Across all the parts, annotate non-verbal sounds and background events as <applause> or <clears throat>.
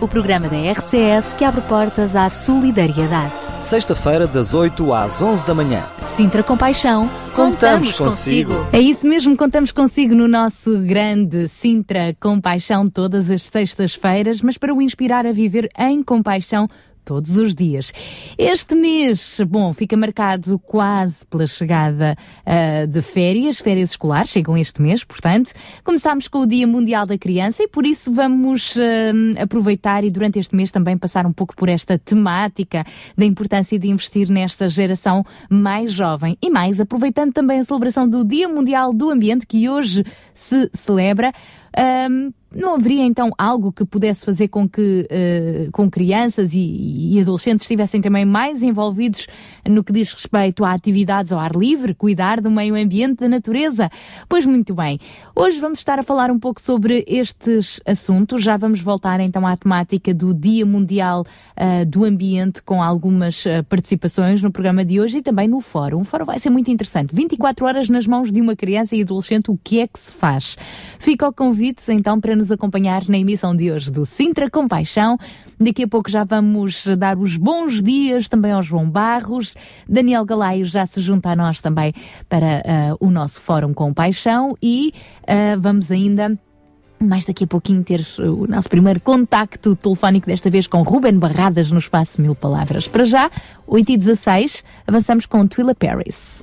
o programa da RCS que abre portas à solidariedade. Sexta-feira, das 8 às 11 da manhã. Sintra Compaixão, Contamos consigo. É isso mesmo, contamos consigo no nosso grande Sintra Compaixão todas as sextas-feiras, mas para o inspirar a viver em compaixão todos os dias. Este mês, bom, fica marcado quase pela chegada uh, de férias, férias escolares, chegam este mês, portanto. Começámos com o Dia Mundial da Criança e por isso vamos uh, aproveitar e durante este mês também passar um pouco por esta temática da importância de investir nesta geração mais jovem e mais aproveitando também a celebração do Dia Mundial do Ambiente que hoje se celebra. Um, não haveria então algo que pudesse fazer com que uh, com crianças e, e, adolescentes estivessem também mais envolvidos no que diz respeito a atividades ao ar livre, cuidar do meio ambiente, da natureza? Pois muito bem. Hoje vamos estar a falar um pouco sobre estes assuntos. Já vamos voltar então à temática do Dia Mundial uh, do Ambiente com algumas uh, participações no programa de hoje e também no fórum. O fórum vai ser muito interessante. 24 horas nas mãos de uma criança e adolescente, o que é que se faz? Fica o convite então para nos acompanhar na emissão de hoje do Sintra Compaixão. Daqui a pouco já vamos dar os bons dias também ao João Barros. Daniel Galaio já se junta a nós também para uh, o nosso Fórum Compaixão e uh, vamos ainda mais daqui a pouquinho ter o nosso primeiro contacto telefónico, desta vez com Ruben Barradas no Espaço Mil Palavras. Para já, 8 e 16 avançamos com Twila Paris.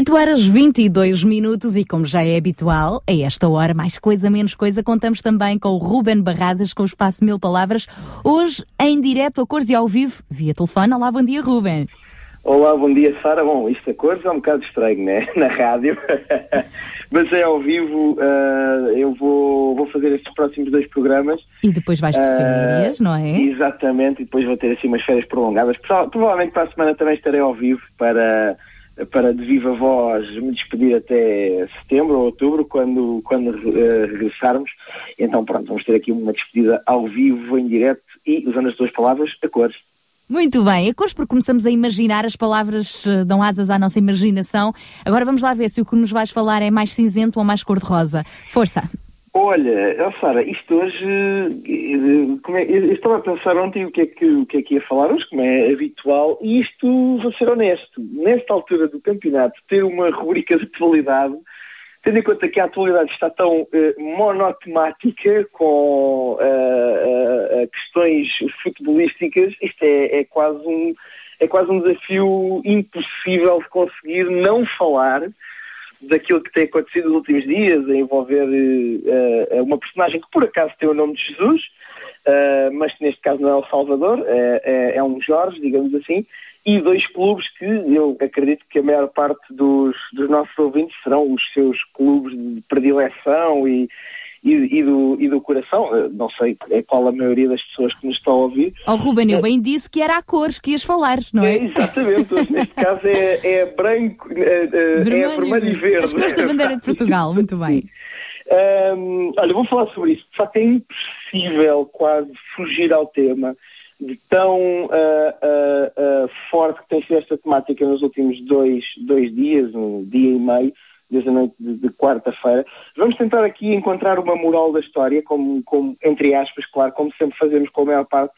8 horas 22 minutos e como já é habitual, a esta hora, mais coisa, menos coisa, contamos também com o Ruben Barradas com o Espaço Mil Palavras, hoje em direto a cores e ao vivo, via telefone. Olá, bom dia, Ruben. Olá, bom dia, Sara. Bom, isto a cores é um bocado estranho, né? <laughs> Na rádio. <laughs> Mas é ao vivo, ah, eu vou, vou fazer estes próximos dois programas. E depois vais de Ah, férias, não é? Exatamente, e depois vou ter assim umas férias prolongadas. Prova- Provavelmente para a semana também estarei ao vivo para, para de viva voz me despedir até setembro ou outubro, quando, quando eh, regressarmos. Então pronto, vamos ter aqui uma despedida ao vivo, em direto e usando as duas palavras, a cores. Muito bem, a cores porque começamos a imaginar, as palavras eh, dão asas à nossa imaginação. Agora vamos lá ver se o que nos vais falar é mais cinzento ou mais cor-de-rosa. Força! Olha, Sara, isto hoje, eh, é- eu estava a pensar ontem o que, é que, o que é que ia falar hoje, como é habitual, e isto, vou ser honesto, nesta altura do campeonato, ter uma rubrica de atualidade, tendo em conta que a atualidade está tão eh, monotemática com eh, eh, questões futebolísticas, isto é, é quase um, é quase um desafio impossível de conseguir não falar daquilo que tem acontecido nos últimos dias, a envolver eh, uma personagem que por acaso tem o nome de Jesus, eh, mas que neste caso não é o Salvador, é, é- é um Jorge, digamos assim, e dois clubes que eu acredito que a maior parte dos, dos nossos ouvintes serão os seus clubes de predileção e, e, e do, e do coração. Eh, Não sei é qual a maioria das pessoas que nos estão a ouvir, Ó Ruben, eu bem disse que era a cores que ias falar, não é? exatamente, hoje neste caso é, é branco, eh, eh, é vermelho e verde. As cores da bandeira de Portugal, muito bem. <laughs> Hum, olha, vou falar sobre isso. De facto, é impossível quase fugir ao tema de tão ah, ah, ah, forte que tem sido esta temática nos últimos dois, dois dias, um dia e meio, desde a noite de, de quarta-feira. Vamos tentar aqui encontrar uma moral da história, como, como, entre aspas, claro, como sempre fazemos com a maior parte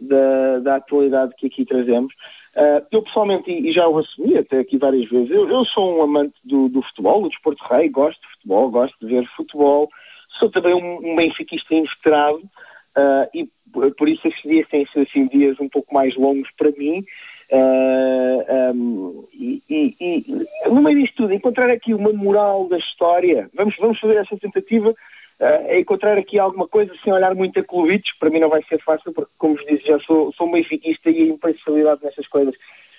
da, da atualidade que aqui trazemos. Ah, eu pessoalmente, e e já o assumi até aqui várias vezes, eu, eu sou um amante do, do futebol, do desporto rei, gosto de futebol, gosto de ver futebol, sou também um, um benfiquista inveterado ah, e por, isso estes dias têm sido assim, dias um pouco mais longos para mim. Ah, um, e, e- e, no meio disto tudo, encontrar aqui uma moral da história, vamos, vamos fazer essa tentativa é encontrar aqui alguma coisa sem olhar muito a clubitos, para mim não vai ser fácil, porque, como vos disse, já sou, sou um benfiquista e a imparcialidade nessas coisas,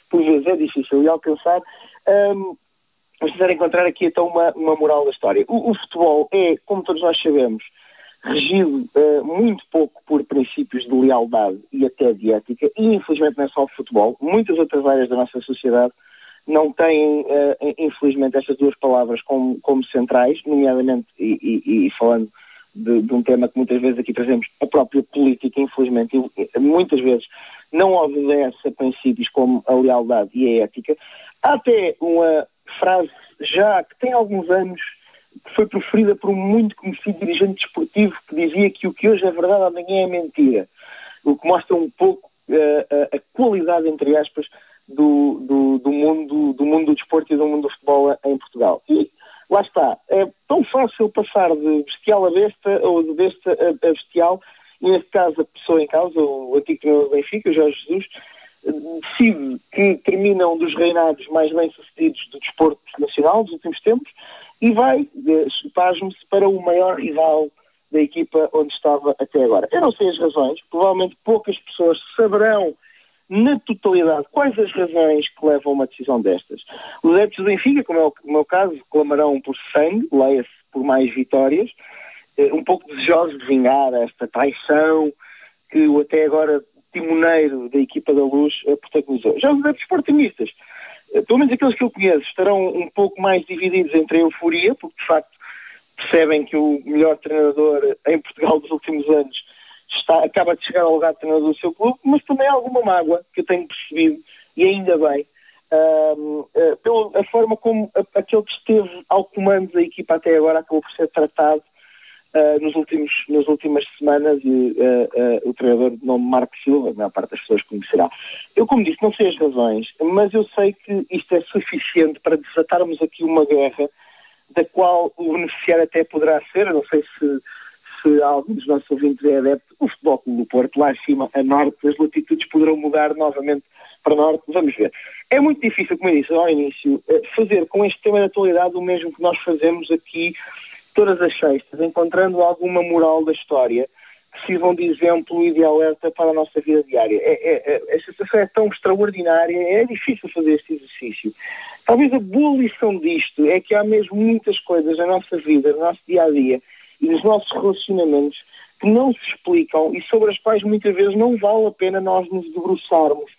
por vezes, é difícil de alcançar. Vamos tentar encontrar aqui então uma, uma moral da história. O, o futebol é, como todos nós sabemos, regido ah, muito pouco por princípios de lealdade e até de ética, e infelizmente não é só o futebol, muitas outras áreas da nossa sociedade não têm, eh, infelizmente, estas duas palavras como, como centrais, nomeadamente, e, e- e falando de, de um tema que muitas vezes aqui trazemos, a própria política, infelizmente, muitas vezes não obedece a princípios como a lealdade e a ética. Há até uma frase já que tem alguns anos que foi proferida por um muito conhecido dirigente desportivo que dizia que o que hoje é verdade amanhã é mentira. O que mostra um pouco eh, a, a qualidade, entre aspas, do, do, do mundo, do mundo do desporto e do mundo do futebol em Portugal. E lá está, é tão fácil passar de bestial a besta ou de besta a, a bestial, e neste caso a pessoa em causa, o antigo Benfica, Jorge Jesus, decide que termina um dos reinados mais bem-sucedidos do desporto nacional dos últimos tempos e vai, pasme-se, para o maior rival da equipa onde estava até agora. Eu não sei as razões, provavelmente poucas pessoas saberão na totalidade quais as razões que levam a uma decisão destas. Os adeptos do Benfica, como é o meu caso, clamarão por sangue, leia-se por mais vitórias, eh, um pouco desejosos de vingar esta traição que o até agora timoneiro da equipa da Luz eh, protagonizou. Já os adeptos sportingistas, eh, pelo menos aqueles que eu conheço, estarão um pouco mais divididos entre a euforia, porque de facto percebem que o melhor treinador em Portugal dos últimos anos está, acaba de chegar ao lugar de treinador do seu clube, mas também há alguma mágoa que eu tenho percebido, e ainda bem, ahm, eh, pela forma como a- aquele que esteve ao comando da equipa até agora acabou por ser tratado uh, nos últimos, nas últimas semanas e uh, o treinador de nome Marco Silva, a maior parte das pessoas conhecerá. Eu, como disse, não sei as razões, mas eu sei que isto é suficiente para desatarmos aqui uma guerra da qual o beneficiário até poderá ser, eu não sei se, se algum dos nossos ouvintes é adepto, o Futebol Clube do Porto, lá acima, a norte, as latitudes poderão mudar novamente para norte, vamos ver. É muito difícil, como eu disse ao início, fazer com este tema da atualidade o mesmo que nós fazemos aqui todas as sextas, encontrando alguma moral da história que sirvam de exemplo e de alerta para a nossa vida diária. É, é, é, esta situação é tão extraordinária, é difícil fazer este exercício. Talvez a boa lição disto é que há mesmo muitas coisas na nossa vida, no nosso dia a dia e nos nossos relacionamentos que não se explicam e sobre as quais muitas vezes não vale a pena nós nos debruçarmos.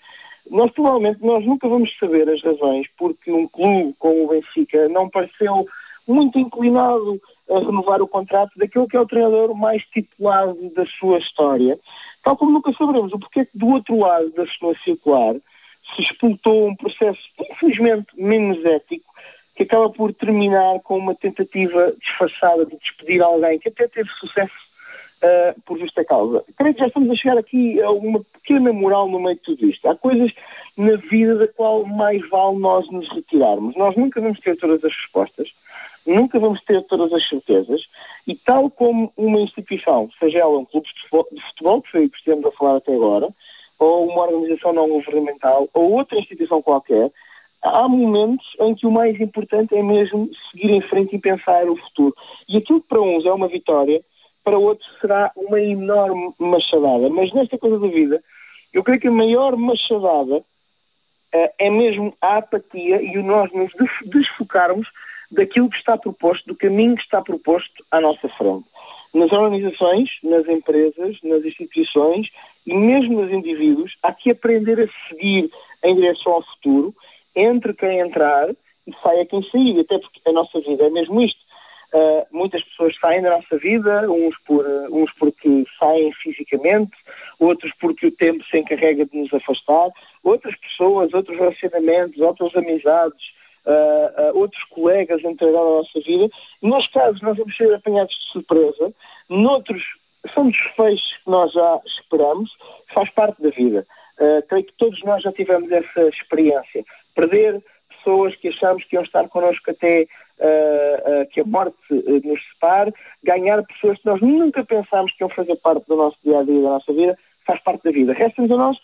Nós provavelmente nós nunca vamos saber as razões porque um clube como o Benfica não pareceu muito inclinado a renovar o contrato daquele que é o treinador mais titulado da sua história. Tal como nunca saberemos o porquê que do outro lado da cenoura circular se explotou um processo, infelizmente, menos ético, que acaba por terminar com uma tentativa disfarçada de despedir alguém que até teve sucesso uh, por justa causa. Creio que já estamos a chegar aqui a uma pequena moral no meio de tudo isto. Há coisas na vida da qual mais vale nós nos retirarmos. Nós nunca vamos ter todas as respostas, nunca vamos ter todas as certezas, e tal como uma instituição, seja ela um clube de futebol, que foi o que estamos a falar até agora, ou uma organização não governamental, ou outra instituição qualquer, há momentos em que o mais importante é mesmo seguir em frente e pensar o futuro. E aquilo que para uns é uma vitória, para outros será uma enorme machadada. Mas nesta coisa da vida, eu creio que a maior machadada uh, é mesmo a apatia e o nós nos desfocarmos daquilo que está proposto, do caminho que está proposto à nossa frente. Nas organizações, nas empresas, nas instituições e mesmo nos indivíduos, há que aprender a seguir em direção ao futuro, entre quem entrar e saia quem sair, até porque a nossa vida é mesmo isto. Uh, muitas pessoas saem da nossa vida, uns, por, uh, uns porque saem fisicamente, outros porque o tempo se encarrega de nos afastar, outras pessoas, outros relacionamentos, outras amizades, uh, outros colegas entrarão na nossa vida. Nos casos, nós vamos ser apanhados de surpresa, noutros, são desfechos que nós já esperamos, faz parte da vida. creio que todos nós já tivemos essa experiência. Perder pessoas que achamos que iam estar connosco até uh, uh, que a morte uh, nos separe, ganhar pessoas que nós nunca pensámos que iam fazer parte do nosso dia a dia, da nossa vida, faz parte da vida. Resta-nos a nós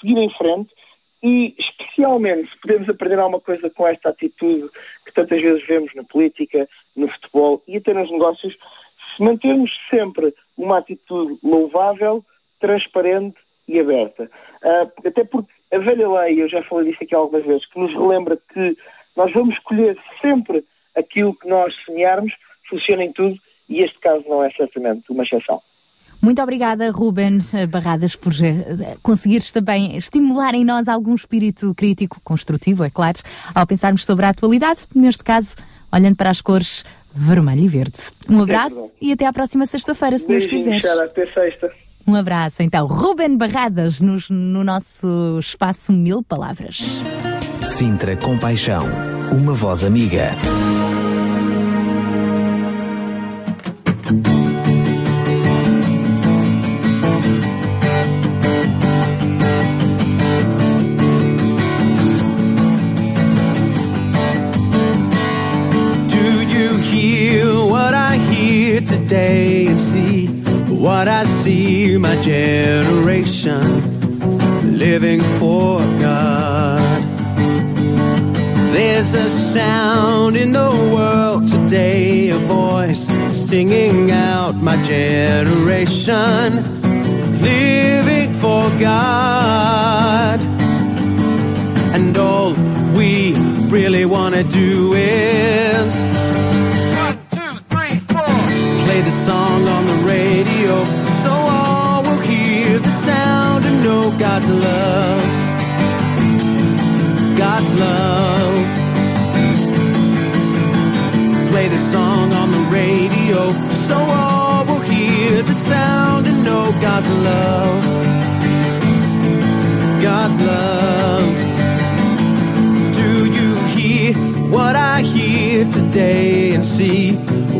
seguir em frente e, especialmente, se podemos aprender alguma coisa com esta atitude que tantas vezes vemos na política, no futebol e até nos negócios, se mantermos sempre uma atitude louvável, transparente e aberta. até porque a velha lei, eu já falei disso aqui algumas vezes, que nos relembra que nós vamos escolher sempre aquilo que nós sonharmos, funciona em tudo e este caso não é certamente uma exceção. Muito obrigada, Ruben Barradas, por eh, conseguires também estimular em nós algum espírito crítico, construtivo, é claro, ao pensarmos sobre a atualidade, neste caso, olhando para as cores vermelho e verde. Um abraço é e até à próxima sexta-feira, se Deus quiser. Até sexta. Um abraço, então. Ruben Barradas, nos, no nosso espaço Mil Palavras. Sintra Compaixão, uma voz amiga. Hear today and see? what I see my generation living for God. There's a sound in the world today, a voice singing out my generation living for God. And all we really want to do is play the song on the radio so all will hear the sound and know God's love. God's love. Play the song on the radio so all will hear the sound and know God's love. God's love. What I hear today and see?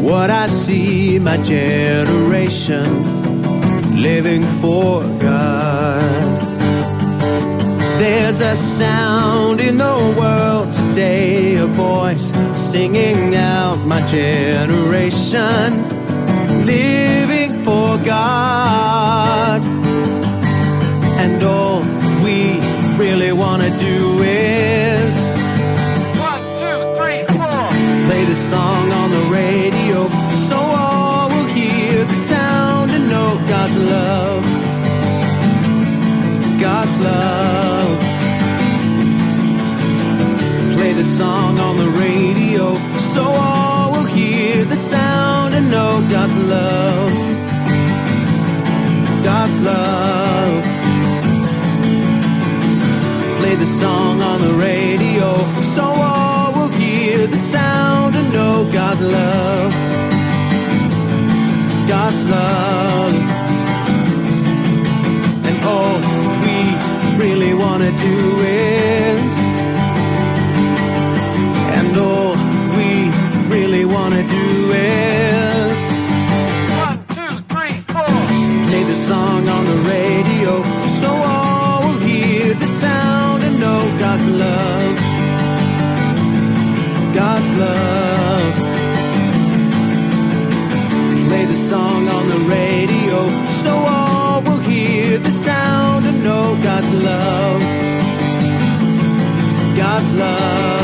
what I see my generation living for God. There's a sound in the world today, a voice singing out my generation living for God. And all we really want to do is play the song on the radio so all will hear the sound and know God's love. God's love. Play the song on the radio so all will hear the sound and know God's love. God's love. Play the song on the radio so all hear the sound and know God's love. God's love. And all we really want to do is, and all we really want to do is, One, two, three, four. play the song on the radio love. Play the song on the radio so all will hear the sound and know God's love. God's love.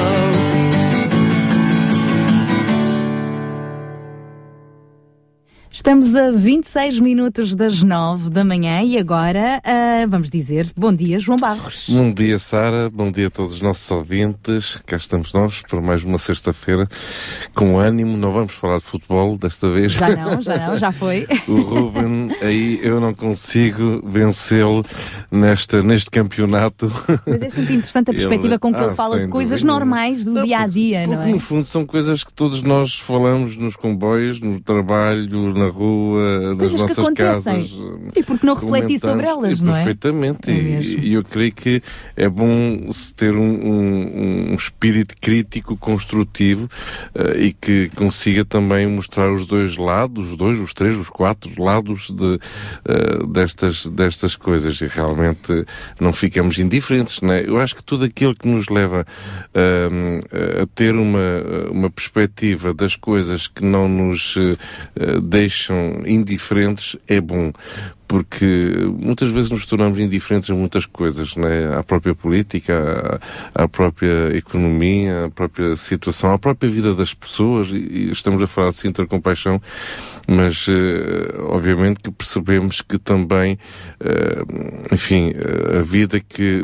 Estamos a 26 minutos das 9 da manhã e agora ah, vamos dizer bom dia, João Barros. Bom dia, Sara. Bom dia a todos os nossos ouvintes. Cá estamos nós para mais uma sexta-feira com ânimo. Não vamos falar de futebol desta vez. Já não, já não, já foi. <laughs> O Ruben, aí eu não consigo vencê-lo nesta, neste campeonato. Mas é sempre interessante a perspectiva Ele- com que Ah, ele fala de coisas dúvida. normais do Não, dia a dia, porque, não porque, é? no fundo são coisas que todos nós falamos nos comboios, no trabalho, na rua, Coisas nas nossas casas. E porque não refletir sobre elas, não é? Perfeitamente. É E- eu creio que é bom se ter um, um- um espírito crítico, construtivo eh, e que consiga também mostrar os dois lados, os dois, os três, os quatro lados de, eh, destas, destas coisas e realmente não ficamos indiferentes, né? Eu acho que tudo aquilo que nos leva ahm, a ter uma, uma perspectiva das coisas que não nos eh, eh, deixam indiferentes é bom porque muitas vezes nos tornamos indiferentes a muitas coisas, né? à própria política, à, própria economia, à própria situação, à própria vida das pessoas, e, estamos a falar de Sintra Compaixão, mas eh, obviamente que percebemos que também, eh, enfim, eh, a vida que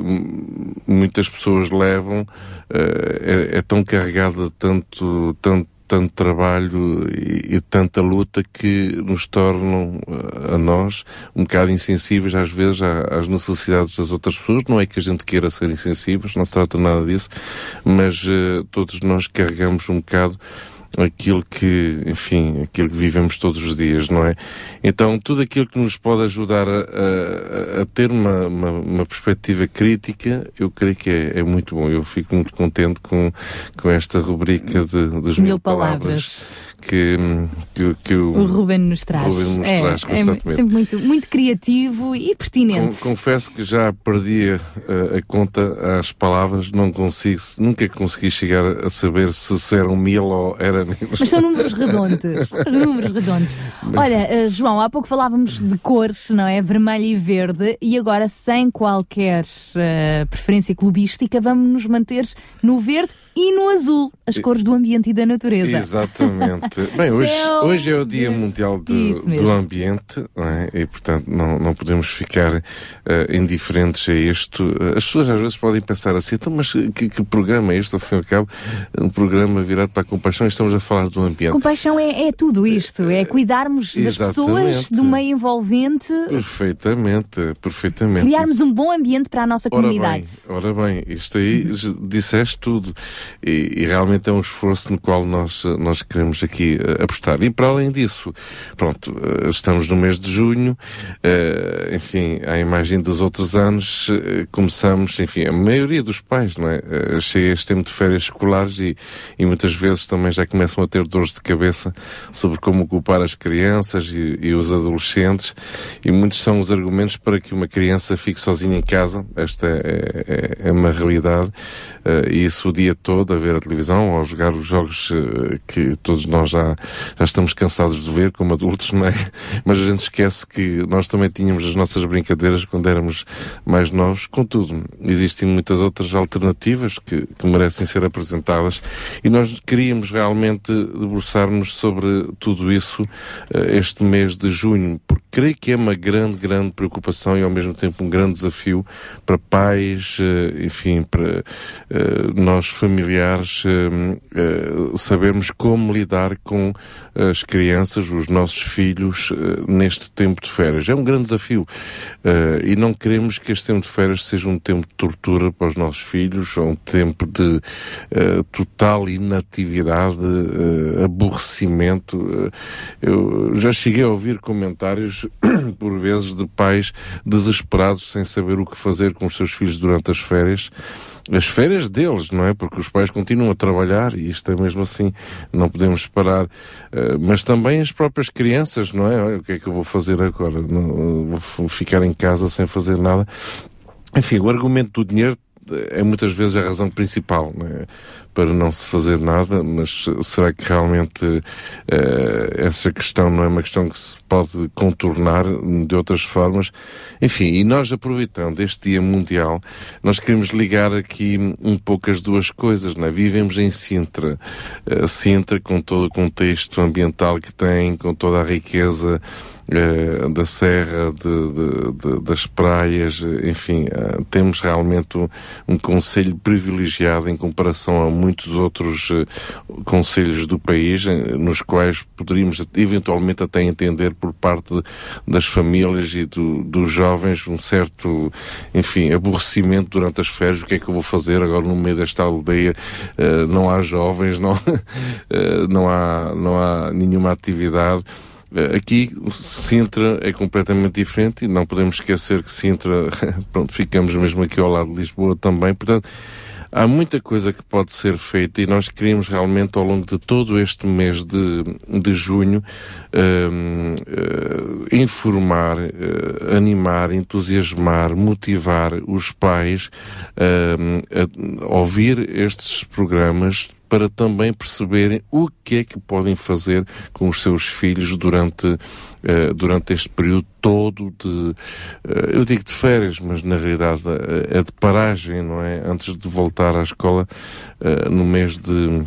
muitas pessoas levam eh, é, é tão carregada de tanto, tanto tanto trabalho e, e tanta luta que nos tornam eh, a nós um bocado insensíveis às vezes às necessidades das outras pessoas. Não é que a gente queira ser insensíveis, não se trata nada disso, mas eh, todos nós carregamos um bocado aquilo que, enfim, aquilo que vivemos todos os dias, não é? Então, tudo aquilo que nos pode ajudar a, a- a ter uma, uma, uma perspectiva crítica, eu creio que é, é muito bom. Eu fico muito contente com, com esta rubrica de, das Mil mil, palavras. palavras, que, que, que o, O Ruben nos traz. Ruben nos é, traz é sempre muito, muito criativo e pertinente. confesso que já perdi a, a- a conta às palavras, não consigo, nunca consegui chegar a saber se eram mil ou era menos. Mas são números redondos. <laughs> números redondos. Olha, eh, João, há pouco falávamos de cores, não é? Vermelho e verde, e agora, sem qualquer eh, preferência clubística, vamos nos manter no verde e no azul, as cores do ambiente e da natureza. Exatamente. <laughs> Bem, hoje, hoje é o Dia. Mundial do, do Ambiente é? e, portanto, não, não podemos ficar eh, indiferentes a isto. As pessoas às vezes podem pensar assim, então, mas que, que programa é este, ao fim e ao cabo? Um programa virado para a compaixão e estamos a falar do ambiente. Compaixão é, é tudo isto, é cuidarmos das pessoas, do meio envolvente, Perfeitamente, perfeitamente. criarmos um bom ambiente para a nossa Ora comunidade. bem, ora bem, isto aí disseste tudo. E, e realmente realmente é um esforço no qual nós, nós queremos aqui uh, apostar. E para além disso, pronto, uh, estamos no mês de junho, uh, enfim, à imagem dos outros anos, começamos, enfim, a maioria dos pais, não é? chega este tempo de férias escolares e, e muitas vezes também já começam a ter dores de cabeça sobre como ocupar as crianças e, e os adolescentes e muitos são os argumentos para que uma criança fique sozinha em casa. Esta é, é, é uma realidade. e isso o dia todo a ver a televisão ou a jogar os jogos que todos nós já, já estamos cansados de ver como adultos, <laughs> não é? Mas a gente esquece que nós também tínhamos as nossas brincadeiras quando éramos mais novos. Contudo, existem muitas outras alternativas que, que merecem ser apresentadas e nós queríamos realmente debruçar-nos sobre tudo isso uh, este mês de junho, porque creio que é uma grande, grande preocupação e ao mesmo tempo um grande desafio para pais, uh, enfim, para nós familiares sabermos como lidar com as crianças, os nossos filhos, neste tempo de férias. É um grande desafio e não queremos que este tempo de férias seja um tempo de tortura para os nossos filhos, ou um tempo de uh, total inatividade, uh, aborrecimento. Uh, eu já cheguei a ouvir comentários, <coughs> por vezes, de pais desesperados sem saber o que fazer com os seus filhos durante as férias as férias deles, não é? Porque os pais continuam a trabalhar e isto é mesmo assim, não podemos parar. Uh, mas também as próprias crianças, não é? Olha, o que é que eu vou fazer agora? Não, vou ficar em casa sem fazer nada. Enfim, o argumento do dinheiro é muitas vezes a razão principal é? para não se fazer nada, mas será que realmente uh, essa questão não é uma questão que se pode contornar de outras formas? Enfim, e nós aproveitando este Dia Mundial, nós queremos ligar aqui um pouco as duas coisas, não é? Vivemos em Sintra, uh, Sintra com todo o contexto ambiental que tem, com toda a riqueza eh, da serra, de, de, de, das praias, enfim, uh, temos realmente um, um conselho privilegiado em comparação a muitos outros uh, conselhos do país, nos quais poderíamos eventualmente até entender por parte das famílias e do, dos jovens um certo, enfim, aborrecimento durante as férias. O que é que eu vou fazer agora no meio desta aldeia? não há jovens, não, <laughs> não, há, não há nenhuma atividade. Eh, aqui, Sintra é completamente diferente e não podemos esquecer que Sintra, <laughs> pronto, ficamos mesmo aqui ao lado de Lisboa também, portanto, há muita coisa que pode ser feita e nós queríamos realmente ao longo de todo este mês de, de junho uh, uh, informar, uh, animar, entusiasmar, motivar os pais a ouvir estes programas para também perceberem o que é que podem fazer com os seus filhos durante, uh, durante este período todo de, uh, eu digo de férias, mas na realidade é, é de paragem, não é? Antes de voltar à escola uh, no mês de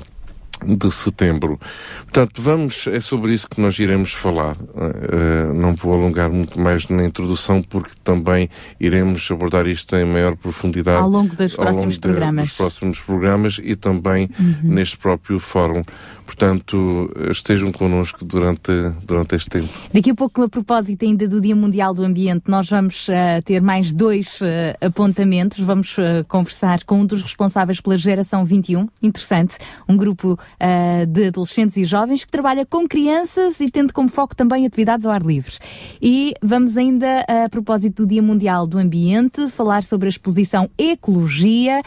de setembro. Portanto, vamos, é sobre isso que nós iremos falar. Uh, não vou alongar muito mais na introdução, porque também iremos abordar isto em maior profundidade ao longo dos próximos longo programas. dos próximos programas e também uhum. neste próprio fórum. Portanto, estejam connosco durante, durante este tempo. Daqui a pouco, a propósito ainda do Dia Mundial do Ambiente, nós vamos uh, ter mais dois uh, apontamentos. Vamos uh, conversar com um dos responsáveis pela Geração 21, interessante, um grupo de adolescentes e jovens que trabalha com crianças e tendo como foco também atividades ao ar livre. E vamos ainda, a propósito do Dia Mundial do Ambiente, falar sobre a exposição Ecologia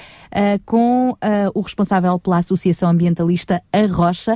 com o responsável pela Associação Ambientalista A Rocha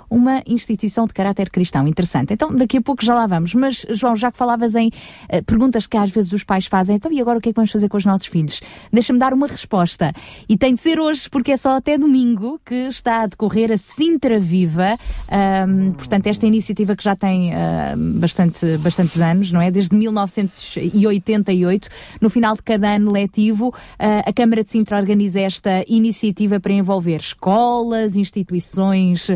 uma instituição de caráter cristão. Interessante. Então, daqui a pouco já lá vamos. Mas, João, já que falavas em uh, perguntas que às vezes os pais fazem, então e agora o que é que vamos fazer com os nossos filhos? Deixa-me dar uma resposta. E tem de ser hoje, porque é só até domingo que está a decorrer a Sintra Viva. Um, portanto, esta iniciativa que já tem uh, bastante, bastantes anos, não é? Desde 1988. No final de cada ano letivo, uh, a Câmara de Sintra organiza esta iniciativa para envolver escolas, instituições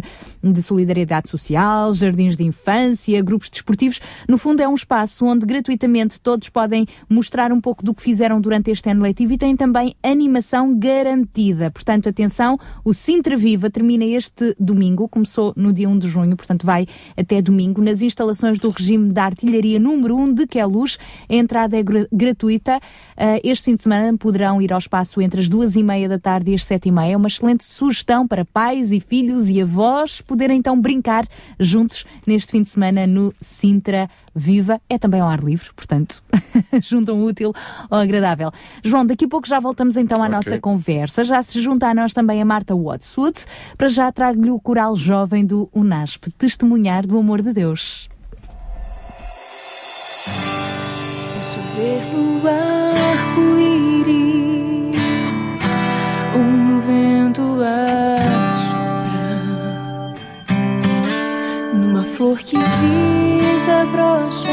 de solidariedade social, jardins de infância, grupos desportivos. No fundo, é um espaço onde gratuitamente todos podem mostrar um pouco do que fizeram durante este ano letivo e tem também animação garantida. Portanto, atenção, o Sintra Viva termina este domingo, começou no dia 1 de junho, portanto vai até domingo, nas instalações do regime da artilharia número 1 de Queluz. A entrada é gra- gratuita. Uh, este fim de semana poderão ir ao espaço entre as duas e meia da tarde e as sete e meia. É uma excelente sugestão para pais e filhos e avós poderem então brincar juntos neste fim de semana no Sintra Viva. É também ao ar livre, portanto, <laughs> juntam o útil ao agradável. João, daqui a pouco já voltamos então à Ok. nossa conversa. Já se junta a nós também a Marta Watswood. Para já trago-lhe o coral jovem do UNASP, testemunhar do amor de Deus. Posso ver flor que desabrocha.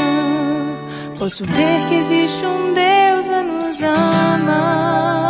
Posso ver que existe um Deus a nos amar.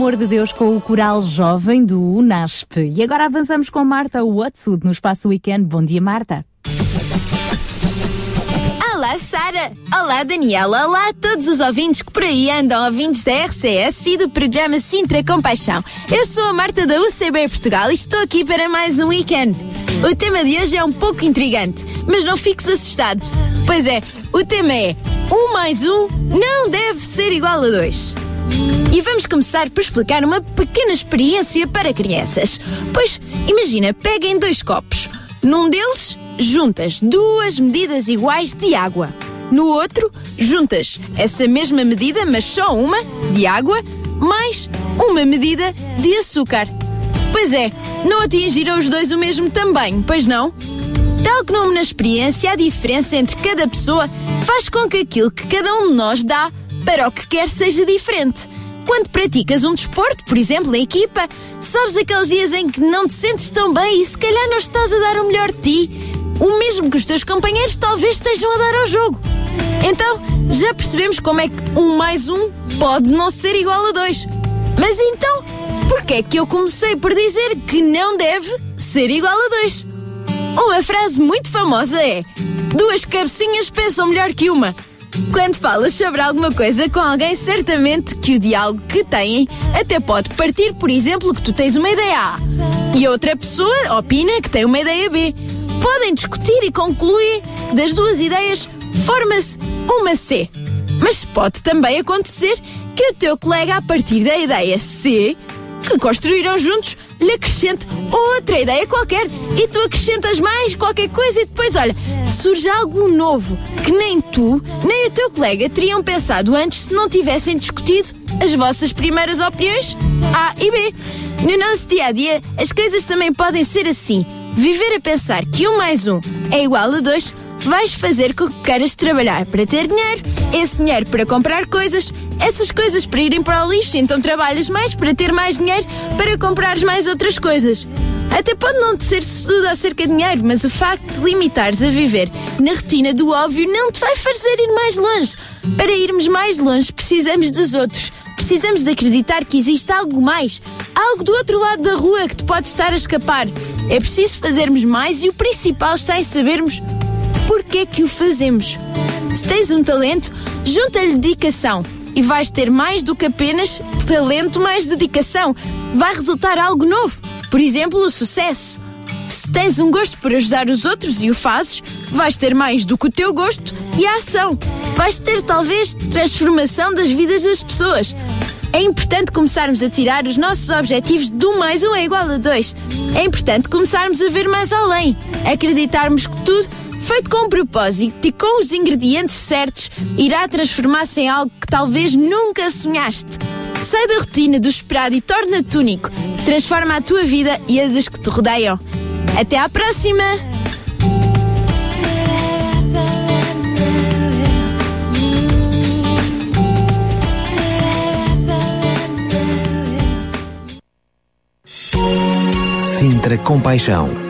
Amor de Deus com o coral jovem do UNASP. E agora avançamos com Marta Watsud no Espaço Weekend. Bom dia, Marta. Olá, Sara! Olá, Daniela! Olá a todos os ouvintes que por aí andam, ouvintes da RCS e do programa Sintra Compaixão. Eu sou a Marta da UCB Portugal e estou aqui para mais um weekend. O tema de hoje é um pouco intrigante, mas não fiques assustados. Pois é, o tema é um mais um não deve ser igual a dois. E vamos começar por explicar uma pequena experiência para crianças. Pois, imagina, peguem dois copos. Num deles, juntas duas medidas iguais de água. No outro, juntas essa mesma medida, mas só uma, de água, mais uma medida de açúcar. Pois é, não atingiram os dois o mesmo tamanho, pois não? Tal como na experiência, a diferença entre cada pessoa faz com que aquilo que cada um de nós dá para o que quer seja diferente. Quando praticas um desporto, por exemplo, em equipa, sabes aqueles dias em que não te sentes tão bem e se calhar não estás a dar o melhor de ti. O mesmo que os teus companheiros talvez estejam a dar ao jogo. Então, já percebemos como é que um mais um pode não ser igual a dois. Mas então, porquê é que eu comecei por dizer que não deve ser igual a dois? Uma frase muito famosa é: Duas cabecinhas pensam melhor que uma. Quando falas sobre alguma coisa com alguém, certamente que o diálogo que têm até pode partir, por exemplo, que tu tens uma ideia A e outra pessoa opina que tem uma ideia B. Podem discutir e concluir que das duas ideias forma-se uma C. Mas pode também acontecer que o teu colega, a partir da ideia C, que construíram juntos, lhe acrescente outra ideia qualquer e tu acrescentas mais qualquer coisa e depois, olha, surge algo novo que nem tu, nem o teu colega teriam pensado antes se não tivessem discutido as vossas primeiras opiniões A e B. No nosso dia a dia, as coisas também podem ser assim. Viver a pensar que um mais um é igual a dois vais fazer com que queiras trabalhar para ter dinheiro, esse dinheiro para comprar coisas, essas coisas para irem para o lixo, então trabalhas mais para ter mais dinheiro para comprares mais outras coisas. Até pode não te ser tudo acerca de dinheiro, mas o facto de limitares a viver na rotina do óbvio não te vai fazer ir mais longe. Para irmos mais longe, precisamos dos outros. Precisamos de acreditar que existe algo mais, algo do outro lado da rua que te pode estar a escapar. É preciso fazermos mais e o principal está em sabermos porquê que o fazemos. Se tens um talento, junta-lhe dedicação e vais ter mais do que apenas talento mais dedicação. Vai resultar algo novo. Por exemplo, o sucesso. Se tens um gosto por ajudar os outros e o fazes, vais ter mais do que o teu gosto e a ação. Vais ter talvez transformação das vidas das pessoas. É importante começarmos a tirar os nossos objetivos do mais um é igual a dois. É importante começarmos a ver mais além, acreditarmos que tudo feito com um propósito e com os ingredientes certos, irá transformar-se em algo que talvez nunca sonhaste. Sai da rotina do esperado e torna-te único. Transforma a tua vida e a dos que te rodeiam. Até à próxima! Sintra Compaixão.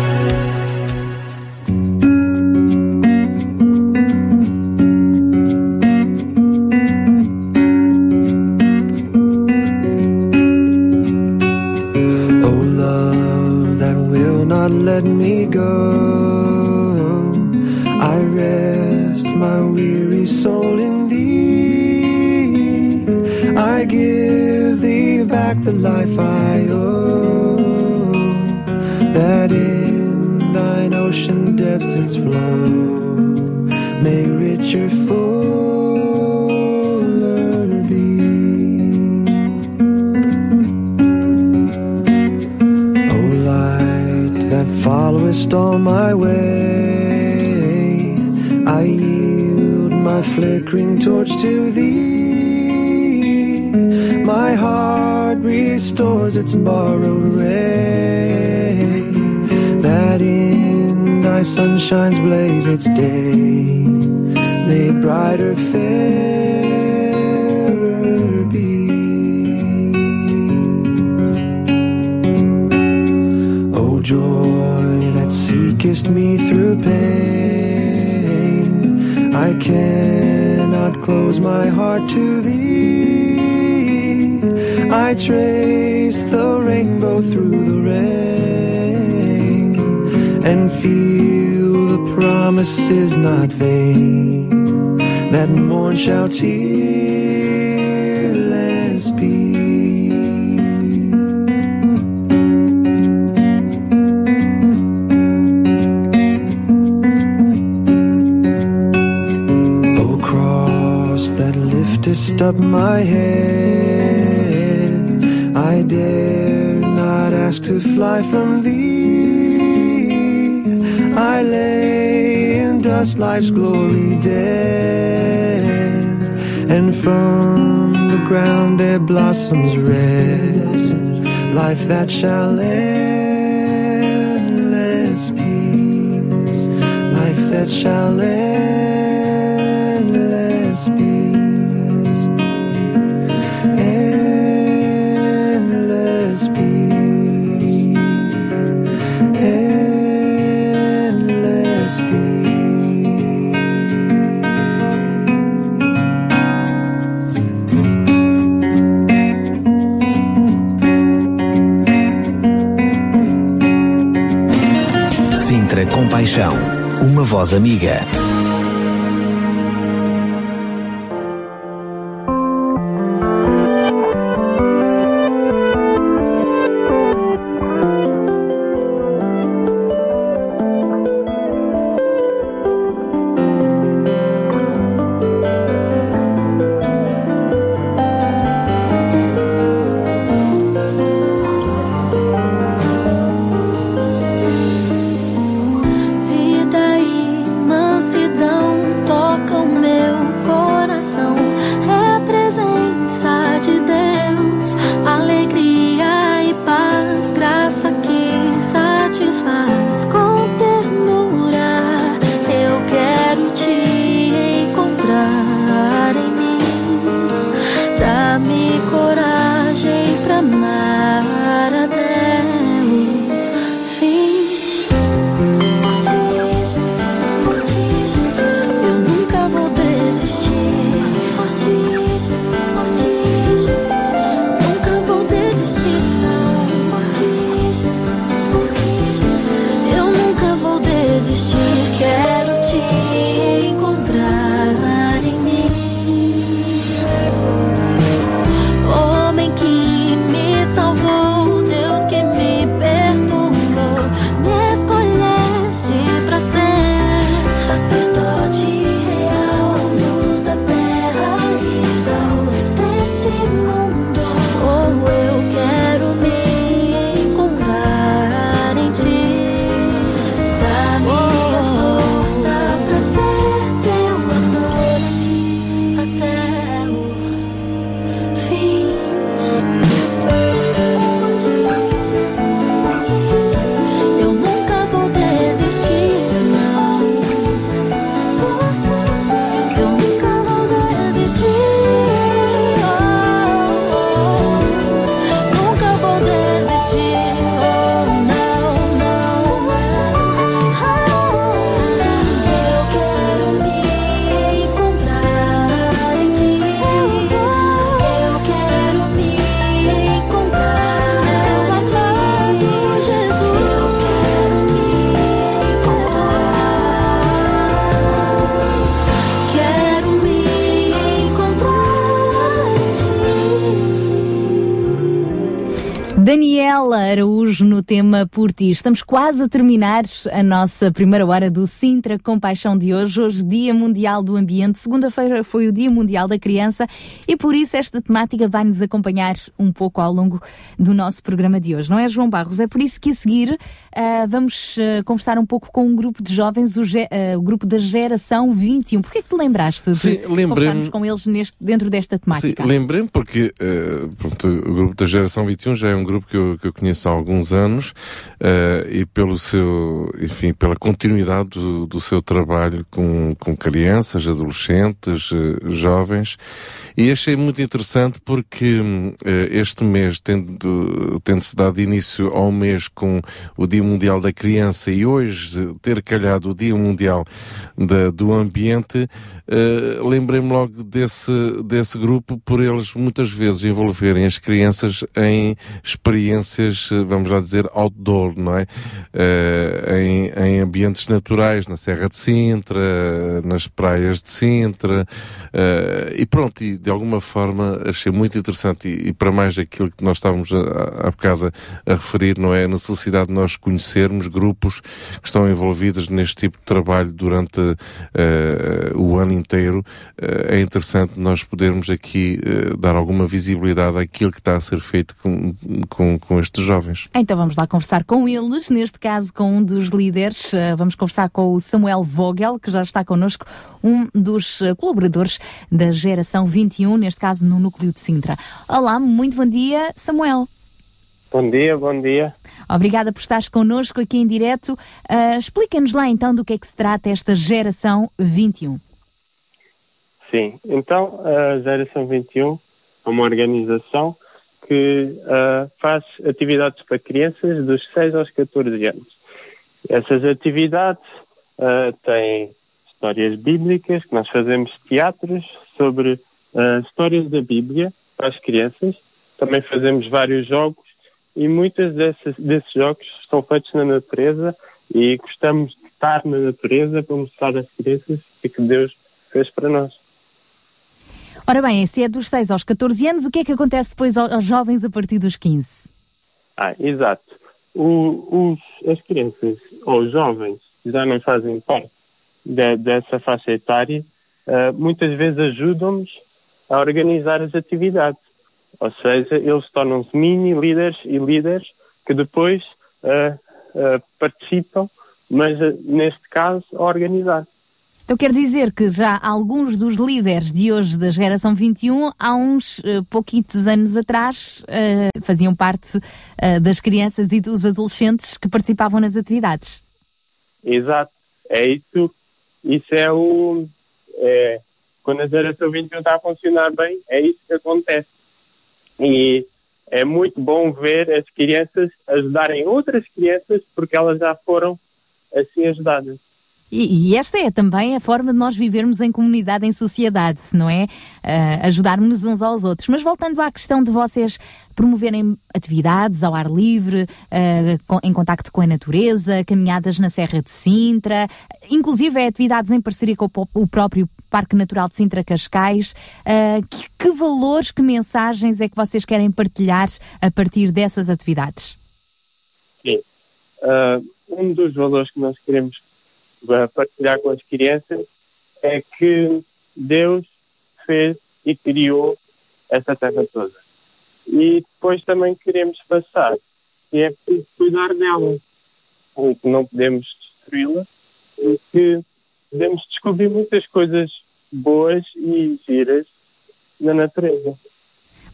Up my head, I dare not ask to fly from thee. I lay in dust life's glory dead, and from the ground there blossoms red, life that shall endless peace, life that shall endless uma voz amiga. Tema Por Ti. Estamos quase a terminar a nossa primeira hora do Sintra Compaixão de hoje. Hoje, Dia Mundial do Ambiente. Segunda-feira foi o Dia Mundial da Criança e por isso esta temática vai nos acompanhar um pouco ao longo do nosso programa de hoje. Não é, João Barros? É por isso que a seguir ah, vamos ah, conversar um pouco com um grupo de jovens, o, ge- ah, o grupo da Geração 21. Porquê que te lembraste de Sim, lembrei-me- conversarmos com eles neste, dentro desta Sim, temática? lembrei-me porque eh, pronto, o grupo da Geração 21 já é um grupo que eu, que eu conheço há alguns anos eh, e pelo seu, enfim, pela continuidade do, do seu trabalho com, com crianças, adolescentes, eh, jovens e achei muito interessante porque eh, este mês, tendo, tendo-se dado início ao mês com o Dia Mundial da Criança e hoje ter calhado o Dia Mundial da- do Ambiente, eh, lembrei-me logo desse, desse grupo por eles muitas vezes envolverem as crianças em experiências, vamos lá dizer, outdoor, não é? Eh, em, em ambientes naturais, na Serra de Sintra, nas praias de Sintra, eh, e pronto, e de alguma forma achei muito interessante, e, e para mais aquilo que nós estávamos há bocado a, referir, não é? A necessidade de nós conhecermos grupos que estão envolvidos neste tipo de trabalho durante eh, o ano inteiro. Eh, é interessante nós podermos aqui eh, dar alguma visibilidade àquilo que está a ser feito com, com, com estes jovens. Então vamos lá conversar com eles, neste caso com um dos líderes. Vamos conversar com o Samuel Vogel, que já está connosco, um dos colaboradores da Geração 21, neste caso no Núcleo de Sintra. Olá, muito bom dia, Samuel. Bom dia, bom dia. Obrigada por estares connosco aqui em direto. Ah, Explica-nos lá então do que é que se trata esta Geração 21. Sim, então a Geração 21 é uma organização que ah, faz atividades para crianças dos 6 aos 14 anos. Essas atividades ah, têm histórias bíblicas, que nós fazemos teatros sobre ah, histórias da Bíblia para as crianças. Também fazemos vários jogos e muitos desses, desses jogos são feitos na natureza e gostamos de estar na natureza para mostrar às crianças o que Deus fez para nós. Ora bem, se é dos 6 aos 14 anos, o que é que acontece depois aos jovens a partir dos 15? Ah, exato. O- os- as crianças ou os jovens que já não fazem parte de- dessa faixa etária, ah, muitas vezes ajudam-nos a organizar as atividades. Ou seja, eles tornam-se mini líderes e líderes que depois ah, ah, participam, mas ah, neste caso a organizar. Então quer dizer que já alguns dos líderes de hoje da geração 21, há uns eh, pouquitos anos atrás, eh, faziam parte eh, das crianças e dos adolescentes que participavam nas atividades. Exato. É isso. Isso é o. É, quando a geração 21 está a funcionar bem, é isso que acontece. E é muito bom ver as crianças ajudarem outras crianças porque elas já foram assim ajudadas. E, e esta é também a forma de nós vivermos em comunidade, em sociedade, não é? Ah, Ajudarmos uns aos outros. Mas voltando à questão de vocês promoverem atividades ao ar livre, ah, com- em contacto com a natureza, caminhadas na Serra de Sintra, inclusive atividades em parceria com o, o próprio Parque Natural de Sintra Cascais. ah, que, que valores, que mensagens é que vocês querem partilhar a partir dessas atividades? Sim. Ah, um dos valores que nós queremos ah, partilhar com as crianças é que Deus fez e criou essa terra toda. E depois também queremos passar que é preciso cuidar dela. E que não podemos destruí-la e que podemos descobrir muitas coisas boas e giras na natureza.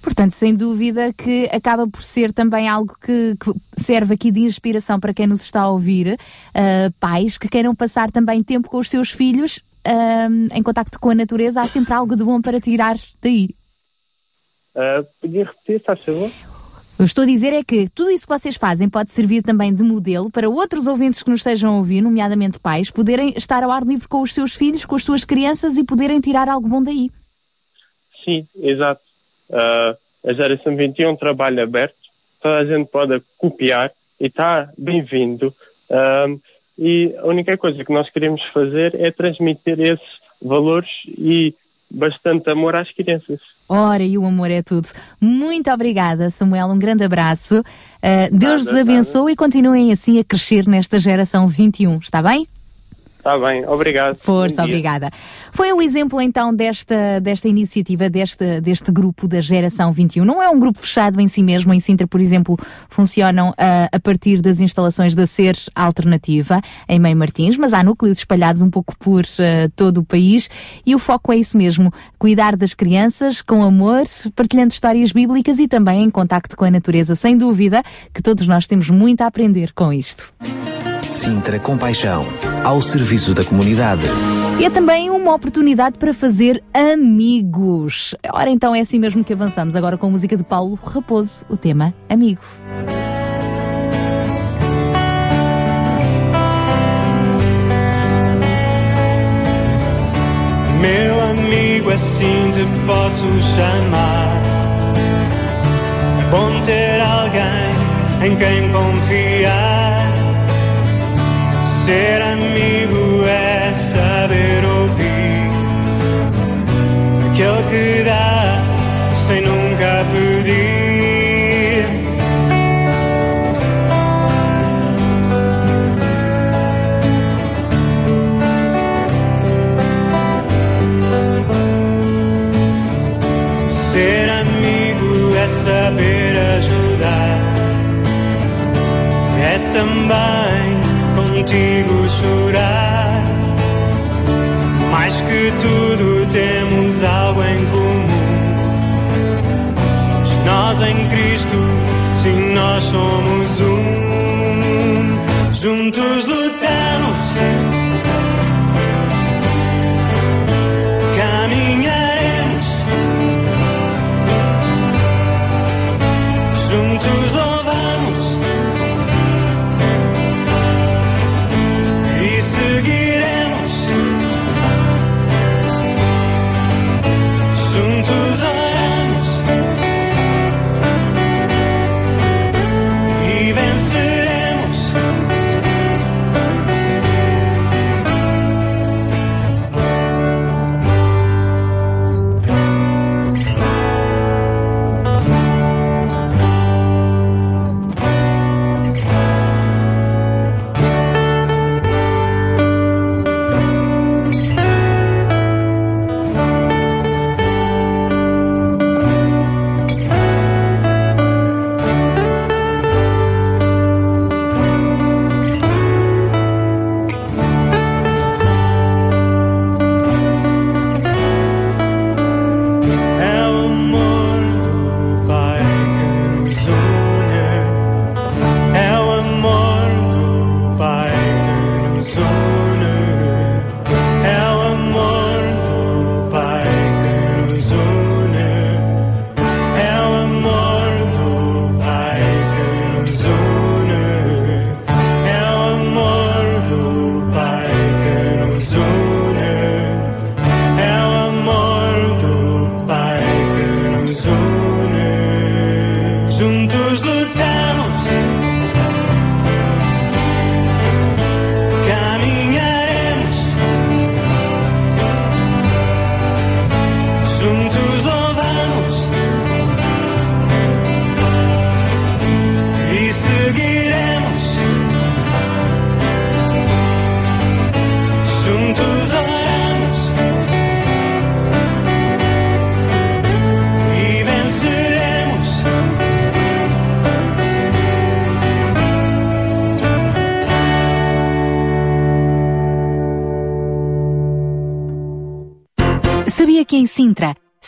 Portanto, sem dúvida que acaba por ser também algo que, que serve aqui de inspiração para quem nos está a ouvir, ah, pais que queiram passar também tempo com os seus filhos ah, em contacto com a natureza, há sempre algo de bom para tirar daí. Ah, podia repetir, faz favor? Eu estou a dizer é que tudo isso que vocês fazem pode servir também de modelo para outros ouvintes que nos estejam a ouvir, nomeadamente pais, poderem estar ao ar livre com os seus filhos, com as suas crianças e poderem tirar algo bom daí. Sim, exato. Ah, a geração 21 é um trabalho aberto, toda a gente pode copiar e está bem-vindo. Ah, e a única coisa que nós queremos fazer é transmitir esses valores e bastante amor às crianças. Ora, e o amor é tudo. Muito obrigada, Samuel. Um grande abraço. Uh, Deus Nada, vos abençoe e continuem assim a crescer nesta geração 21, está bem? Está bem, obrigado. Força, obrigada. Foi um exemplo então desta, desta iniciativa, deste, deste grupo da Geração 21. Não é um grupo fechado em si mesmo. Em Sintra, por exemplo, funcionam ah, a partir das instalações da SER Alternativa, em Meio Martins, mas há núcleos espalhados um pouco por ah, todo o país e o foco é isso mesmo: cuidar das crianças com amor, partilhando histórias bíblicas e também em contacto com a natureza. Sem dúvida que todos nós temos muito a aprender com isto. Sintra Compaixão, ao serviço da comunidade. E é também uma oportunidade para fazer amigos. Ora, então é assim mesmo que avançamos agora com a música de Paulo Raposo, o tema Amigo. Meu amigo, assim te posso chamar. É bom ter alguém em quem confiar. Ser amigo é saber ouvir. Aquele que dá sem nunca contigo chorar. Mais que tudo temos algo em comum. Nós em Cristo, sim, nós somos um. Juntos lutamos,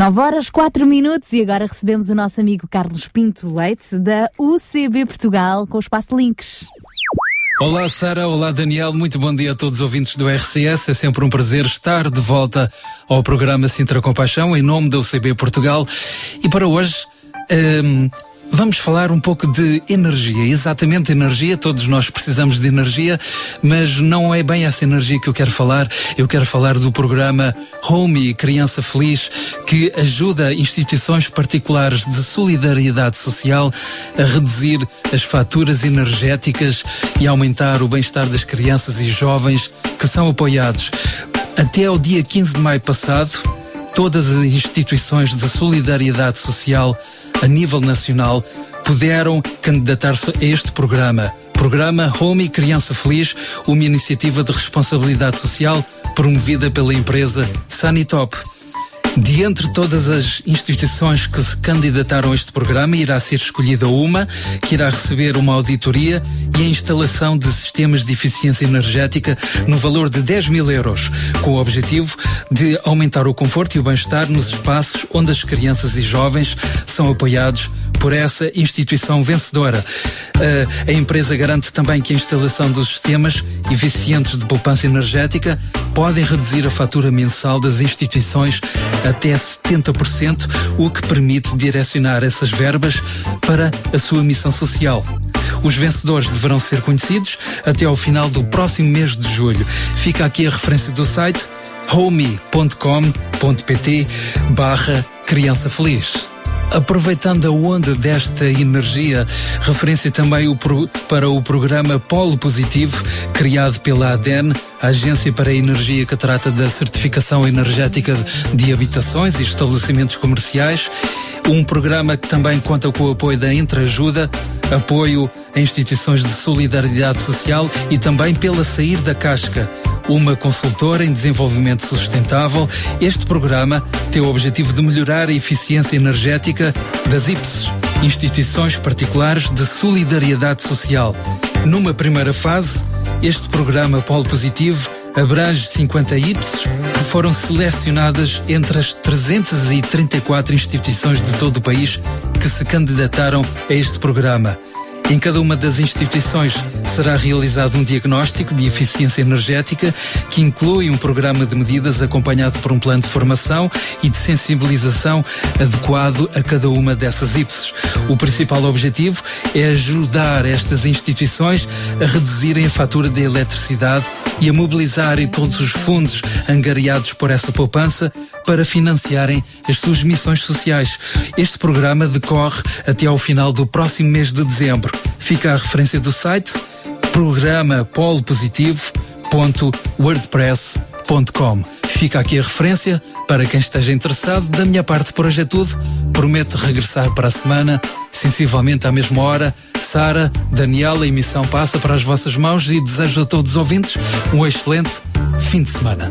9 horas 4 minutos e agora recebemos o nosso amigo Carlos Pinto Leite da UCB Portugal com o espaço Links. Olá Sara, olá Daniel, muito bom dia a todos os ouvintes do RCS. É sempre um prazer estar de volta ao programa Sintra Compaixão em nome da UCB Portugal. E para hoje hum, vamos falar um pouco de energia, exatamente energia. Todos nós precisamos de energia, mas não é bem essa energia que eu quero falar. Eu quero falar do programa Home Criança Feliz, que ajuda instituições particulares de solidariedade social a reduzir as faturas energéticas e aumentar o bem-estar das crianças e jovens que são apoiados. Até ao dia 15 de maio passado, todas as instituições de solidariedade social a nível nacional puderam candidatar-se a este programa. Programa Home Criança Feliz, uma iniciativa de responsabilidade social promovida pela empresa Sanitop. De entre todas as instituições que se candidataram a este programa, irá ser escolhida uma que irá receber uma auditoria e a instalação de sistemas de eficiência energética no valor de 10 mil euros, com o objetivo de aumentar o conforto e o bem-estar nos espaços onde as crianças e jovens são apoiados por essa instituição vencedora. Uh, a empresa garante também que a instalação dos sistemas eficientes de poupança energética podem reduzir a fatura mensal das instituições até 70%, o que permite direcionar essas verbas para a sua missão social. Os vencedores deverão ser conhecidos até ao final do próximo mês de julho. Fica aqui a referência do site homey.com.pt barra criança feliz. Aproveitando a onda desta energia, referência também o pro- para o programa Polo Positivo, criado pela ADEN, a Agência para a Energia que trata da certificação energética de habitações e estabelecimentos comerciais. Um programa que também conta com o apoio da Entreajuda, apoio a instituições de solidariedade social e também pela Sair da Casca, uma consultora em desenvolvimento sustentável. Este programa tem o objetivo de melhorar a eficiência energética das IPSs, instituições particulares de solidariedade social. Numa primeira fase, este programa Polo Positivo abrange 50 IPSs que foram selecionadas entre as 334 instituições de todo o país que se candidataram a este programa. Em cada uma das instituições será realizado um diagnóstico de eficiência energética que inclui um programa de medidas acompanhado por um plano de formação e de sensibilização adequado a cada uma dessas IPSs. O principal objetivo é ajudar estas instituições a reduzirem a fatura de eletricidade e a mobilizarem todos os fundos angariados por essa poupança para financiarem as suas missões sociais. Este programa decorre até ao final do próximo mês de dezembro. Fica a referência do site programa polopositivo.wordpress.com. Fica aqui a referência para quem esteja interessado. Da minha parte, por hoje é tudo. Prometo regressar para a semana, sensivelmente à mesma hora. Sara, Daniela, a emissão passa para as vossas mãos e desejo a todos os ouvintes um excelente fim de semana.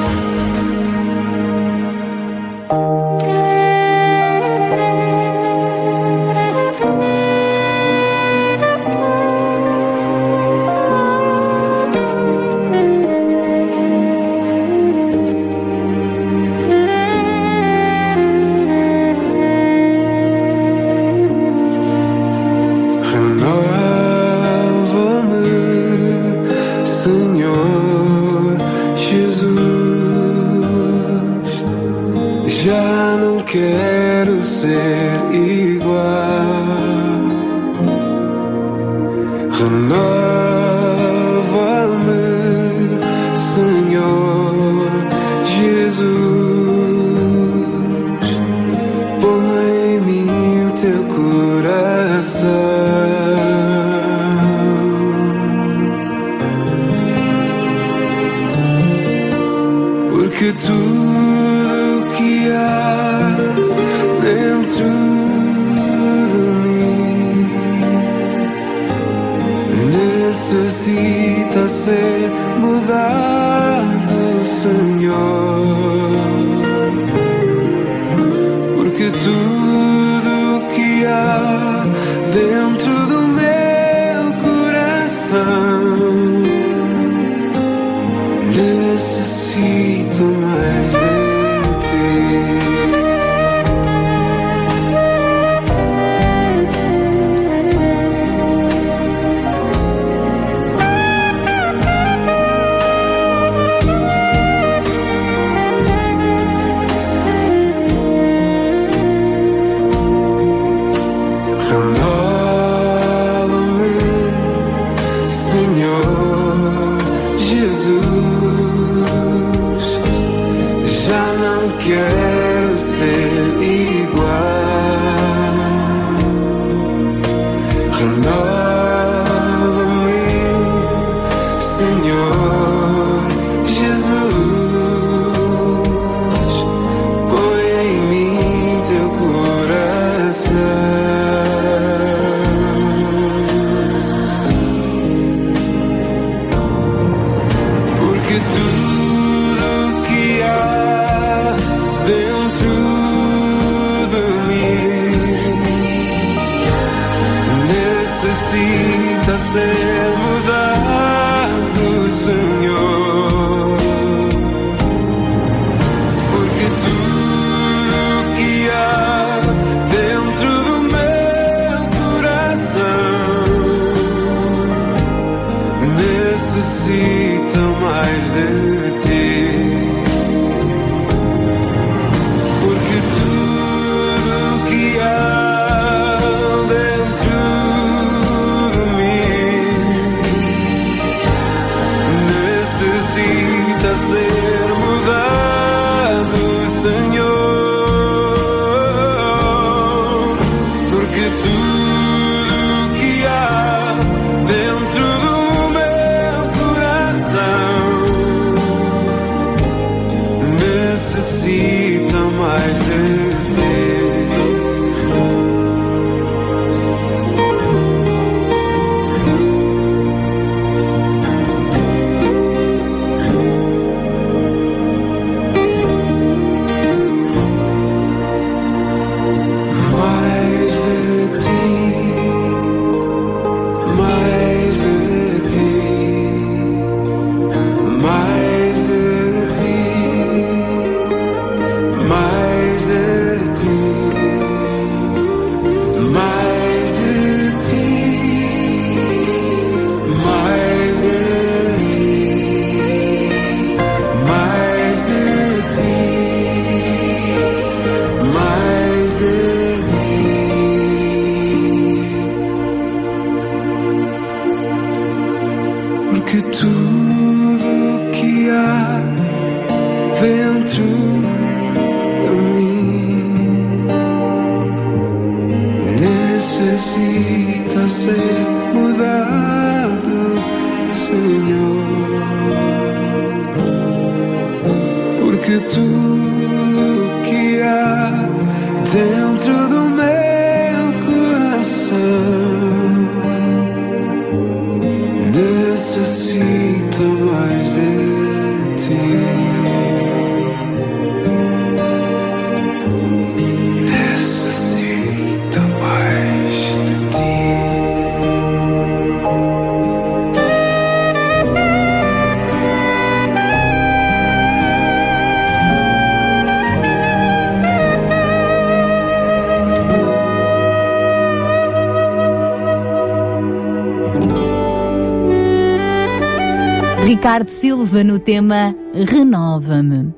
Ricardo Silva no tema Renova-me.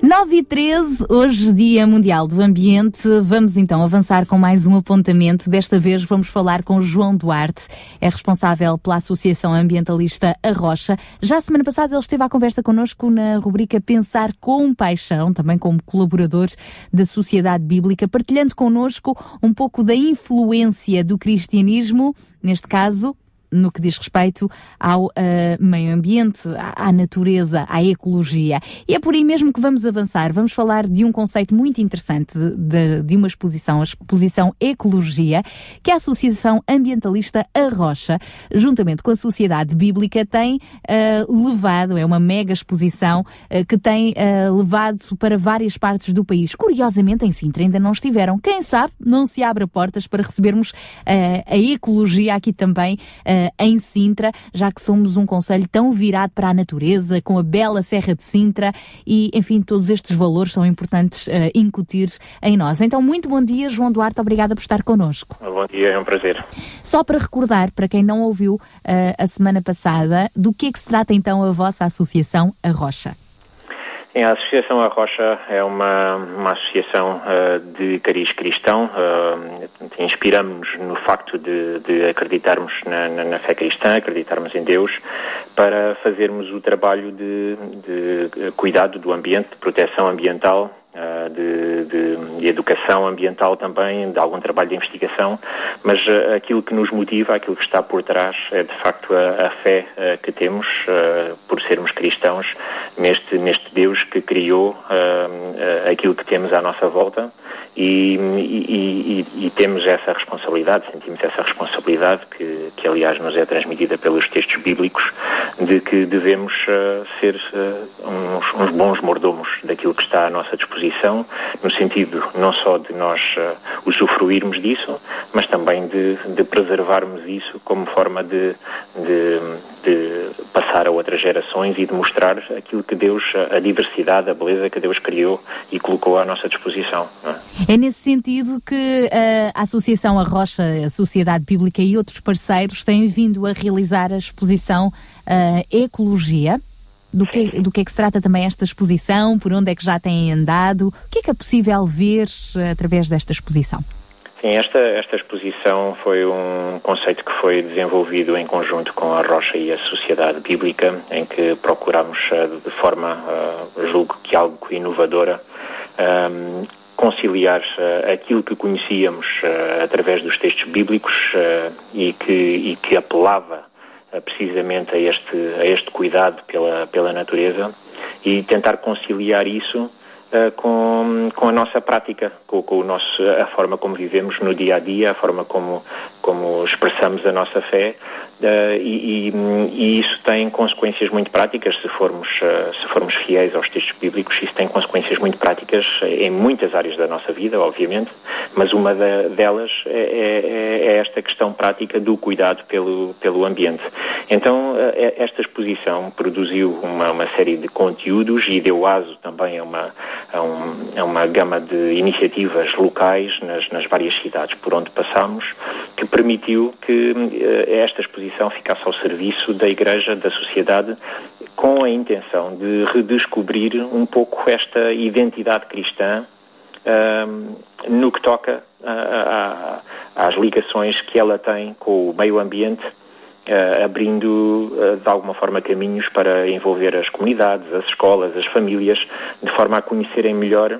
9 e 13, hoje Dia Mundial do Ambiente. Vamos então avançar com mais um apontamento. Desta vez vamos falar com João Duarte, é responsável pela Associação Ambientalista A Rocha. Já semana passada ele esteve à conversa connosco na rubrica Pensar com Paixão, também como colaborador da Sociedade Bíblica, partilhando connosco um pouco da influência do cristianismo, neste caso, no que diz respeito ao ah, meio ambiente, à, à natureza, à ecologia. E é por aí mesmo que vamos avançar. Vamos falar de um conceito muito interessante de, de uma exposição, a exposição Ecologia, que a Associação Ambientalista A Rocha, juntamente com a Sociedade Bíblica, tem ah, levado, é uma mega exposição ah, que tem levado para várias partes do país. Curiosamente, em Sintra ainda não estiveram. Quem sabe não se abre portas para recebermos a ecologia aqui também em Sintra, já que somos um conselho tão virado para a natureza, com a bela Serra de Sintra e, enfim, todos estes valores são importantes ah, incutir em nós. Então, muito bom dia, João Duarte, obrigada por estar connosco. Bom dia, é um prazer. Só para recordar, para quem não ouviu ah, a semana passada, do que é que se trata então a vossa associação, a Rocha? A Associação A Rocha é uma, uma associação ah, de cariz cristão. Uh, Inspiramos-nos no facto de, de acreditarmos na, na- na fé cristã, acreditarmos em Deus, para fazermos o trabalho de, de, cuidado do ambiente, de proteção ambiental, de, de- de educação ambiental também, de algum trabalho de investigação, mas ah, aquilo que nos motiva, aquilo que está por trás é de facto a, a fé ah, que temos ah, por sermos cristãos neste, neste Deus que criou ah, ah, aquilo que temos à nossa volta e, e- e- e temos essa responsabilidade, sentimos essa responsabilidade que, que aliás nos é transmitida pelos textos bíblicos de que devemos ah, ser ah, uns, uns bons mordomos daquilo que está à nossa disposição, no sentido não só de nós ah, usufruirmos disso, mas também de, de preservarmos isso como forma de, de, de passar a outras gerações e de mostrar aquilo que Deus, a diversidade, a beleza que Deus criou e colocou à nossa disposição. É? Nesse sentido que ah, a Associação A Rocha, a Sociedade Bíblica e outros parceiros têm vindo a realizar a exposição ah, Ecologia. Do que, do que é que se trata também esta exposição? Por onde é que já têm andado? O que é que é possível ver ah, através desta exposição? Sim, esta, esta exposição foi um conceito que foi desenvolvido em conjunto com a Rocha e a Sociedade Bíblica, em que procuramos, eh, de forma, eh, julgo que algo inovadora, ehm, conciliar eh, aquilo que conhecíamos eh, através dos textos bíblicos eh, e, que, e que apelava precisamente a este, a este cuidado pela, pela natureza e tentar conciliar isso com, com a nossa prática, com, com o nosso, a forma como vivemos no dia a dia, a forma como, como expressamos a nossa fé. Eh, e, e- e isso tem consequências muito práticas se formos, eh, se formos fiéis aos textos bíblicos. Isso tem consequências muito práticas em muitas áreas da nossa vida, obviamente, mas uma da- delas é, é- é esta questão prática do cuidado pelo, pelo ambiente. Então, eh, esta exposição produziu uma, uma série de conteúdos e deu aso também a uma, a um- a uma gama de iniciativas locais nas, nas várias cidades por onde passamos, que permitiu que eh, esta exposição ficasse ao serviço da Igreja, da sociedade, com a intenção de redescobrir um pouco esta identidade cristã ahm, no que toca a- a- às ligações que ela tem com o meio ambiente, ah, abrindo ah, de alguma forma caminhos para envolver as comunidades, as escolas, as famílias, de forma a conhecerem melhor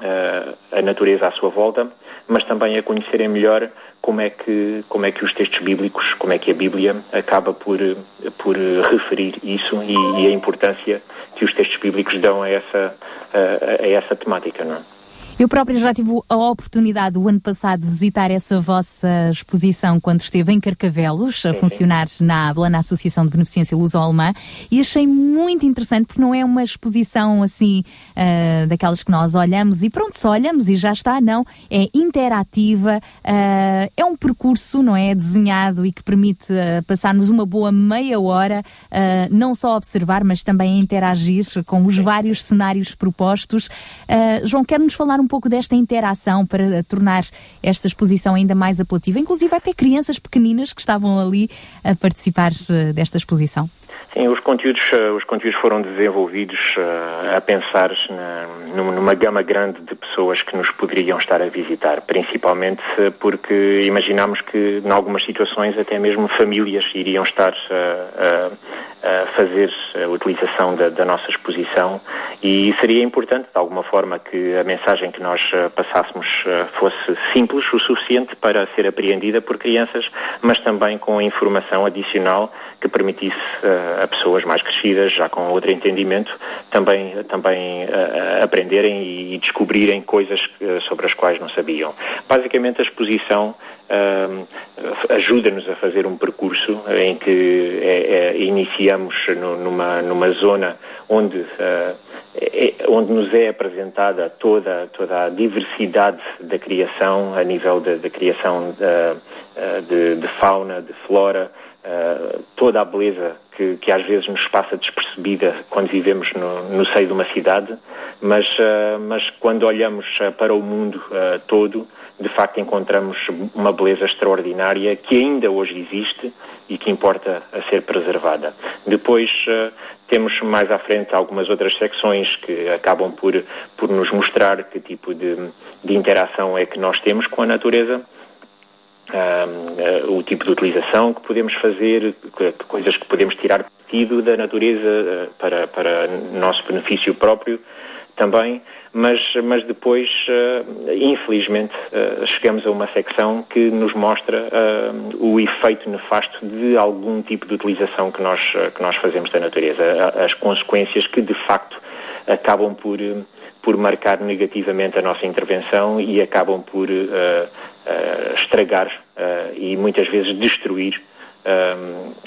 ah, a natureza à sua volta, mas também a conhecerem melhor como é que como é que os textos bíblicos, como é que a Bíblia acaba por por referir isso e, e a importância que os textos bíblicos dão a essa a, a essa temática, não é? Eu própria já tive a oportunidade o ano passado de visitar essa vossa exposição quando esteve em Carcavelos, a funcionar na ABLA, na Associação de Beneficência Luso-Alemã, e achei muito interessante porque não é uma exposição assim ah, daquelas que nós olhamos e pronto, só olhamos e já está, não. É interativa, ah, é um percurso, não é? Desenhado e que permite ah, passarmos uma boa meia hora, não só a observar, mas também a interagir com os vários cenários propostos. João, quer-nos falar um pouco desta interação para tornar esta exposição ainda mais apelativa, inclusive até crianças pequeninas que estavam ali a participar eh, desta exposição. Sim, os conteúdos, eh, os conteúdos foram desenvolvidos eh, a pensar na- num- numa gama grande de pessoas que nos poderiam estar a visitar, principalmente porque imaginámos que, em algumas situações, até mesmo famílias iriam estar a, a fazer a utilização da, da nossa exposição e seria importante, de alguma forma, que a mensagem que nós eh, passássemos eh, fosse simples o suficiente para ser apreendida por crianças, mas também com informação adicional que permitisse eh, a pessoas mais crescidas, já com outro entendimento, também, também aprenderem e descobrirem coisas sobre as quais não sabiam. Basicamente, a exposição ahm, ajuda-nos a fazer um percurso em que é- é- iniciamos no- numa, numa zona onde, ah, é- onde nos é apresentada toda, toda a diversidade da criação, a nível da criação ah, de, de fauna, de flora, ah, toda a beleza que, que às vezes nos passa despercebida quando vivemos no, no seio de uma cidade, mas, mas quando olhamos para o mundo todo, de facto encontramos uma beleza extraordinária que ainda hoje existe e que importa a ser preservada. Depois ah, temos mais à frente algumas outras secções que acabam por, por nos mostrar que tipo de, de interação é que nós temos com a natureza Ahm, eh, o tipo de utilização que podemos fazer, que coisas que podemos tirar partido da natureza eh, para, para nosso benefício próprio também, mas, mas depois, eh, infelizmente, eh, chegamos a uma secção que nos mostra ah, o efeito nefasto de algum tipo de utilização que nós, eh, que nós fazemos da natureza, as consequências que de facto acabam por, eh, por marcar negativamente a nossa intervenção e acabam por eh, eh, estragar eh, e muitas vezes destruir eh,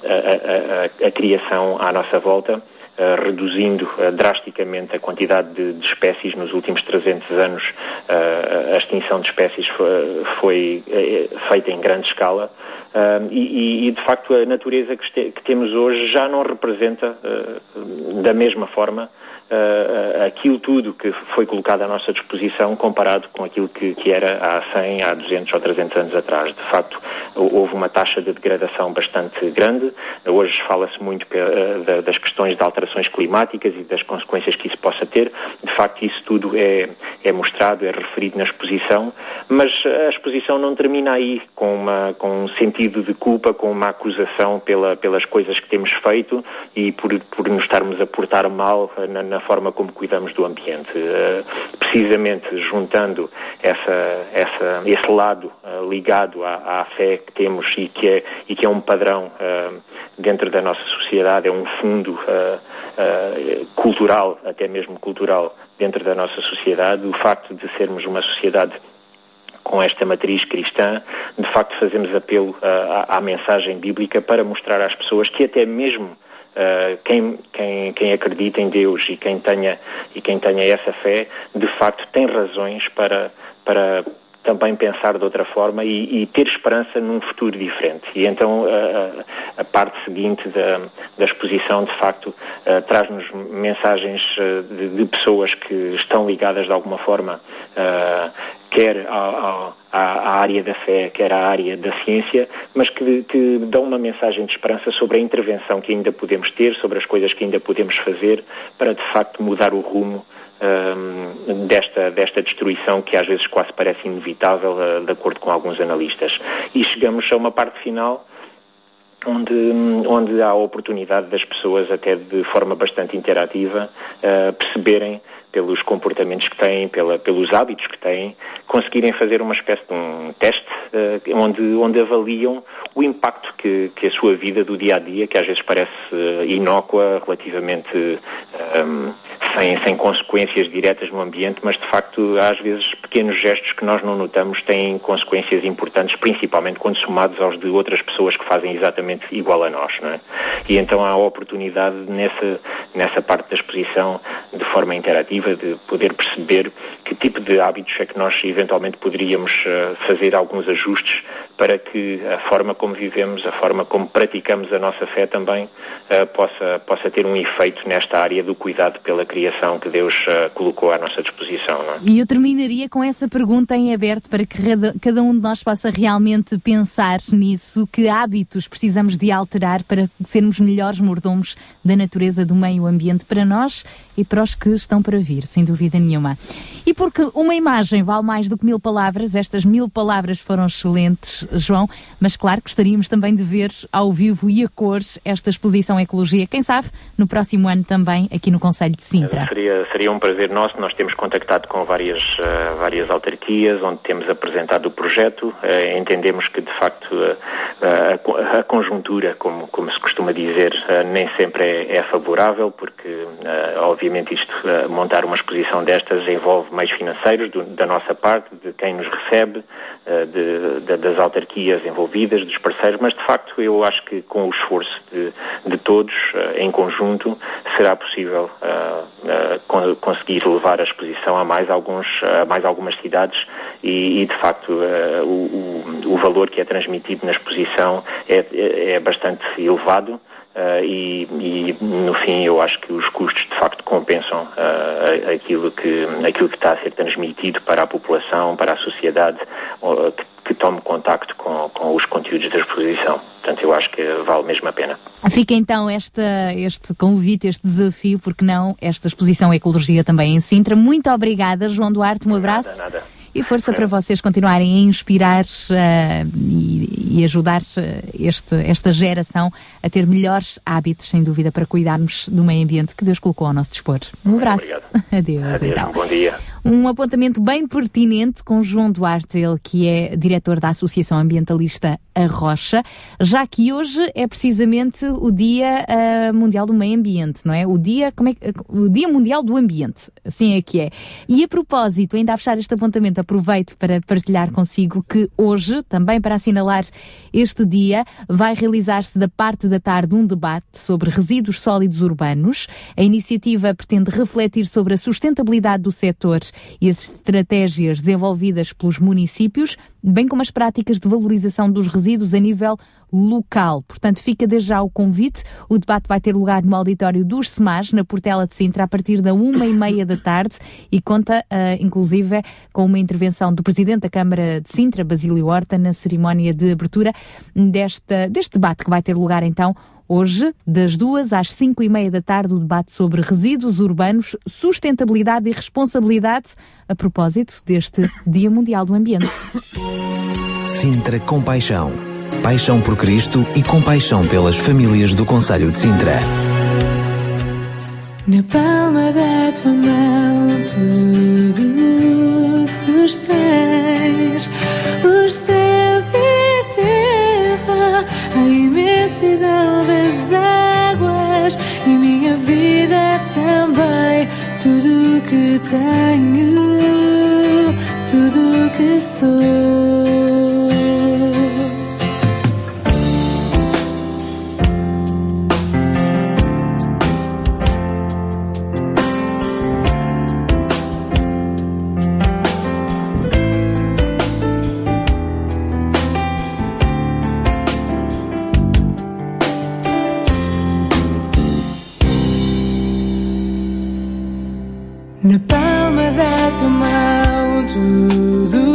a, a- a- a criação à nossa volta, eh, reduzindo eh, drasticamente a quantidade de, de espécies nos últimos 300 anos. eh, a extinção de espécies foi, foi, eh, feita em grande escala. eh, e, e, de facto a natureza que, este- que temos hoje já não representa eh, da mesma forma uh, aquilo tudo que foi colocado à nossa disposição comparado com aquilo que, que era há 100, há 200 ou 300 anos atrás. De facto, houve uma taxa de degradação bastante grande. Hoje fala-se muito uh, da- das questões de alterações climáticas e das consequências que isso possa ter. De facto, isso tudo é, é mostrado, é referido na exposição, mas a exposição não termina aí com, uma, com um sentido de culpa, com uma acusação pela, pelas coisas que temos feito e por, por nos estarmos a portar mal uh, na, na forma como cuidamos do ambiente. Uh, precisamente juntando essa, essa, esse lado uh, ligado à, à fé que temos e que é, e que é um padrão uh, dentro da nossa sociedade, é um fundo cultural, até mesmo cultural, dentro da nossa sociedade, o facto de sermos uma sociedade com esta matriz cristã, de facto fazemos apelo à, à mensagem bíblica para mostrar às pessoas que até mesmo uh, quem, quem, quem acredita em Deus e quem tenha, e quem tenha essa fé, de facto tem razões para, para também pensar de outra forma e, e ter esperança num futuro diferente. E então a, a parte seguinte da, da exposição, de facto, traz-nos mensagens de, de, pessoas que estão ligadas de alguma forma, uh, quer à, área da fé, quer à área da ciência, mas que, que dão uma mensagem de esperança sobre a intervenção que ainda podemos ter, sobre as coisas que ainda podemos fazer para, de facto, mudar o rumo um, desta, desta destruição que às vezes quase parece inevitável, uh, de acordo com alguns analistas. E chegamos a uma parte final onde, onde há a oportunidade das pessoas, até de forma bastante interativa, uh, perceberem pelos comportamentos que têm, pela, pelos hábitos que têm, conseguirem fazer uma espécie de um teste uh, onde, onde avaliam o impacto que, que a sua vida do dia a dia, que às vezes parece uh, inócua, relativamente um, sem, sem consequências diretas no ambiente, mas de facto às vezes pequenos gestos que nós não notamos têm consequências importantes, principalmente quando somados aos de outras pessoas que fazem exatamente igual a nós. Não é? E então há a oportunidade nessa, nessa parte da exposição, de forma interativa, de poder perceber que tipo de hábitos é que nós eventualmente poderíamos uh, fazer alguns ajustes para que a forma como vivemos, a forma como praticamos a nossa fé também uh, possa, possa ter um efeito nesta área do cuidado pela criação que Deus uh, colocou à nossa disposição. É? E eu terminaria com essa pergunta em aberto para que cada- cada um de nós possa realmente pensar nisso, que hábitos precisamos de alterar para sermos melhores mordomos da natureza do meio ambiente para nós e para os que estão para vir, sem dúvida nenhuma. E porque uma imagem vale mais do que mil palavras, estas mil palavras foram excelentes, João, mas claro, gostaríamos também de ver ao vivo e a cores esta exposição Ecologia, quem sabe, no próximo ano também aqui no Conselho de Sintra. Seria, seria um prazer nosso. Nós temos contactado com várias, eh, várias autarquias onde temos apresentado o projeto. Eh, entendemos que, de facto, eh, a, co- a conjuntura, como, como se costuma dizer, nem sempre é, é favorável, porque, obviamente, isto, montar uma exposição destas envolve meios financeiros do- da nossa parte, de quem nos recebe, de- de- das autarquias envolvidas, dos parceiros, mas, de facto, eu acho que com o esforço de, de todos, em conjunto, será possível eh, eh, con- conseguir levar a exposição a mais, alguns, a mais algumas cidades e, e, de facto, o, o- o valor que é transmitido na exposição é, é- é bastante elevado. Eh, e, e, no fim eu acho que os custos de facto compensam eh, aquilo, que, aquilo que está a ser transmitido para a população, para a sociedade ou, que, que tome contacto com, com os conteúdos da exposição. Portanto, eu acho que vale mesmo a pena. Fica então esta, este convite, este desafio, porque não, esta exposição Ecologia também em Sintra. Muito obrigada, João Duarte, um abraço. Nada. E força para vocês continuarem a inspirar eh, e, e ajudar eh, este, esta geração a ter melhores hábitos, sem dúvida, para cuidarmos do meio ambiente que Deus colocou ao nosso dispor. Um abraço. <laughs> Adeus, Adeus, então. um bom dia. Um apontamento bem pertinente com João Duarte, ele que é diretor da Associação Ambientalista A Rocha, já que hoje é precisamente o Dia ah, Mundial do Meio Ambiente, não é? O Dia, como é que- o Dia Mundial do Ambiente, assim é que é. E a propósito, ainda a fechar este apontamento, aproveito para partilhar consigo que hoje, também para assinalar este dia, vai realizar-se da parte da tarde um debate sobre resíduos sólidos urbanos. A iniciativa pretende refletir sobre a sustentabilidade do setor e as estratégias desenvolvidas pelos municípios, bem como as práticas de valorização dos resíduos a nível local. Portanto, fica desde já o convite. O debate vai ter lugar no auditório dos SEMAS, na Portela de Sintra, a partir da uma e meia da tarde e conta, ah, inclusive, com uma intervenção do Presidente da Câmara de Sintra, Basílio Horta, na cerimónia de abertura desta, deste debate que vai ter lugar, então, Hoje, das duas às cinco e meia da tarde, o debate sobre resíduos urbanos, sustentabilidade e responsabilidade, a propósito deste Dia Mundial do Ambiente. Sintra Compaixão. Paixão por Cristo e compaixão pelas famílias do Conselho de Sintra. Na palma da tua mão tudo sustens Os céus imensidão das águas E minha vida também. Tudo que tenho Tudo que sou Na palma da tua mão tudo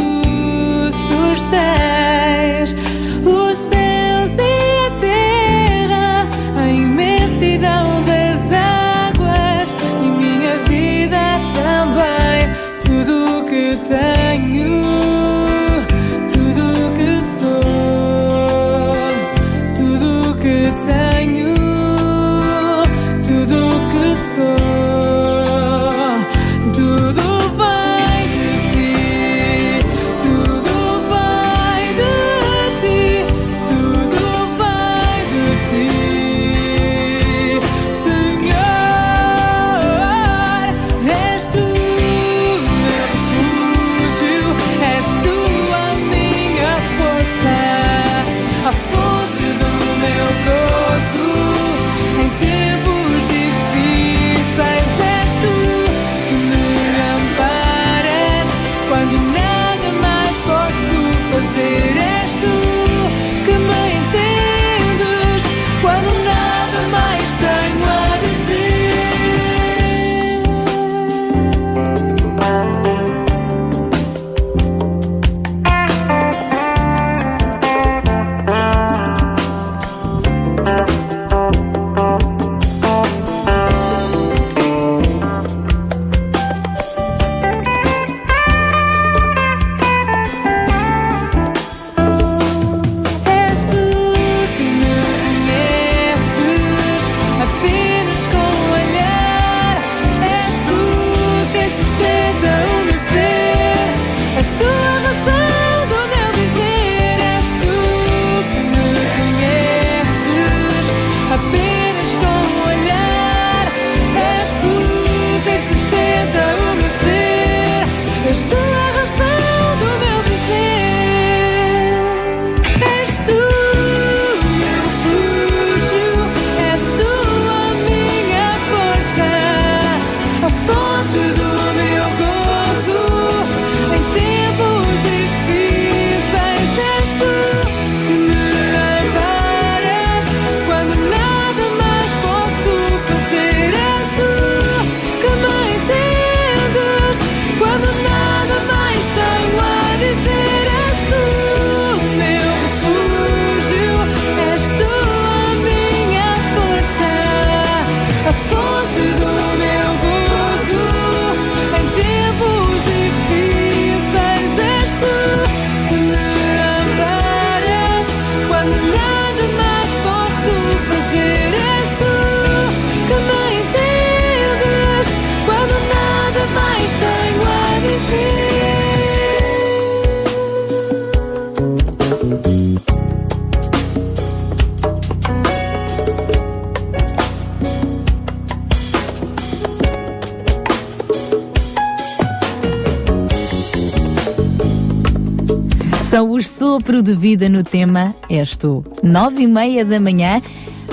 de vida no tema Esto, nove e meia da manhã.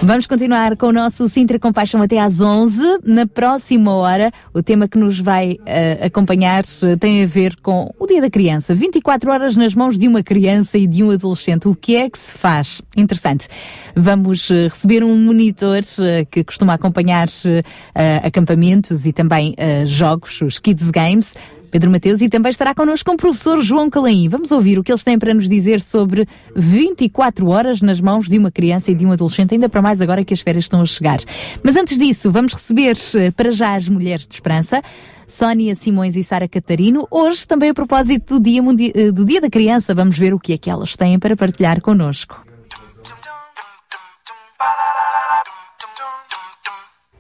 Vamos continuar com o nosso Sintra Compaixão até às 11. Na próxima hora, o tema que nos vai uh, acompanhar uh, tem a ver com o Dia da Criança. 24 horas nas mãos de uma criança e de um adolescente. O que é que se faz? Interessante. Vamos uh, receber um monitor que costuma acompanhar acampamentos e também jogos, os Kids Games. Pedro Mateus e também estará connosco o professor João Calaim. Vamos ouvir o que eles têm para nos dizer sobre 24 horas nas mãos de uma criança e de um adolescente, ainda para mais agora que as férias estão a chegar. Mas antes disso, vamos receber eh, para já as Mulheres de Esperança. Sónia Simões e Sara Catarino. Hoje, também a propósito do dia, eh, do dia da Criança, vamos ver o que é que elas têm para partilhar connosco.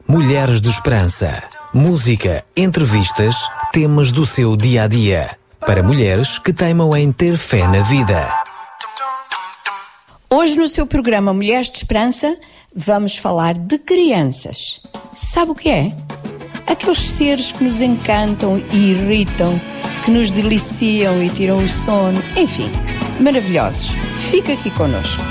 Mulheres de Esperança. Música, entrevistas, temas do seu dia a dia. Para mulheres que teimam em ter fé na vida. Hoje, no seu programa Mulheres de Esperança, vamos falar de crianças. Sabe o que é? Aqueles seres que nos encantam e irritam, que nos deliciam e tiram o sono, enfim, maravilhosos. Fica aqui connosco.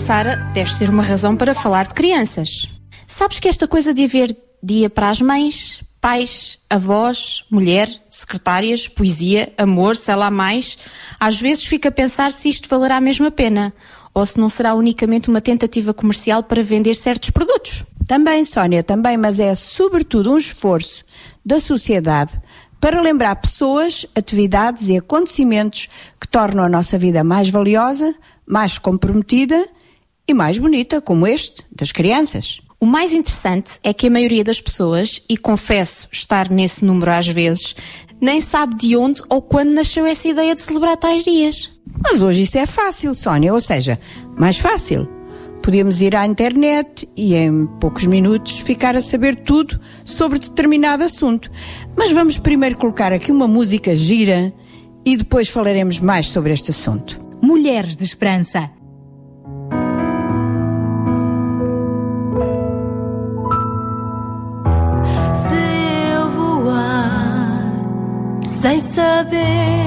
Sara, deve ser uma razão para falar de crianças. Sabes que esta coisa de haver dia para as mães, pais, avós, mulher, secretárias, poesia, amor, sei lá mais, às vezes fica a pensar se isto valerá mesmo a pena ou se não será unicamente uma tentativa comercial para vender certos produtos. Também, Sónia, também, mas é sobretudo um esforço da sociedade para lembrar pessoas, atividades e acontecimentos que tornam a nossa vida mais valiosa, mais comprometida e mais bonita, como este das crianças. O mais interessante é que a maioria das pessoas, e confesso estar nesse número às vezes, nem sabe de onde ou quando nasceu essa ideia de celebrar tais dias. Mas hoje isso é fácil, Sónia, ou seja, mais fácil. Podemos ir à internet e em poucos minutos ficar a saber tudo sobre determinado assunto. Mas vamos primeiro colocar aqui uma música gira e depois falaremos mais sobre este assunto. Mulheres de Esperança. Sem saber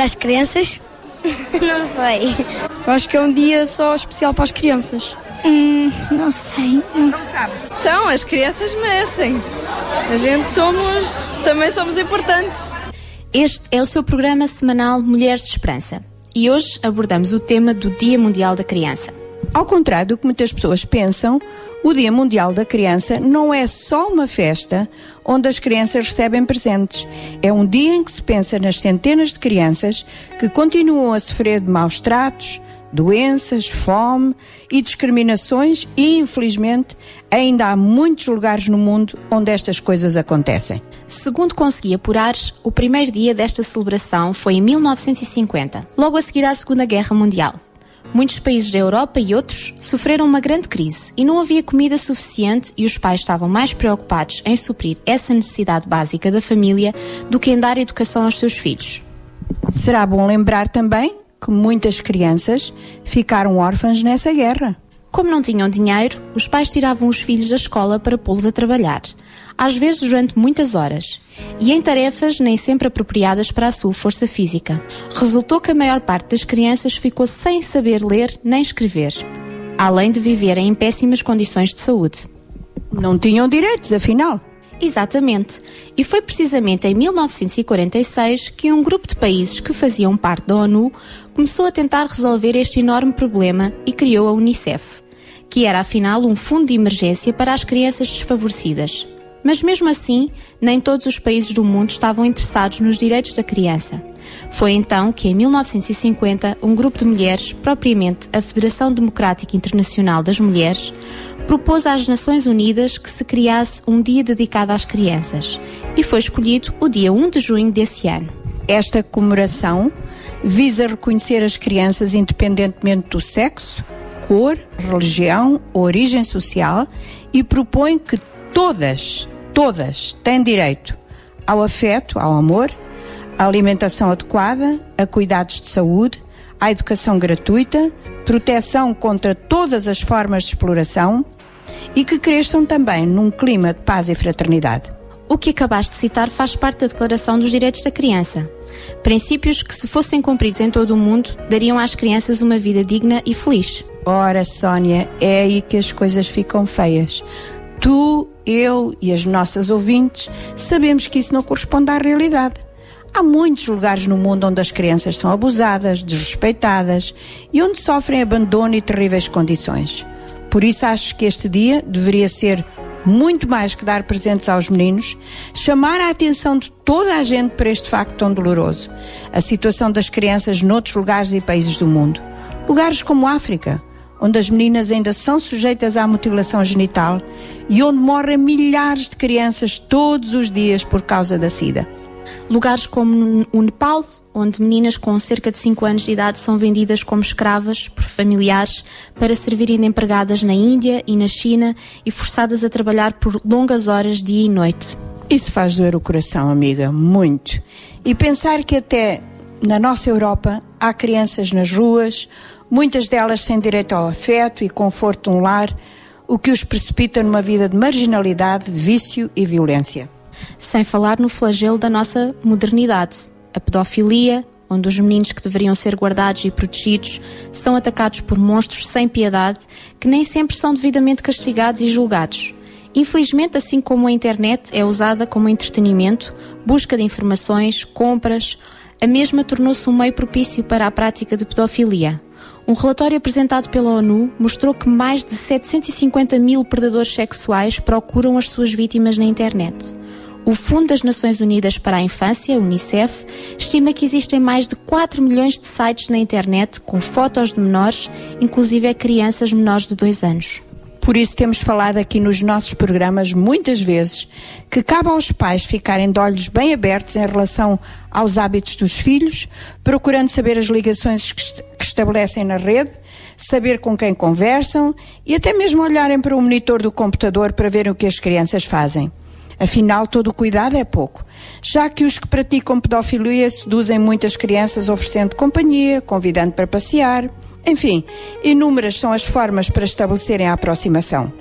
para as crianças? <laughs> não sei. Acho que é um dia só especial para as crianças. Hum, não sei. Não sabes? Então, as crianças merecem. A gente somos, também somos importantes. Este é o seu programa semanal Mulheres de Esperança e hoje abordamos o tema do Dia Mundial da Criança. Ao contrário do que muitas pessoas pensam, o Dia Mundial da Criança não é só uma festa onde as crianças recebem presentes. É um dia em que se pensa nas centenas de crianças que continuam a sofrer de maus tratos, doenças, fome e discriminações e, infelizmente, ainda há muitos lugares no mundo onde estas coisas acontecem. Segundo consegui apurar, o primeiro dia desta celebração foi em 1950, logo a seguir à Segunda Guerra Mundial. Muitos países da Europa e outros sofreram uma grande crise e não havia comida suficiente e os pais estavam mais preocupados em suprir essa necessidade básica da família do que em dar educação aos seus filhos. Será bom lembrar também que muitas crianças ficaram órfãs nessa guerra. Como não tinham dinheiro, os pais tiravam os filhos da escola para pô-los a trabalhar, às vezes durante muitas horas, e em tarefas nem sempre apropriadas para a sua força física. Resultou que a maior parte das crianças ficou sem saber ler nem escrever, além de viverem em péssimas condições de saúde. Não tinham direitos, afinal. Exatamente. E foi precisamente em 1946 que um grupo de países que faziam parte da ONU começou a tentar resolver este enorme problema e criou a Unicef, que era afinal um fundo de emergência para as crianças desfavorecidas. Mas mesmo assim, nem todos os países do mundo estavam interessados nos direitos da criança. Foi então que, em 1950, um grupo de mulheres, propriamente a Federação Democrática Internacional das Mulheres, propôs às Nações Unidas que se criasse um dia dedicado às crianças e foi escolhido o dia 1 de junho desse ano. Esta comemoração visa reconhecer as crianças independentemente do sexo, cor, religião origem social e propõe que todas, todas têm direito ao afeto, ao amor, à alimentação adequada, a cuidados de saúde, à educação gratuita, proteção contra todas as formas de exploração e que cresçam também num clima de paz e fraternidade. O que acabaste de citar faz parte da Declaração dos Direitos da Criança. Princípios que, se fossem cumpridos em todo o mundo, dariam às crianças uma vida digna e feliz. Ora, Sónia, é aí que as coisas ficam feias. Tu, eu e as nossas ouvintes sabemos que isso não corresponde à realidade. Há muitos lugares no mundo onde as crianças são abusadas, desrespeitadas e onde sofrem abandono e terríveis condições. Por isso acho que este dia deveria ser muito mais que dar presentes aos meninos, chamar a atenção de toda a gente para este facto tão doloroso. A situação das crianças noutros lugares e países do mundo. Lugares como África, onde as meninas ainda são sujeitas à mutilação genital e onde morrem milhares de crianças todos os dias por causa da SIDA. Lugares como o Nepal, onde meninas com cerca de 5 anos de idade são vendidas como escravas por familiares para servirem de empregadas na Índia e na China e forçadas a trabalhar por longas horas dia e noite. Isso faz doer o coração, amiga, muito. E pensar que até na nossa Europa há crianças nas ruas, muitas delas sem direito ao afeto e conforto de um lar, o que os precipita numa vida de marginalidade, vício e violência. Sem falar no flagelo da nossa modernidade, a pedofilia, onde os meninos que deveriam ser guardados e protegidos são atacados por monstros sem piedade que nem sempre são devidamente castigados e julgados. Infelizmente, assim como a internet é usada como entretenimento, busca de informações, compras, a mesma tornou-se um meio propício para a prática de pedofilia. Um relatório apresentado pela ONU mostrou que mais de 750 mil predadores sexuais procuram as suas vítimas na internet. O Fundo das Nações Unidas para a Infância, UNICEF, estima que existem mais de 4 milhões de sites na internet com fotos de menores, inclusive a crianças menores de 2 anos. Por isso temos falado aqui nos nossos programas muitas vezes que cabe aos pais ficarem de olhos bem abertos em relação aos hábitos dos filhos, procurando saber as ligações estabelecem na rede, saber com quem conversam e até mesmo olharem para o monitor do computador para ver o que as crianças fazem. Afinal, todo o cuidado é pouco, já que os que praticam pedofilia seduzem muitas crianças oferecendo companhia, convidando para passear. Enfim, inúmeras são as formas para estabelecerem a aproximação.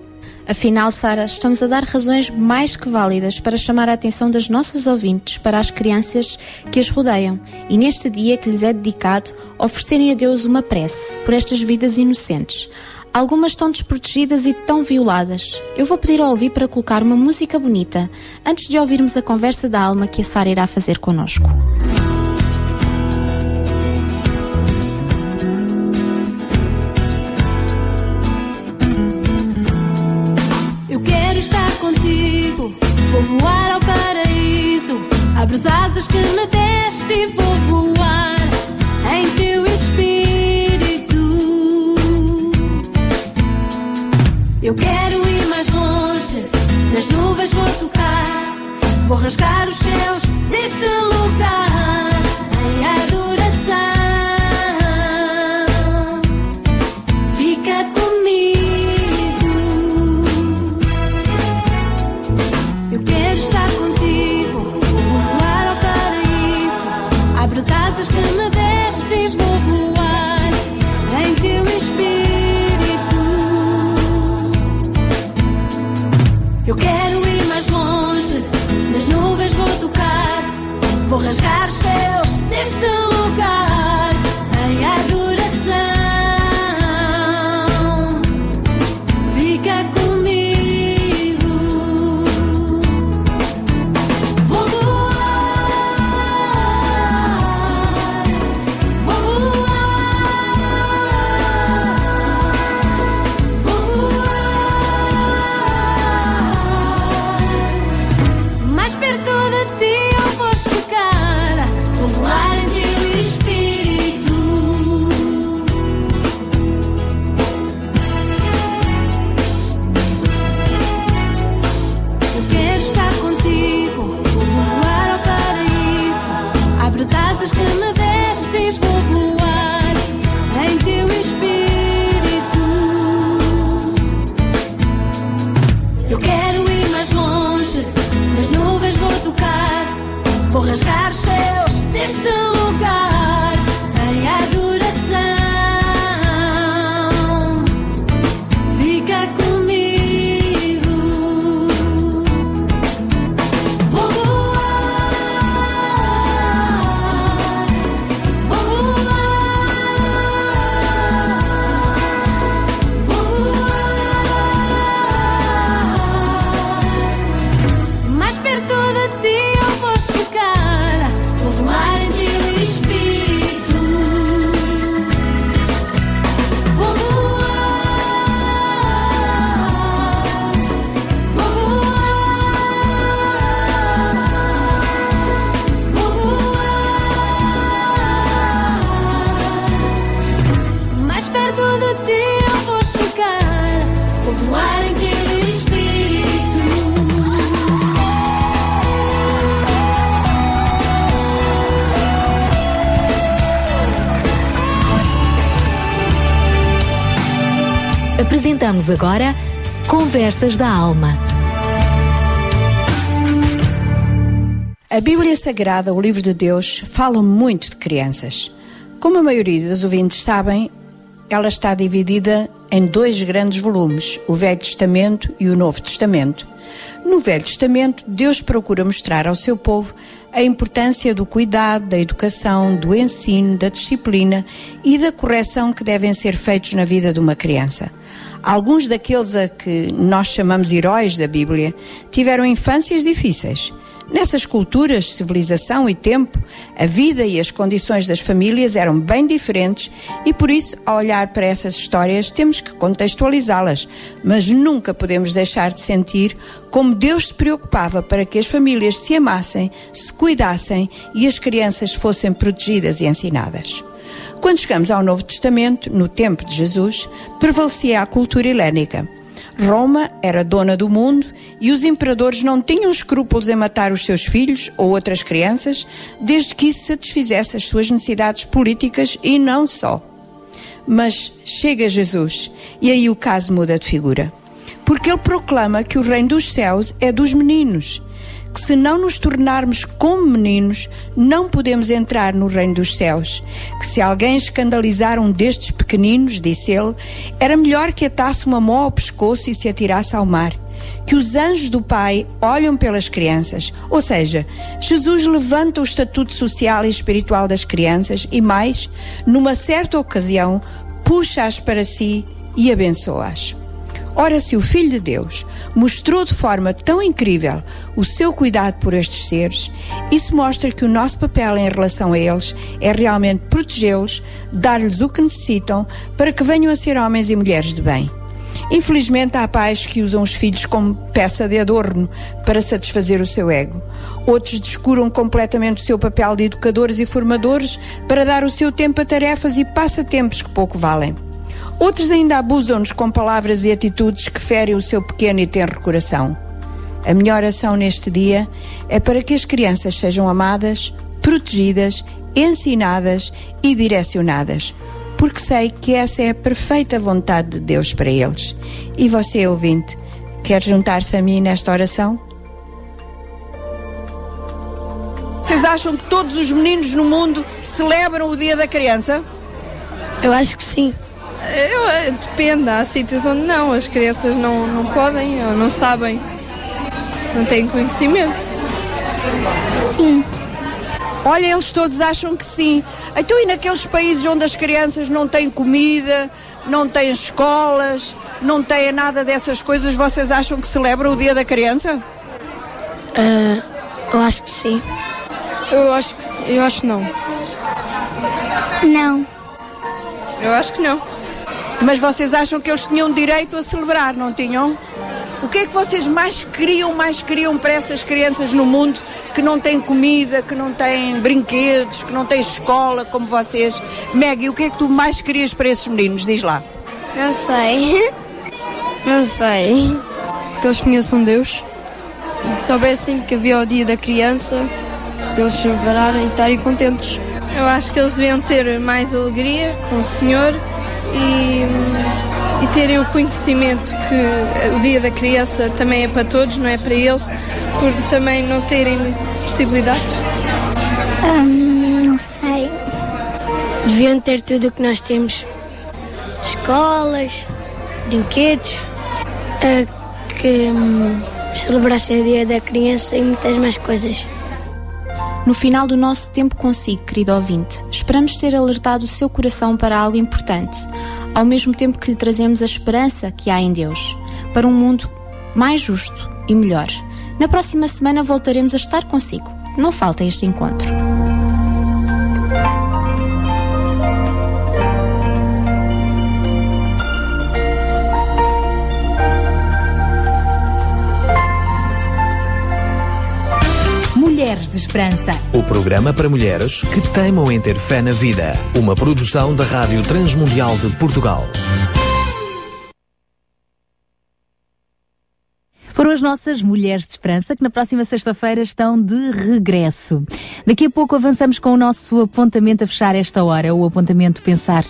Afinal, Sara, estamos a dar razões mais que válidas para chamar a atenção das nossas ouvintes para as crianças que as rodeiam e neste dia que lhes é dedicado, oferecerem a Deus uma prece por estas vidas inocentes. Algumas estão desprotegidas e tão violadas. Eu vou pedir ao Alvi para colocar uma música bonita antes de ouvirmos a conversa da alma que a Sara irá fazer connosco. Agora Conversas da Alma. A Bíblia Sagrada, o livro de Deus, fala muito de crianças. Como a maioria dos ouvintes sabem, ela está dividida em dois grandes volumes, o Velho Testamento e o Novo Testamento. No Velho Testamento, Deus procura mostrar ao seu povo a importância do cuidado, da educação, do ensino, da disciplina e da correção que devem ser feitos na vida de uma criança. Alguns daqueles a que nós chamamos heróis da Bíblia tiveram infâncias difíceis. Nessas culturas, civilização e tempo, a vida e as condições das famílias eram bem diferentes e por isso, ao olhar para essas histórias, temos que contextualizá-las, mas nunca podemos deixar de sentir como Deus se preocupava para que as famílias se amassem, se cuidassem e as crianças fossem protegidas e ensinadas. Quando chegamos ao Novo Testamento, no tempo de Jesus, prevalecia a cultura helénica. Roma era dona do mundo e os imperadores não tinham escrúpulos em matar os seus filhos ou outras crianças, desde que isso satisfizesse as suas necessidades políticas e não só. Mas chega Jesus e aí o caso muda de figura. Porque ele proclama que o reino dos céus é dos meninos, que se não nos tornarmos como meninos, não podemos entrar no reino dos céus. Que se alguém escandalizar um destes pequeninos, disse ele, era melhor que atasse uma mão ao pescoço e se atirasse ao mar. Que os anjos do Pai olham pelas crianças, ou seja, Jesus levanta o estatuto social e espiritual das crianças e, mais, numa certa ocasião, puxa-as para si e abençoa-as. Ora, se o Filho de Deus mostrou de forma tão incrível o seu cuidado por estes seres, isso mostra que o nosso papel em relação a eles é realmente protegê-los, dar-lhes o que necessitam para que venham a ser homens e mulheres de bem. Infelizmente, há pais que usam os filhos como peça de adorno para satisfazer o seu ego. Outros descuram completamente o seu papel de educadores e formadores para dar o seu tempo a tarefas e passatempos que pouco valem. Outros ainda abusam-nos com palavras e atitudes que ferem o seu pequeno e tenro coração. A minha oração neste dia é para que as crianças sejam amadas, protegidas, ensinadas e direcionadas, porque sei que essa é a perfeita vontade de Deus para eles. E você, ouvinte, quer juntar-se a mim nesta oração? Vocês acham que todos os meninos no mundo celebram o Dia da Criança? Eu acho que sim. Eu, eh, depende, há sítios onde não, as crianças não, não podem ou não sabem, não têm conhecimento. Sim. Olha, eles todos acham que sim. Então, e naqueles países onde as crianças não têm comida, não têm escolas, não têm nada dessas coisas, vocês acham que celebram o Dia da Criança? Ah, eu acho que sim. Eu acho que sim, eu acho que não. Não. Eu acho que não. Mas vocês acham que eles tinham direito a celebrar, não tinham? O que é que vocês mais queriam, mais queriam para essas crianças no mundo que não têm comida, que não têm brinquedos, que não têm escola como vocês? Maggie, o que é que tu mais querias para esses meninos? Diz lá. Não sei. <laughs> Não sei. Que eles conheçam Deus, que soubessem que havia o dia da criança, para eles celebrarem e estarem contentes. Eu acho que eles deviam ter mais alegria com o Senhor e, e terem o conhecimento que o dia da criança também é para todos, não é para eles, por também não terem possibilidades. Hum, não sei. Deviam ter tudo o que nós temos: escolas, brinquedos, que hum, celebrassem o dia da criança e muitas mais coisas. No final do nosso tempo consigo, querido ouvinte, esperamos ter alertado o seu coração para algo importante, ao mesmo tempo que lhe trazemos a esperança que há em Deus, para um mundo mais justo e melhor. Na próxima semana voltaremos a estar consigo. Não falta este encontro. esperança. O programa para mulheres que teimam em ter fé na vida. Uma produção da Rádio Transmundial de Portugal. Foram as nossas Mulheres de Esperança que na próxima sexta-feira estão de regresso. Daqui a pouco avançamos com o nosso apontamento a fechar esta hora, o apontamento Pensar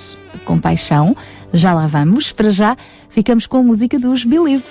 com Paixão. Já lá vamos. Para já, ficamos com a música dos Believe.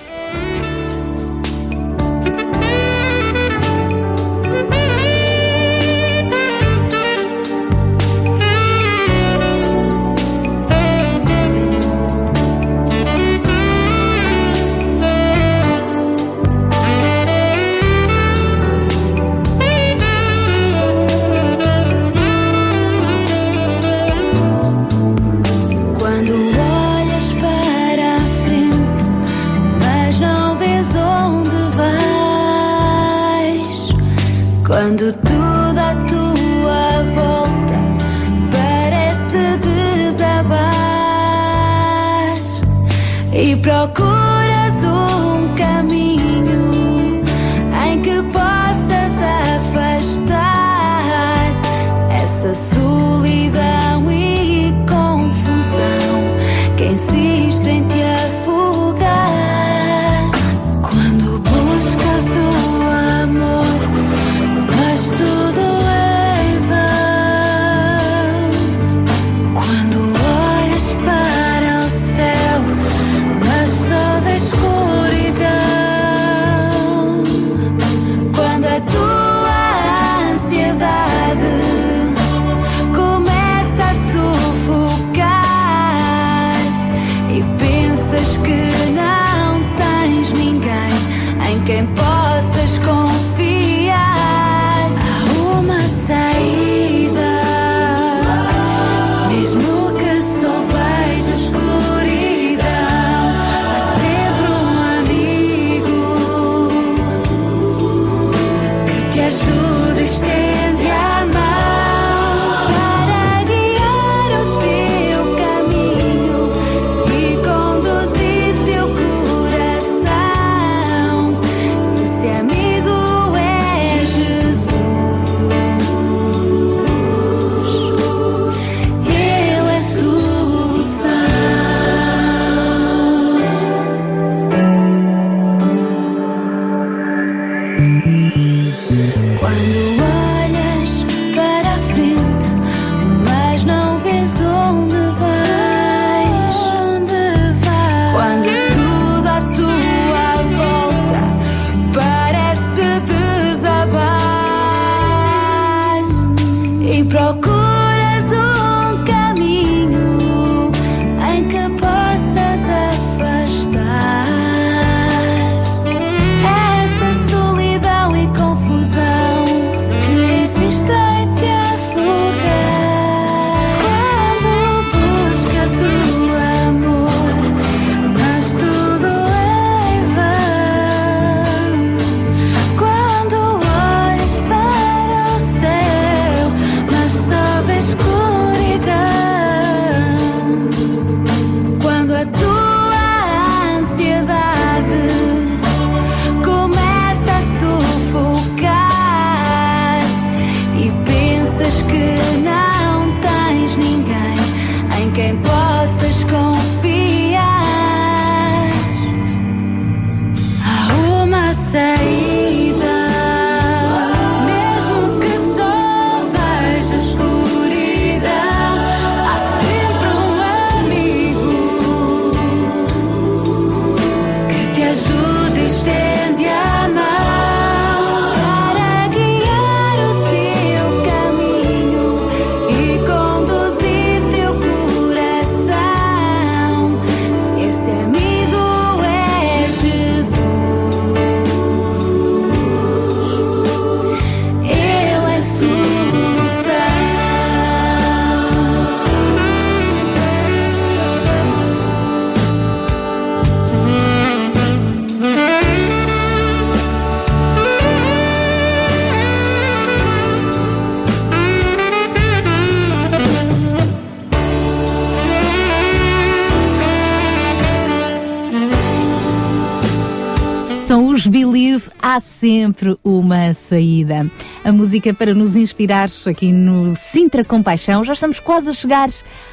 sempre uma saída. A música para nos inspirar aqui no Sintra Compaixão. Já estamos quase a chegar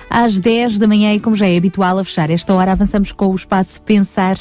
às 10 da manhã e, como já é habitual, a fechar esta hora, avançamos com o espaço Pensar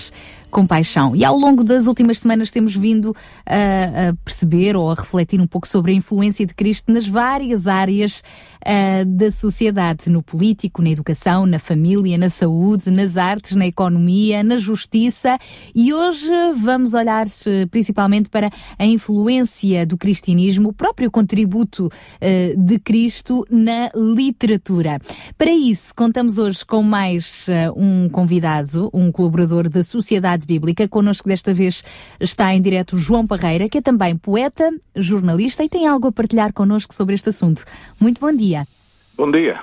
com paixão. E ao longo das últimas semanas temos vindo a perceber ou a refletir um pouco sobre a influência de Cristo nas várias áreas uh, da sociedade, no político, na educação, na família, na saúde, nas artes, na economia, na justiça. E hoje vamos olhar uh, principalmente para a influência do cristianismo, o próprio contributo uh, de Cristo na literatura. Para isso, contamos hoje com mais um convidado, um colaborador da Sociedade Bíblica. Connosco desta vez está em direto João Parreira, que é também poeta, jornalista e tem algo a partilhar connosco sobre este assunto. Muito bom dia. Bom dia.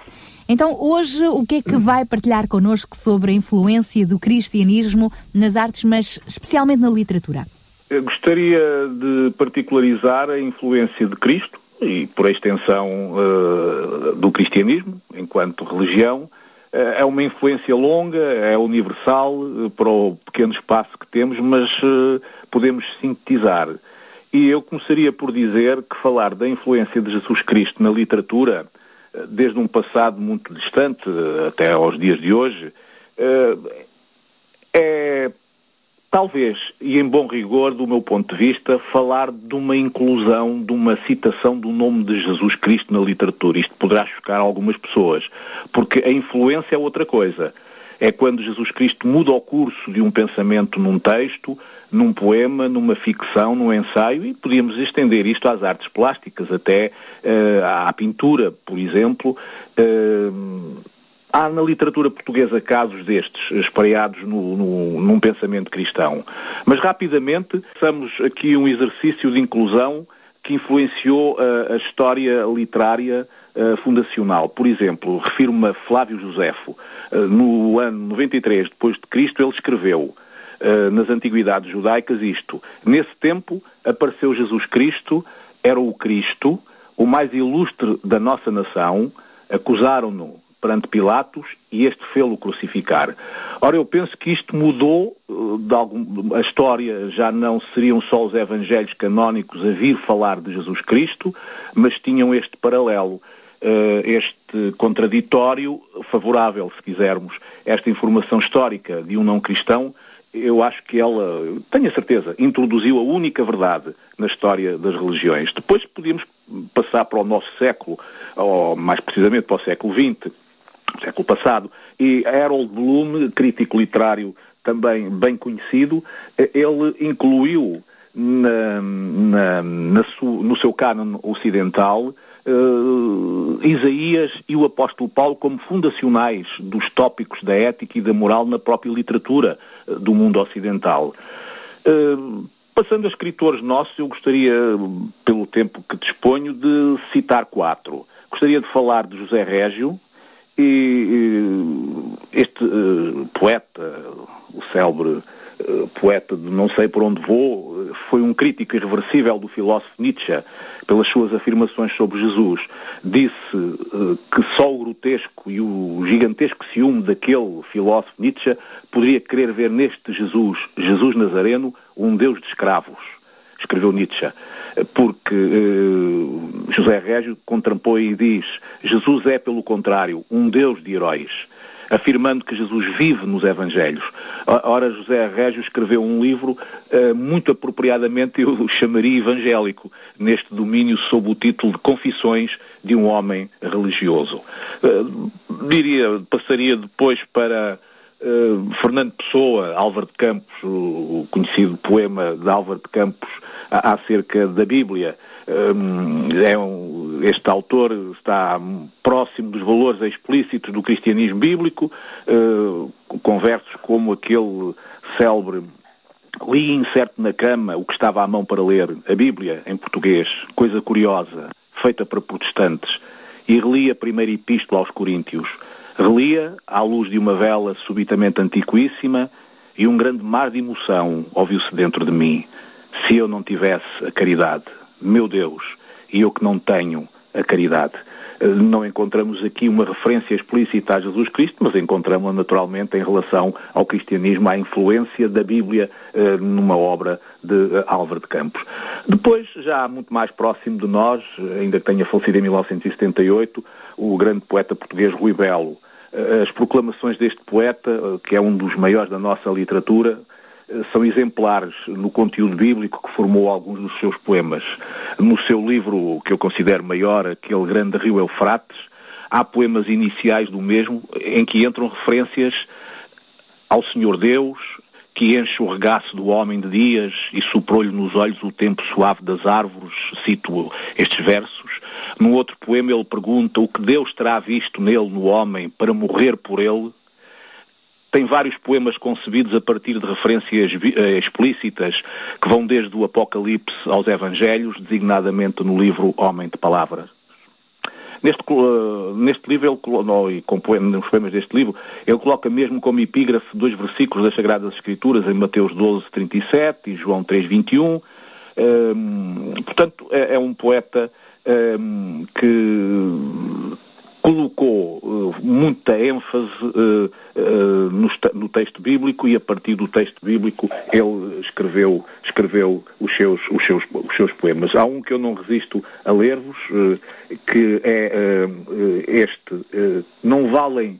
Então, hoje, o que é que vai partilhar connosco sobre a influência do cristianismo nas artes, mas especialmente na literatura? Eu gostaria de particularizar a influência de Cristo e, por extensão, uh, do cristianismo enquanto religião. Uh, é uma influência longa, é universal uh, para o pequeno espaço que temos, mas podemos sintetizar. E eu começaria por dizer que falar da influência de Jesus Cristo na literatura desde um passado muito distante até aos dias de hoje, eh, é talvez, e em bom rigor, do meu ponto de vista, falar de uma inclusão, de uma citação do nome de Jesus Cristo na literatura. Isto poderá chocar algumas pessoas, porque a influência é outra coisa. É quando Jesus Cristo muda o curso de um pensamento num texto, num poema, numa ficção, num ensaio, e podíamos estender isto às artes plásticas, até uh, à pintura, por exemplo. Uh, há na literatura portuguesa casos destes, espalhados no, no, num pensamento cristão. Mas rapidamente, façamos aqui um exercício de inclusão que influenciou uh, a história literária uh, fundacional. Por exemplo, refiro-me a Flávio Josefo. Uh, no ano 93 depois de Cristo, ele escreveu nas antiguidades judaicas isto. Nesse tempo apareceu Jesus Cristo, era o Cristo, o mais ilustre da nossa nação, acusaram-no perante Pilatos e este fê-lo crucificar. Ora, eu penso que isto mudou de algum, a história, já não seriam só os evangelhos canónicos a vir falar de Jesus Cristo, mas tinham este paralelo, este contraditório favorável, se quisermos, esta informação histórica de um não cristão eu acho que ela, tenho a certeza, introduziu a única verdade na história das religiões. Depois podíamos passar para o nosso século, ou mais precisamente para o século XX, século passado, e Harold Bloom, crítico literário também bem conhecido, ele incluiu na, na, na su, no seu cânon ocidental uh, Isaías e o apóstolo Paulo como fundacionais dos tópicos da ética e da moral na própria literatura uh, do mundo ocidental. Uh, passando a escritores nossos, eu gostaria, pelo tempo que disponho, de citar quatro. Gostaria de falar de José Régio, e este poeta, o célebre poeta de Não Sei Por Onde Vou, foi um crítico irreversível do filósofo Nietzsche pelas suas afirmações sobre Jesus. Disse uh, que só o grotesco e o gigantesco ciúme daquele filósofo Nietzsche poderia querer ver neste Jesus, Jesus Nazareno, um Deus de escravos. Escreveu Nietzsche. Porque uh, José Régio contrapõe e diz: Jesus é, pelo contrário, um Deus de heróis afirmando que Jesus vive nos Evangelhos. Ora, José Régio escreveu um livro uh, muito apropriadamente, eu o chamaria evangélico, neste domínio sob o título de Confissões de um Homem Religioso. Uh, diria, passaria depois para uh, Fernando Pessoa, Álvaro de Campos, o, conhecido poema de Álvaro de Campos acerca da Bíblia. É um, este autor está próximo dos valores explícitos do cristianismo bíblico, uh, com versos como aquele célebre li incerto na cama o que estava à mão para ler, a Bíblia em português, coisa curiosa, feita para protestantes, e reli a primeira epístola aos Coríntios. Relia à luz de uma vela subitamente antiquíssima e um grande mar de emoção ouviu-se dentro de mim. Se eu não tivesse a caridade, meu Deus, e eu que não tenho a caridade. Não encontramos aqui uma referência explícita a Jesus Cristo, mas encontramos naturalmente em relação ao cristianismo, à influência da Bíblia eh, numa obra de eh, Álvaro de Campos. Depois, já muito mais próximo de nós, ainda que tenha falecido em 1978, o grande poeta português Rui Belo. As proclamações deste poeta, que é um dos maiores da nossa literatura, eh, são exemplares no conteúdo bíblico que formou alguns dos seus poemas. No seu livro, que eu considero maior, aquele grande rio Eufrates, há poemas iniciais do mesmo em que entram referências ao Senhor Deus, que enche o regaço do homem de dias e soprou-lhe nos olhos o tempo suave das árvores, cito estes versos. Num outro poema ele pergunta o que Deus terá visto nele, no homem, para morrer por ele. Tem vários poemas concebidos a partir de referências eh, explícitas que vão desde o Apocalipse aos Evangelhos, designadamente no livro Homem de Palavras. Neste, colo- neste livro, ele, no, e com poema- nos poemas deste livro, ele coloca mesmo como epígrafe dois versículos das Sagradas Escrituras, em Mateus 12, 37 e João 3, 21. Hum, portanto, é, é um poeta hum, que colocou eh, muita ênfase eh, eh, no, no texto bíblico e a partir do texto bíblico ele escreveu, escreveu os, seus, os, seus, os seus poemas. Há um que eu não resisto a ler-vos, que é este. não valem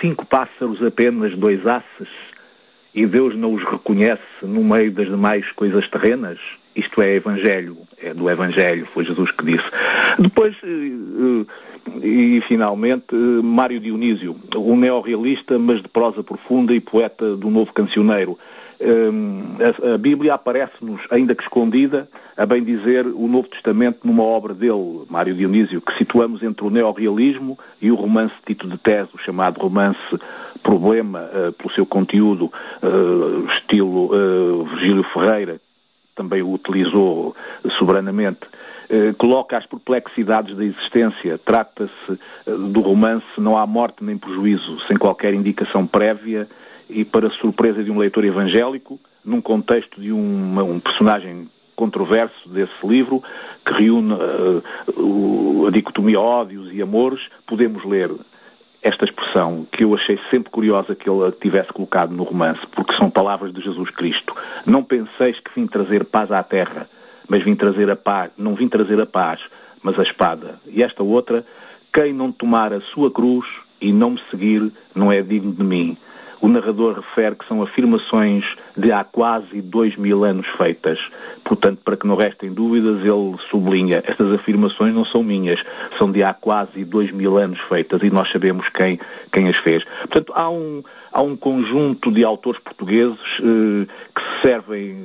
cinco pássaros apenas dois asses e Deus não os reconhece no meio das demais coisas terrenas? Isto é Evangelho, é do Evangelho, foi Jesus que disse. Depois, eh, eh, e finalmente, eh, Mário Dionísio, um neorrealista, mas de prosa profunda e poeta do novo cancioneiro. A, Bíblia aparece-nos, ainda que escondida, a bem dizer, o Novo Testamento numa obra dele, Mário Dionísio, que situamos entre o neorrealismo e o romance Tito de Teso, chamado romance Problema, pelo seu conteúdo, estilo Virgílio Ferreira, também o utilizou soberanamente, eh, coloca as perplexidades da existência. Trata-se eh, do romance Não há morte nem prejuízo, sem qualquer indicação prévia e para surpresa de um leitor evangélico, num contexto de uma- um personagem controverso desse livro, que reúne o- a dicotomia ódios e amores, podemos ler esta expressão que eu achei sempre curiosa que ele tivesse colocado no romance, porque são palavras de Jesus Cristo. Não penseis que vim trazer paz à terra, mas vim trazer a paz, não vim trazer a paz, mas a espada. E esta outra, quem não tomar a sua cruz e não me seguir, não é digno de mim. O narrador refere que são afirmações de há quase dois mil anos feitas. Portanto, para que não restem dúvidas, ele sublinha, estas afirmações não são minhas, são de há quase dois mil anos feitas e nós sabemos quem, quem as fez. Portanto, há um, há um conjunto de autores portugueses eh, que se servem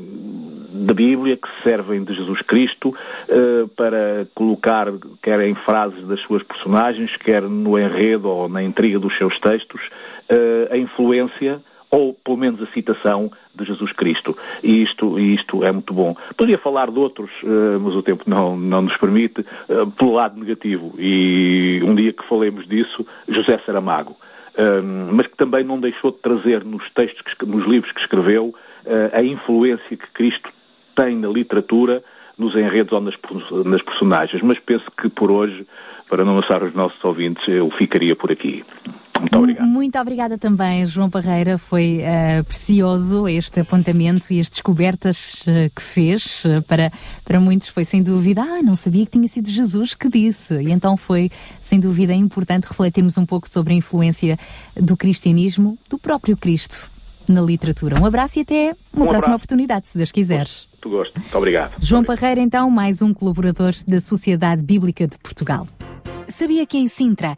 da Bíblia, que se servem de Jesus Cristo, eh, para colocar, quer em frases das suas personagens, quer no enredo ou na intriga dos seus textos, eh, a influência ou pelo menos a citação de Jesus Cristo. E isto, isto é muito bom. Podia falar de outros, eh, mas o tempo não, não nos permite, eh, pelo lado negativo. E um dia que falemos disso, José Saramago. Um, mas que também não deixou de trazer nos textos, nos livros que escreveu, a influência que Cristo tem na literatura, nos enredos ou nas, perso- nas personagens. Mas penso que por hoje, para não amassar os nossos ouvintes, eu ficaria por aqui. Muito obrigado. Muito obrigada também, João Parreira. Foi eh, precioso este apontamento e as descobertas eh, que fez. Eh, para, para muitos foi sem dúvida, ah, não sabia que tinha sido Jesus que disse. E então foi sem dúvida importante refletirmos um pouco sobre a influência do cristianismo, do próprio Cristo na literatura. Um abraço e até uma Um próxima abraço. oportunidade, se Deus quiseres. Muito gosto. Muito obrigado. João Parreira, então, mais um colaborador da Sociedade Bíblica de Portugal. Sabia que em Sintra,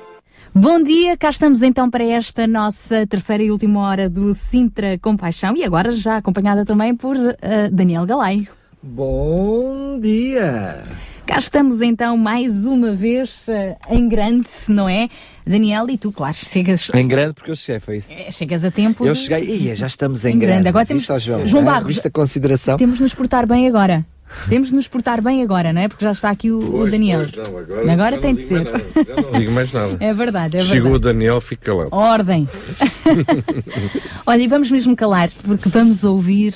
Bom dia, cá estamos então para esta nossa terceira e última hora do Sintra Compaixão e agora já acompanhada também por eh, Daniel Galaio. Bom dia! Cá estamos então mais uma vez eh, em grande, não é? Daniel, e tu, claro, chegas, Em grande porque eu cheguei, foi isso. eh, chegas a tempo. Eu de- cheguei, ia, já estamos em Em grande. grande. Agora temos- João, João Hã? Barros, Viste a consideração? Temos de nos portar bem agora. Temos de nos portar bem agora, não é? Porque já está aqui o, o Pois, Daniel. pois, não, agora agora tem de ser. mais nada, já não <laughs> digo mais nada. É verdade, é Chegou o verdade. Daniel, fica lá. Ordem. <laughs> Olha, e vamos mesmo calar, porque vamos ouvir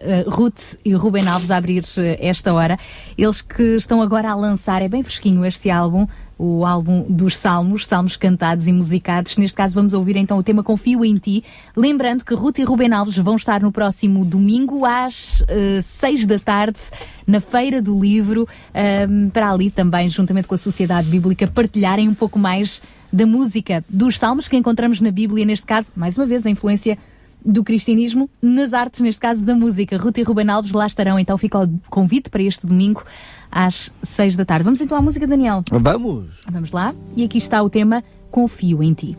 eh, Ruth e Ruben Alves a abrir eh, esta hora. Eles que estão agora a lançar, é bem fresquinho este álbum, o álbum dos Salmos, Salmos cantados e musicados. Neste caso vamos ouvir então o tema Confio em Ti. Lembrando que Ruth e Ruben Alves vão estar no próximo domingo às uh, seis da tarde na Feira do Livro, um, para ali também, juntamente com a Sociedade Bíblica, partilharem um pouco mais da música dos Salmos que encontramos na Bíblia, neste caso, mais uma vez, a influência do cristianismo nas artes, neste caso da música. Ruth e Ruben Alves lá estarão, então fica o convite para este domingo às seis da tarde. Vamos então à música, Daniel? Vamos! Vamos lá? E aqui está o tema Confio em Ti.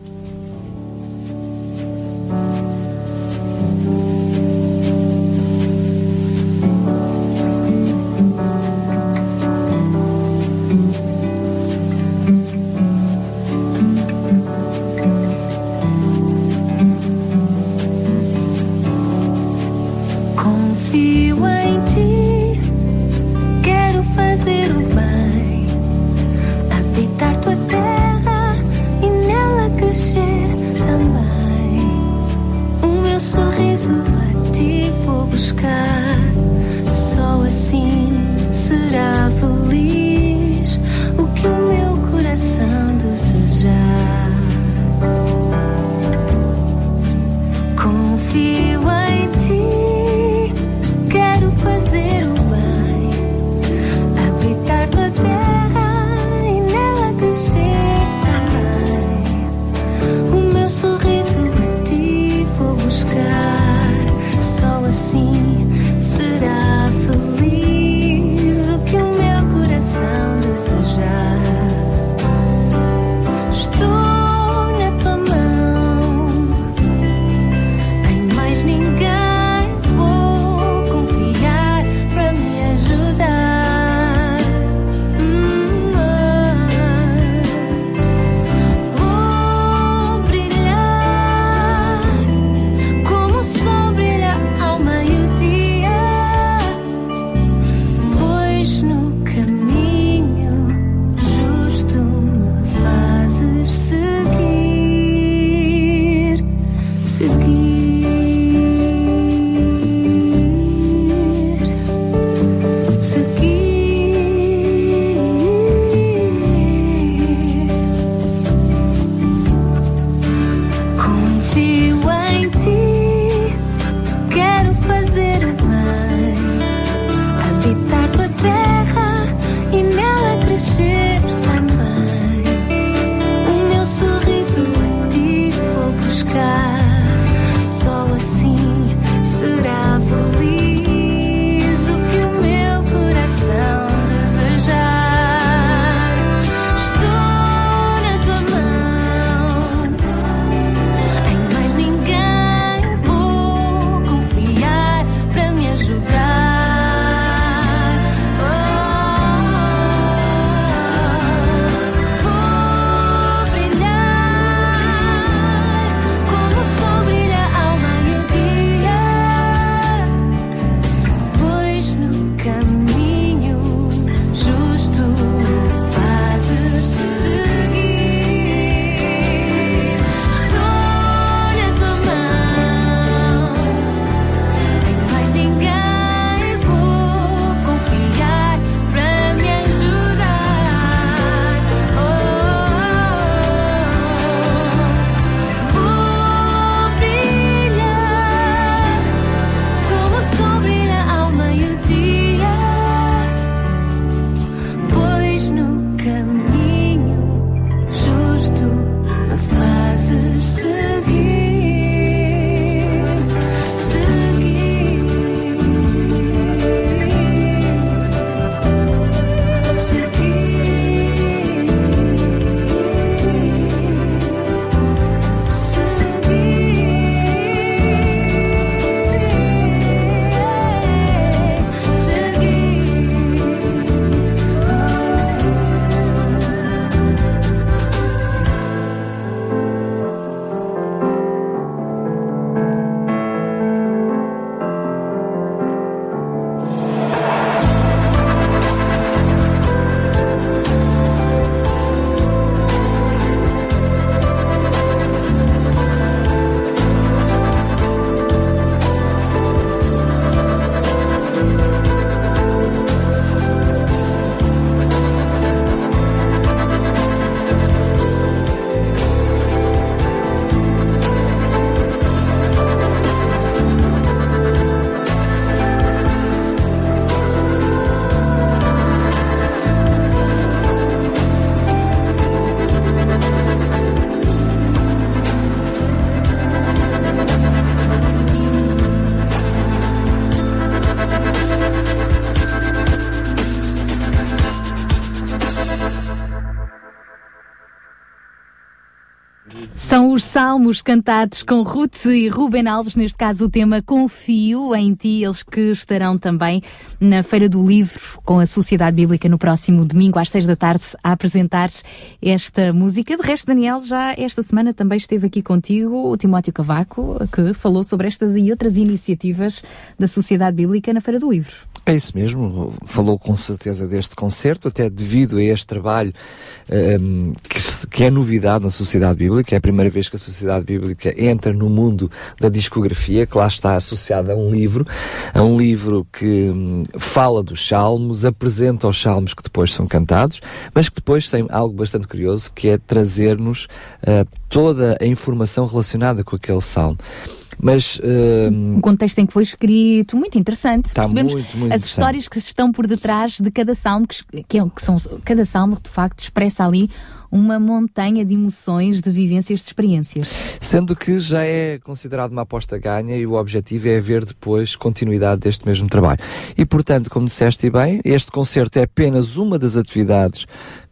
Os salmos cantados com Ruth e Ruben Alves, neste caso o tema Confio em Ti, eles que estarão também na Feira do Livro com a Sociedade Bíblica no próximo domingo às seis da tarde a apresentar esta música. De resto, Daniel, já esta semana também esteve aqui contigo o Timóteo Cavaco, que falou sobre estas e outras iniciativas da Sociedade Bíblica na Feira do Livro. É isso mesmo, falou com certeza deste concerto, até devido a este trabalho ehm, que, que é novidade na Sociedade Bíblica, é a primeira vez que a Sociedade Bíblica entra no mundo da discografia, que lá está associada a um livro, a um livro que hum, fala dos salmos, apresenta os salmos que depois são cantados, mas que depois tem algo bastante curioso, que é trazer-nos eh, toda a informação relacionada com aquele salmo. Mas hum, O contexto em que foi escrito, muito interessante. Está Percebemos muito, muito as histórias que estão por detrás de cada salmo, que, que, é- que são, cada salmo de facto expressa ali uma montanha de emoções, de vivências, de experiências. Sendo que já é considerado uma aposta ganha e o objetivo é haver depois continuidade deste mesmo trabalho. E portanto, como disseste bem, este concerto é apenas uma das atividades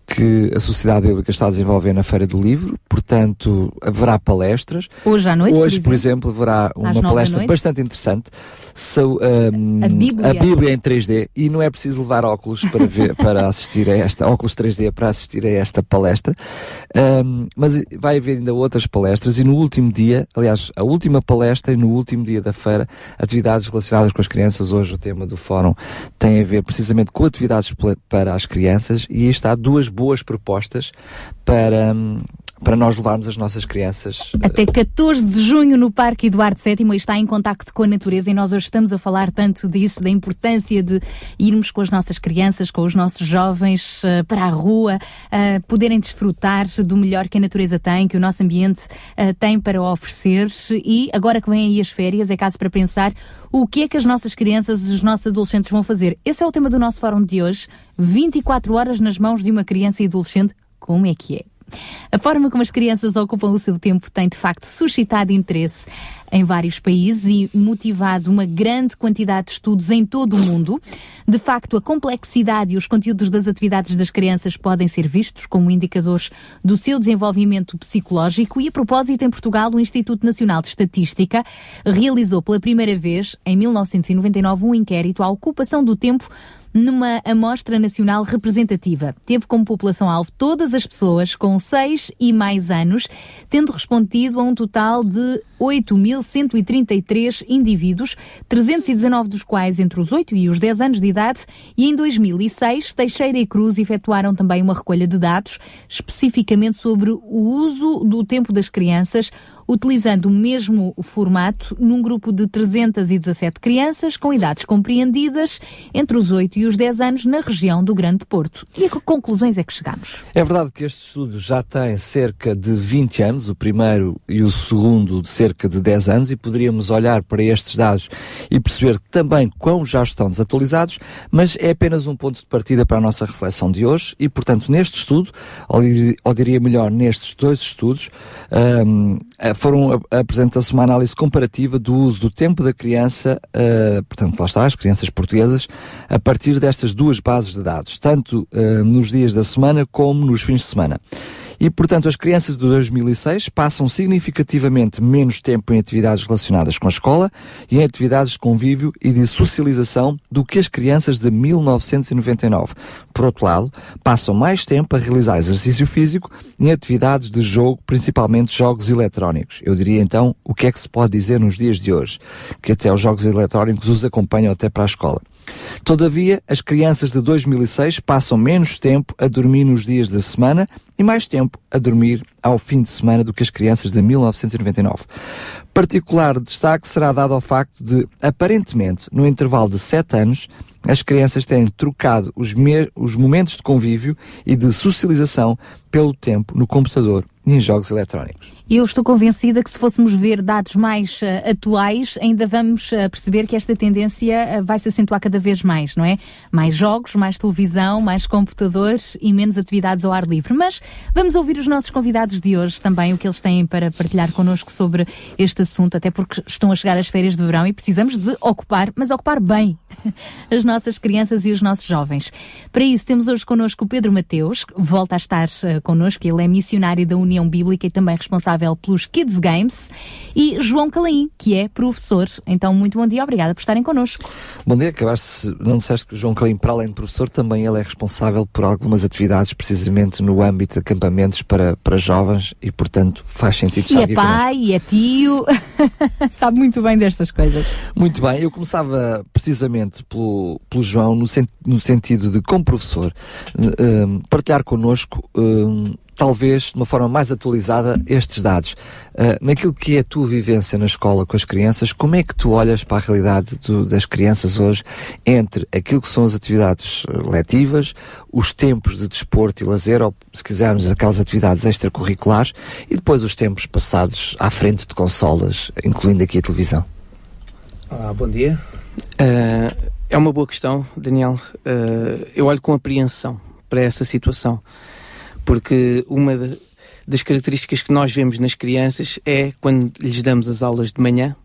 que a Sociedade Bíblica está a desenvolver na Feira do Livro, portanto, haverá palestras. Hoje à noite, Hoje, por por exemplo, haverá uma palestra bastante interessante. São, hum, A Bíblia. em 3D e não é preciso levar óculos para ver, <laughs> para assistir a esta, óculos 3D para assistir a esta palestra. Hum, mas vai haver ainda outras palestras e no último dia, aliás, a última palestra e no último dia da feira, atividades relacionadas com as crianças. Hoje o tema do fórum tem a ver precisamente com atividades para as crianças e está duas boas propostas para, hum, para nós levarmos as nossas crianças Até 14 de junho no Parque Eduardo VII está em contacto com a natureza e nós hoje estamos a falar tanto disso, da importância de irmos com as nossas crianças, com os nossos jovens eh, para a rua, eh, poderem desfrutar do melhor que a natureza tem, que o nosso ambiente eh, tem para oferecer e agora que vêm aí as férias é caso para pensar o que é que as nossas crianças e os nossos adolescentes vão fazer. Esse é o tema do nosso fórum de hoje, 24 horas nas mãos de uma criança e adolescente, como é que é? A forma como as crianças ocupam o seu tempo tem de facto suscitado interesse em vários países e motivado uma grande quantidade de estudos em todo o mundo. De facto, a complexidade e os conteúdos das atividades das crianças podem ser vistos como indicadores do seu desenvolvimento psicológico e, a propósito, em Portugal, o Instituto Nacional de Estatística realizou pela primeira vez, em 1999, um inquérito à ocupação do tempo numa amostra nacional representativa. Teve como população-alvo todas as pessoas com 6 e mais anos, tendo respondido a um total de 8.133 indivíduos, 319 dos quais entre os 8 e os 10 anos de idade, e em 2006 Teixeira e Cruz efetuaram também uma recolha de dados, especificamente sobre o uso do tempo das crianças, utilizando o mesmo formato num grupo de 317 crianças com idades compreendidas entre os 8 e os 10 anos na região do Grande Porto. E a que conclusões é que chegamos? É verdade que este estudo já tem cerca de 20 anos, o primeiro e o segundo de cerca de 10 anos, e poderíamos olhar para estes dados e perceber também quão já estão desatualizados, mas é apenas um ponto de partida para a nossa reflexão de hoje e, portanto, neste estudo, ou, dir- ou diria melhor, nestes dois estudos, ahm, eh, foram apresenta-se uma análise comparativa do uso do tempo da criança, ah, portanto, lá está, as crianças portuguesas, a partir destas duas bases de dados, tanto ah, nos dias da semana como nos fins de semana. E, portanto, as crianças de 2006 passam significativamente menos tempo em atividades relacionadas com a escola e em atividades de convívio e de socialização do que as crianças de 1999. Por outro lado, passam mais tempo a realizar exercício físico em atividades de jogo, principalmente jogos eletrónicos. Eu diria então o que é que se pode dizer nos dias de hoje, que até os jogos eletrónicos os acompanham até para a escola. Todavia, as crianças de 2006 passam menos tempo a dormir nos dias da semana e mais tempo a dormir ao fim de semana do que as crianças de 1999. Particular destaque será dado ao facto de, aparentemente, no intervalo de 7 anos, as crianças terem trocado os, os momentos de convívio e de socialização pelo tempo no computador e em jogos eletrónicos. Eu estou convencida que se fôssemos ver dados mais eh, atuais, ainda vamos eh, perceber que esta tendência eh, vai se acentuar cada vez mais, não é? Mais jogos, mais televisão, mais computadores e menos atividades ao ar livre. Mas vamos ouvir os nossos convidados de hoje também, o que eles têm para partilhar connosco sobre este assunto, até porque estão a chegar as férias de verão e precisamos de ocupar, mas ocupar bem <laughs> as nossas crianças e os nossos jovens. Para isso, temos hoje connosco o Pedro Mateus, que volta a estar uh, connosco. Ele é missionário da União Bíblica e também responsável pelos Kids Games. E João Calaim, que é professor. Então, muito bom dia, obrigada por estarem connosco. Bom dia, acabaste, não disseste que o João Calim, para além de professor, também ele é responsável por algumas atividades, precisamente no âmbito de acampamentos para, para jovens e, portanto, faz sentido E estar é aqui connosco. pai, e é tio, <laughs> sabe muito bem destas coisas. Muito bem, eu começava precisamente pelo, pelo João, no, sen- no sentido de, como professor, eh, eh, partilhar connosco, eh, talvez de uma forma mais atualizada, estes dados. Eh, naquilo que é a tua vivência na escola com as crianças, como é que tu olhas para a realidade do- das crianças hoje entre aquilo que são as atividades eh, letivas, os tempos de desporto e lazer, ou se quisermos, aquelas atividades extracurriculares, e depois os tempos passados à frente de consolas, incluindo aqui a televisão? Olá, bom dia. Eh, é uma boa questão, Daniel. Eh, eu olho com apreensão para essa situação, porque uma de- das características que nós vemos nas crianças é quando lhes damos as aulas de manhã,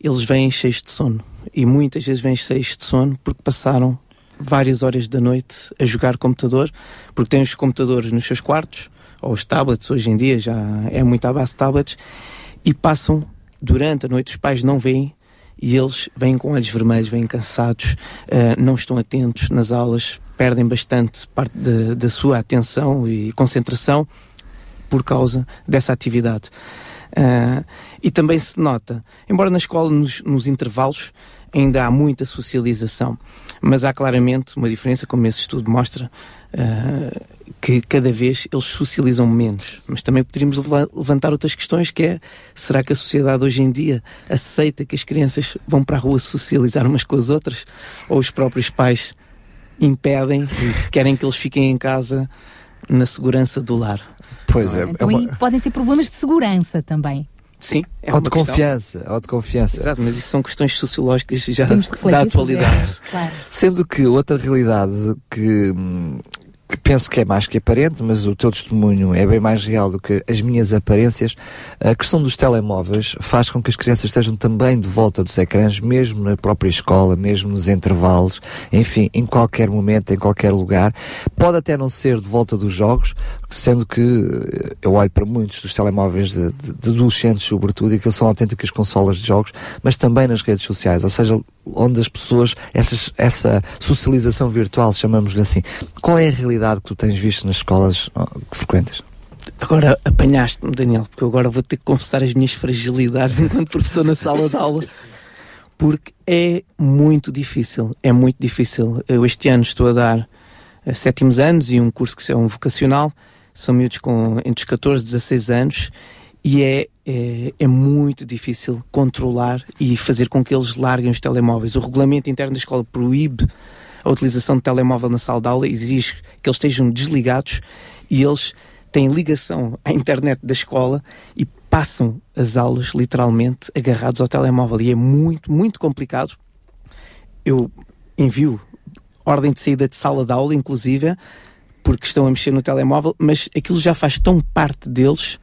eles vêm cheios de sono. E muitas vezes vêm cheios de sono porque passaram várias horas da noite a jogar computador, porque têm os computadores nos seus quartos, ou os tablets, hoje em dia já é muito à base de tablets, e passam durante a noite, os pais não veem e eles vêm com olhos vermelhos, vêm cansados, eh, não estão atentos nas aulas, perdem bastante parte da- sua atenção e concentração por causa dessa atividade. Ah, e também se nota, embora na escola, nos, nos intervalos, ainda há muita socialização, mas há claramente uma diferença, como esse estudo mostra, ah, que cada vez eles socializam menos. Mas também poderíamos leva- levantar outras questões, que é, será que a sociedade hoje em dia aceita que as crianças vão para a rua socializar umas com as outras? Ou os próprios pais impedem e querem que eles fiquem em casa na segurança do lar? Pois é, Então aí podem ser problemas de segurança também. Sim, é uma autoconfiança, autoconfiança. Exato, mas isso são questões sociológicas já Temos de refletir da atualidade. elas, claro. Sendo que outra realidade que, hum, que penso que é mais que aparente, mas o teu testemunho é bem mais real do que as minhas aparências, a questão dos telemóveis faz com que as crianças estejam também de volta dos ecrãs, mesmo na própria escola, mesmo nos intervalos, enfim, em qualquer momento, em qualquer lugar. Pode até não ser de volta dos jogos, sendo que eh, eu olho para muitos dos telemóveis de, de- de adolescentes, sobretudo, e que são autênticas consolas de jogos, mas também nas redes sociais, ou seja, onde as pessoas, essas, essa socialização virtual, chamamos-lhe assim. Qual é a realidade que tu tens visto nas escolas que frequentas? Agora apanhaste-me, Daniel, porque eu agora vou ter que confessar as minhas fragilidades <laughs> enquanto professor na sala de aula, porque é muito difícil, é muito difícil. Eu este ano estou a dar eh, sétimos anos e um curso que é um vocacional, são miúdos com entre os 14 e 16 anos, e é, é, é muito difícil controlar e fazer com que eles larguem os telemóveis. O regulamento interno da escola proíbe a utilização de telemóvel na sala de aula, exige que eles estejam desligados e eles têm ligação à internet da escola e passam as aulas literalmente agarrados ao telemóvel e é muito, muito complicado. Eu envio ordem de saída de sala de aula, inclusive, porque estão a mexer no telemóvel, mas aquilo já faz tão parte deles.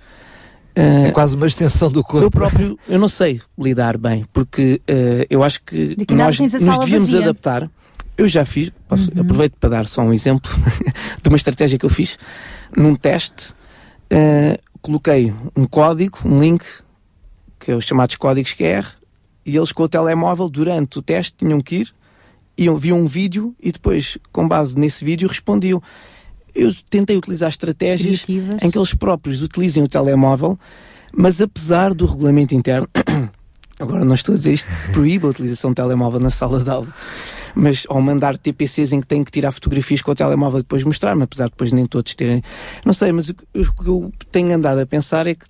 É quase uma extensão do corpo. Eu próprio, eu não sei lidar bem, porque eh, eu acho que De nós nos devíamos vazia. adaptar. Eu já fiz, posso, aproveito para dar só um exemplo <laughs> de uma estratégia que eu fiz. Num teste, eh, coloquei um código, um link, que é os chamados códigos QR, e eles com o telemóvel, durante o teste, tinham que ir, iam, viam um vídeo e depois, com base nesse vídeo, respondiam. Eu tentei utilizar estratégias Criativas. em que eles próprios utilizem o telemóvel, mas apesar do regulamento interno, <coughs> agora não estou a dizer isto, proíbe a utilização de telemóvel na sala de aula, mas ao mandar TPCs em que têm que tirar fotografias com o telemóvel e depois mostrar-me, apesar de depois nem todos terem. Não sei, mas o que eu- tenho andado a pensar é que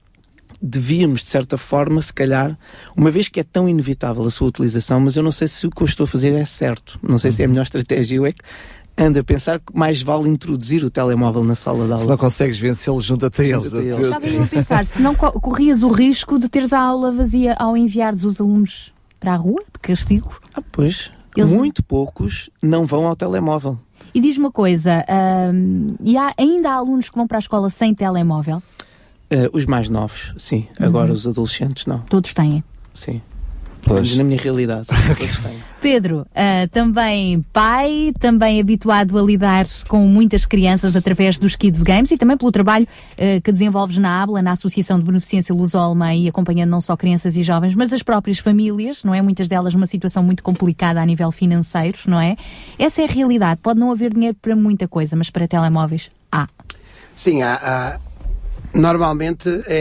devíamos, de certa forma, se calhar, uma vez que é tão inevitável a sua utilização, mas eu não sei se o que eu estou a fazer é certo. Não sei se é a melhor estratégia. Eu é que ando a pensar que mais vale introduzir o telemóvel na sala de aula. Se não consegues vencê-lo, junta-te a eles. Junta-te a eles. Estava eu a pensar, se não co- corrias o risco de teres a aula vazia ao enviares os alunos para a rua, de castigo. Ah, pois. Eles- Muito poucos não vão ao telemóvel. E diz-me uma coisa, ahm, e há, ainda há alunos que vão para a escola sem telemóvel? Eh, os mais novos, sim. Agora os adolescentes, não. Todos têm. Sim. Menos na minha realidade. <laughs> Pedro, ah, também pai, também habituado a lidar com muitas crianças através dos Kids Games e também pelo trabalho ah, que desenvolves na ABLA, na Associação de Beneficência Lusolma e acompanhando não só crianças e jovens, mas as próprias famílias, não é? Muitas delas numa situação muito complicada a nível financeiro, não é? Essa é a realidade. Pode não haver dinheiro para muita coisa, mas para telemóveis há. Sim, há, há- normalmente é,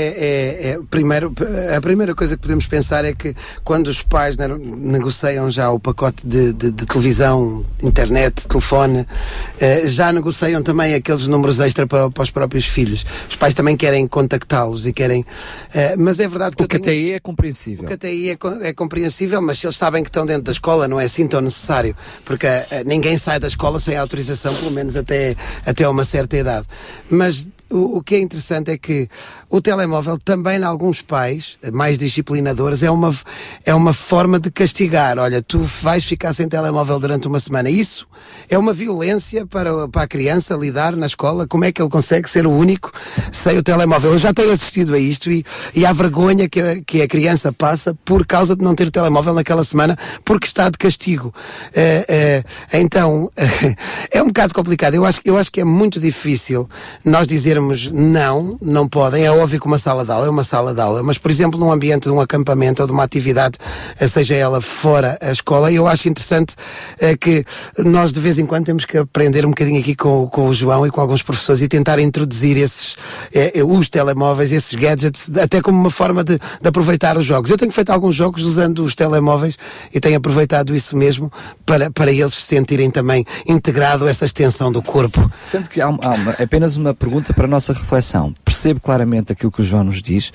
é- é- primeiro a primeira coisa que podemos pensar é que quando os pais ne- negociam já o pacote de, de- de televisão, internet, telefone, eh, já negociam também aqueles números extra para, para os próprios filhos. Os pais também querem contactá-los e querem, eh, mas é verdade que O que até aí é compreensível. o que até aí é, é compreensível, mas se eles sabem que estão dentro da escola, não é assim tão necessário. Porque eh, ninguém sai da escola sem autorização, pelo menos até, até uma certa idade. Mas o, o que é interessante é que o telemóvel também, em alguns pais, mais disciplinadores, é uma, é uma forma de castigar. Olha, tu vais ficar sem telemóvel durante uma semana. Isso é uma violência para, para a criança lidar na escola. Como é que ele consegue ser o único sem o telemóvel? Eu já tenho assistido a isto e, e há vergonha que a, que a criança passa por causa de não ter telemóvel naquela semana porque está de castigo. Eh, eh, então, <laughs> é um bocado complicado. Eu acho, eu acho que é muito difícil nós dizermos não, não podem. É óbvio que uma sala de aula é uma sala de aula, mas, por exemplo, num ambiente de um acampamento ou de uma atividade, eh, seja ela fora a escola, eu acho interessante eh, que nós de vez em quando temos que aprender um bocadinho aqui com, com o João e com alguns professores e tentar introduzir esses, eh, os telemóveis, esses gadgets, até como uma forma de, de aproveitar os jogos. Eu tenho feito alguns jogos usando os telemóveis e tenho aproveitado isso mesmo para, para eles se sentirem também integrado essa extensão do corpo. Sendo que há, há uma- apenas uma pergunta para a nossa reflexão. Percebo claramente aquilo que o João nos diz,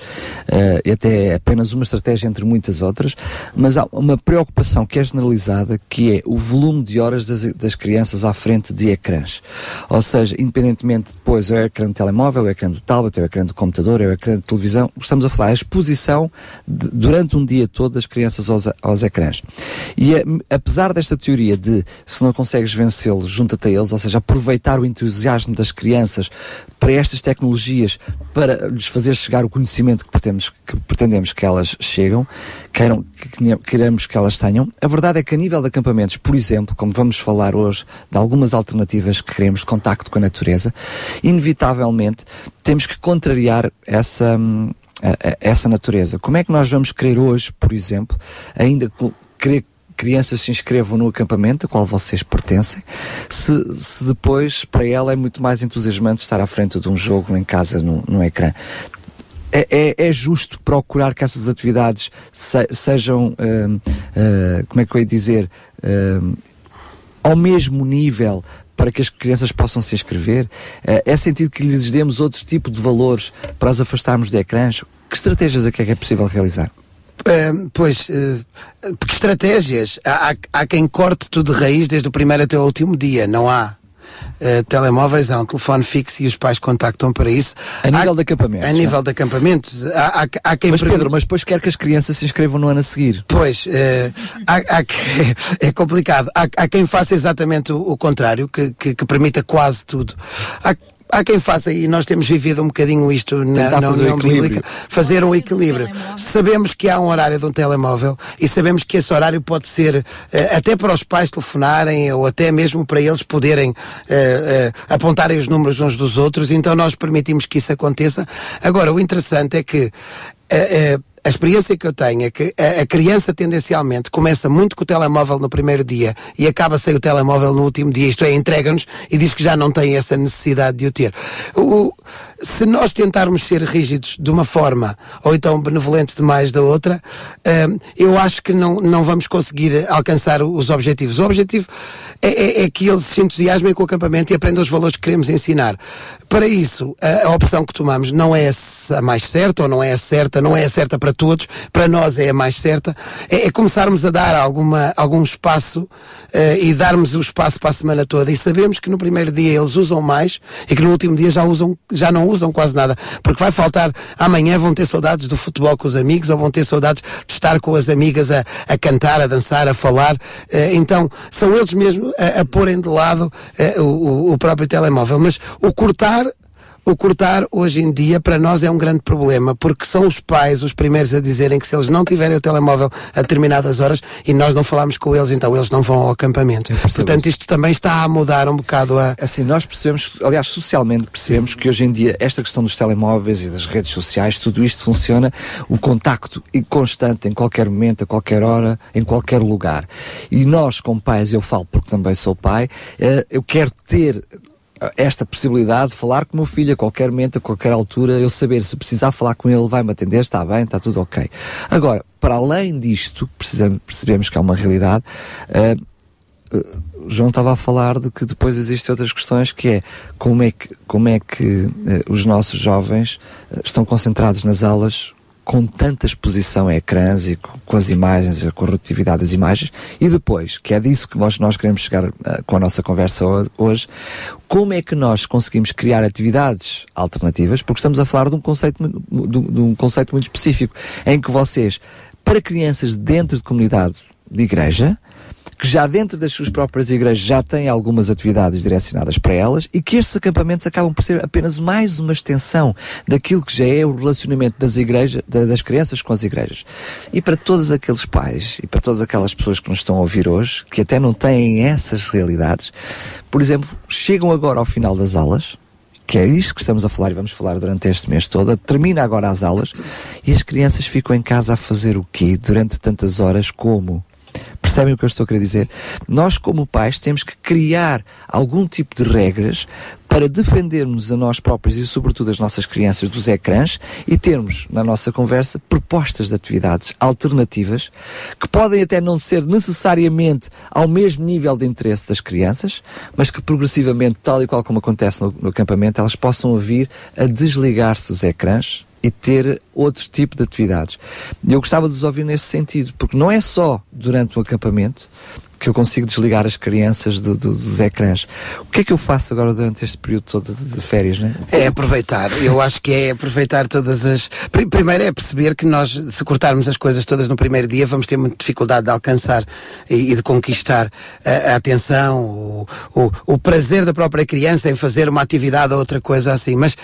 e até é apenas uma estratégia entre muitas outras, mas há uma preocupação que é generalizada, que é o volume de horas das, das crianças à frente de ecrãs. Ou seja, independentemente depois é o ecrã do telemóvel, é o ecrã do tablet, é o ecrã do computador, é o ecrã de televisão, estamos a falar a exposição de- durante um dia todo das crianças aos, aos ecrãs. E eh, apesar desta teoria de se não consegues vencê-los, junta-te a eles, ou seja, aproveitar o entusiasmo das crianças para estas tecnologias, para lhes fazer chegar o conhecimento que pretendemos que, pretendemos que elas chegam, queiram, que que queremos que elas tenham, a verdade é que a nível de acampamentos, por exemplo, como vamos falar hoje de algumas alternativas que queremos de contacto com a natureza, inevitavelmente temos que contrariar essa, hum, essa natureza. Como é que nós vamos querer hoje, por exemplo, ainda querer que crianças se inscrevam no acampamento a qual vocês pertencem, se, se depois para ela é muito mais entusiasmante estar à frente de um jogo em casa no, no ecrã. É, é- é justo procurar que essas atividades se- sejam, hum, ah, como é que eu ia dizer, hum, ao mesmo nível para que as crianças possam se inscrever? Eh, é sentido que lhes demos outro tipo de valores para as afastarmos de ecrãs? Que estratégias é que é possível realizar? Uh, pois, uh, porque estratégias. Há, há, há quem corte tudo de raiz desde o primeiro até o último dia. Não há. Uh, telemóveis, há um telefone fixo e os pais contactam para isso. A nível de acampamentos. A não é? nível de acampamentos, há, há, há quem Mas Pedro, mas depois quer que as crianças se inscrevam no ano a seguir. Pois, eh, há, há <laughs> é complicado. Há, há quem faça exatamente o, o contrário, que, que, que permita quase tudo. Há, há quem faça, e nós temos vivido um bocadinho isto na, na União equilíbrio. Bíblica, fazer um equilíbrio. Sabemos que há um horário de um telemóvel e sabemos que esse horário pode ser eh, até para os pais telefonarem ou até mesmo para eles poderem eh, eh, apontarem os números uns dos outros, então nós permitimos que isso aconteça. Agora, o interessante é que eh, a experiência que eu tenho é que a, criança tendencialmente começa muito com o telemóvel no primeiro dia e acaba sem o telemóvel no último dia, isto é, entrega-nos e diz que já não tem essa necessidade de o ter. O- se nós tentarmos ser rígidos de uma forma ou então benevolentes demais da outra, hum, eu acho que não, não vamos conseguir alcançar os objetivos. O objetivo é, é- é que eles se entusiasmem com o acampamento e aprendam os valores que queremos ensinar. Para isso, a, a opção que tomamos não é a mais certa ou não é a certa, não é a certa para todos, para nós é a mais certa, é, é começarmos a dar alguma, algum espaço eh, e darmos o espaço para a semana toda. E sabemos que no primeiro dia eles usam mais e que no último dia já, usam, já não usam quase nada, porque vai faltar, amanhã vão ter saudades do futebol com os amigos ou vão ter saudades de estar com as amigas a, a cantar, a dançar, a falar. Eh, então, são eles mesmos a, a porem de lado o, o- o próprio telemóvel. Mas o cortar o cortar hoje em dia para nós é um grande problema, porque são os pais os primeiros a dizerem que se eles não tiverem o telemóvel a determinadas horas e nós não falamos com eles, então eles não vão ao acampamento. Portanto, isto também está a mudar um bocado a. Assim, nós percebemos, aliás, socialmente percebemos que hoje em dia esta questão dos telemóveis e das redes sociais, tudo isto funciona, o contacto e constante em qualquer momento, a qualquer hora, em qualquer lugar. E nós, como pais, eu falo porque também sou pai, eh, eu quero ter esta possibilidade de falar com o meu filho a qualquer momento, a qualquer altura, eu saber se precisar falar com ele, vai-me atender, está bem, está tudo ok. Agora, para além disto, percebemos que há uma realidade, o João estava a falar de que depois existem outras questões que é como é que, como é que eh, os nossos jovens estão concentrados nas aulas com tanta exposição a ecrãs e com, as imagens, a corruptividade das imagens, e depois, que é disso que nós, nós queremos chegar eh, com a nossa conversa ho- hoje, como é que nós conseguimos criar atividades alternativas, porque estamos a falar de um conceito, de de um conceito muito específico, em que vocês, para crianças dentro de comunidade de igreja, que já dentro das suas próprias igrejas já têm algumas atividades direcionadas para elas e que estes acampamentos acabam por ser apenas mais uma extensão daquilo que já é o relacionamento das igrejas, da- das crianças com as igrejas. E para todos aqueles pais e para todas aquelas pessoas que nos estão a ouvir hoje, que até não têm essas realidades, por exemplo, chegam agora ao final das aulas, que é isto que estamos a falar e vamos falar durante este mês todo, termina agora as aulas e as crianças ficam em casa a fazer o quê durante tantas horas como? Percebem o que eu estou a querer dizer? Nós, como pais, temos que criar algum tipo de regras para defendermos a nós próprios e, sobretudo, as nossas crianças dos ecrãs e termos, na nossa conversa, propostas de atividades alternativas que podem até não ser necessariamente ao mesmo nível de interesse das crianças, mas que progressivamente, tal e qual como acontece no, no acampamento, elas possam vir a desligar-se dos ecrãs e ter outro tipo de atividades. Eu gostava de os ouvir nesse sentido, porque não é só durante o acampamento que eu consigo desligar as crianças do- do- dos ecrãs. O que é que eu faço agora durante este período todo de, de férias, né? É aproveitar, eu acho que é aproveitar todas as. Pri- Primeiro é perceber que nós, se cortarmos as coisas todas no primeiro dia, vamos ter muita dificuldade de alcançar e, e de conquistar a, a atenção, o, o, o prazer da própria criança em fazer uma atividade ou outra coisa assim. Mas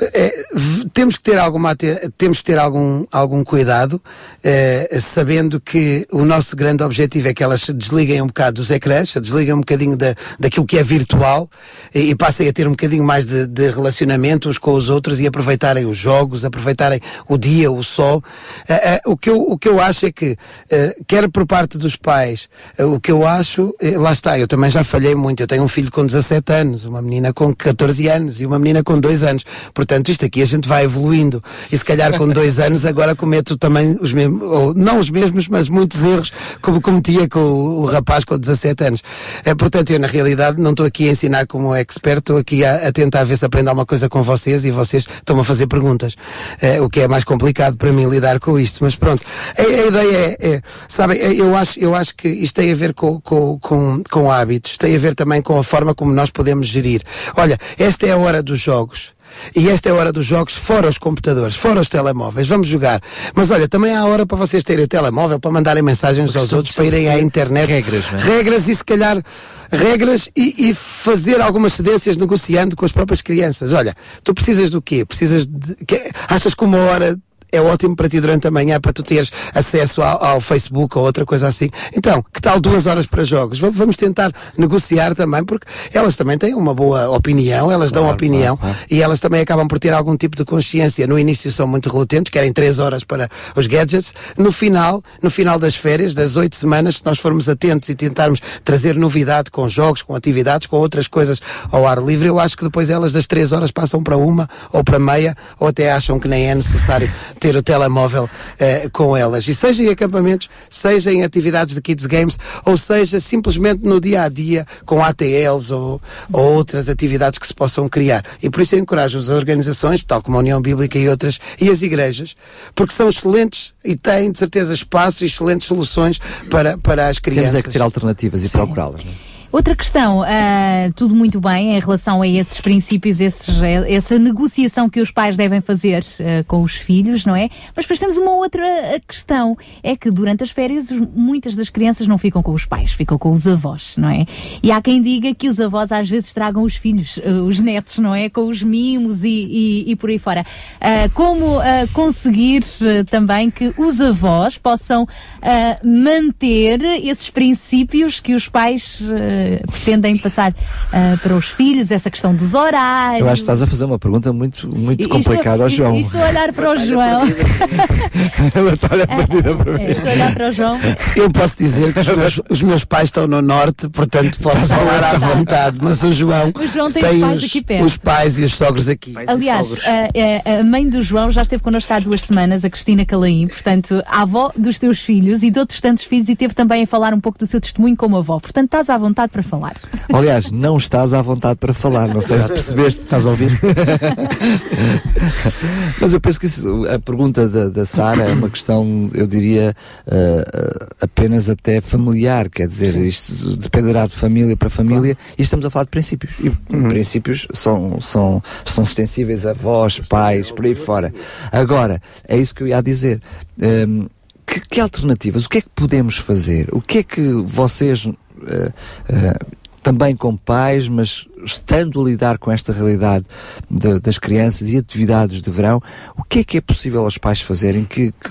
é, temos que ter alguma temos que ter algum algum cuidado eh, sabendo que o nosso grande objetivo é que elas se desliguem um bocado dos ecrãs se desliguem um bocadinho da, daquilo que é virtual e, e passem a ter um bocadinho mais de, de relacionamento uns com os outros e aproveitarem os jogos aproveitarem o dia o sol. Eh, eh, o que eu o que eu acho é que eh, quer por parte dos pais eh, o que eu acho lá está eu também já falhei muito. Eu tenho um filho com 17 anos uma menina com 14 anos e uma menina com 2 anos Portanto, isto aqui a gente vai evoluindo. E se calhar com dois anos agora cometo também os mesmos, ou não os mesmos, mas muitos erros, como cometia com o, o rapaz com 17 anos. Eh, portanto, eu na realidade não estou aqui a ensinar como expert, estou aqui a, a tentar ver se aprendo alguma coisa com vocês e vocês estão a fazer perguntas. Eh, o que é mais complicado para mim lidar com isto. Mas pronto, a, a ideia é, é sabem, eh, eu acho, eu acho que isto tem a ver com, com, com, com hábitos, tem a ver também com a forma como nós podemos gerir. Olha, esta é a hora dos jogos. E esta é a hora dos jogos fora os computadores, fora os telemóveis. Vamos jogar. Mas olha, também há hora para vocês terem o telemóvel, para mandarem mensagens aos outros, para irem à internet. regras, é? Regras e se calhar regras e, e fazer algumas cedências negociando com as próprias crianças. Olha, tu precisas do quê? Precisas de. que- achas que uma hora é ótimo para ti durante a manhã para tu teres acesso ao, ao Facebook ou outra coisa assim. Então, que tal duas horas para jogos? Va- Vamos tentar negociar também, porque elas também têm uma boa opinião, elas dão opinião e elas também acabam por ter algum tipo de consciência. No início são muito relutentes, querem três horas para os gadgets. No final, no final das férias, das oito semanas, se nós formos atentos e tentarmos trazer novidade com jogos, com atividades, com outras coisas ao ar livre, eu acho que depois elas das três horas passam para uma ou para meia, ou até acham que nem é necessário ter o telemóvel eh, com elas. E seja em acampamentos, seja em atividades de kids games, ou seja simplesmente no dia a dia com ATLs ou, ou outras atividades que se possam criar. E por isso eu encorajo as organizações, tal como a União Bíblica e outras, e as igrejas, porque são excelentes e têm de certeza espaços e excelentes soluções para, para as crianças. Temos é que ter alternativas e procurá-las. não é? Outra questão, ah, tudo muito bem em relação a esses princípios, esses, eh, essa negociação que os pais devem fazer ah, com os filhos, não é? Mas depois temos uma outra ah, questão, é que durante as férias muitas das crianças não ficam com os pais, ficam com os avós, não é? E há quem diga que os avós às vezes tragam os filhos, ah, os netos, não é? Com os mimos e, e- e por aí fora. Ah, como ah, conseguir também que os avós possam manter esses princípios que os pais pretendem passar ah, para os filhos, essa questão dos horários. Eu acho que estás a fazer uma pergunta muito, muito complicada ao João. Estou a olhar para o João. Batalha <laughs> perdida para mim. É, Estou a olhar para o João. Eu posso dizer que os meus, os meus pais estão no norte, portanto posso falar à vontade, mas o João, O João tem os pais os, aqui perto. os pais e os sogros aqui. Aliás, a, a- a mãe do João já esteve connosco há duas semanas, a Cristina Calaim, portanto, a avó dos teus filhos e de outros tantos filhos, e teve também a falar um pouco do seu testemunho como avó. Portanto, estás à vontade para falar. <laughs> Aliás, não estás à vontade para falar, não sei se percebeste. Estás a ouvir? <laughs> Mas eu penso que isso- a pergunta da, da Sara é uma questão, eu diria, eh, apenas até familiar, quer dizer, isto dependerá de família para família, e estamos a falar de princípios. E Uhum. princípios são, são, são extensíveis a avós, pais, por aí fora. Agora, é isso que eu ia dizer. Ehm, que, que alternativas? O que é que podemos fazer? O que é que vocês, também como pais, mas estando a lidar com esta realidade de- das crianças e atividades de verão, o que é que é possível aos pais fazerem? Que, que-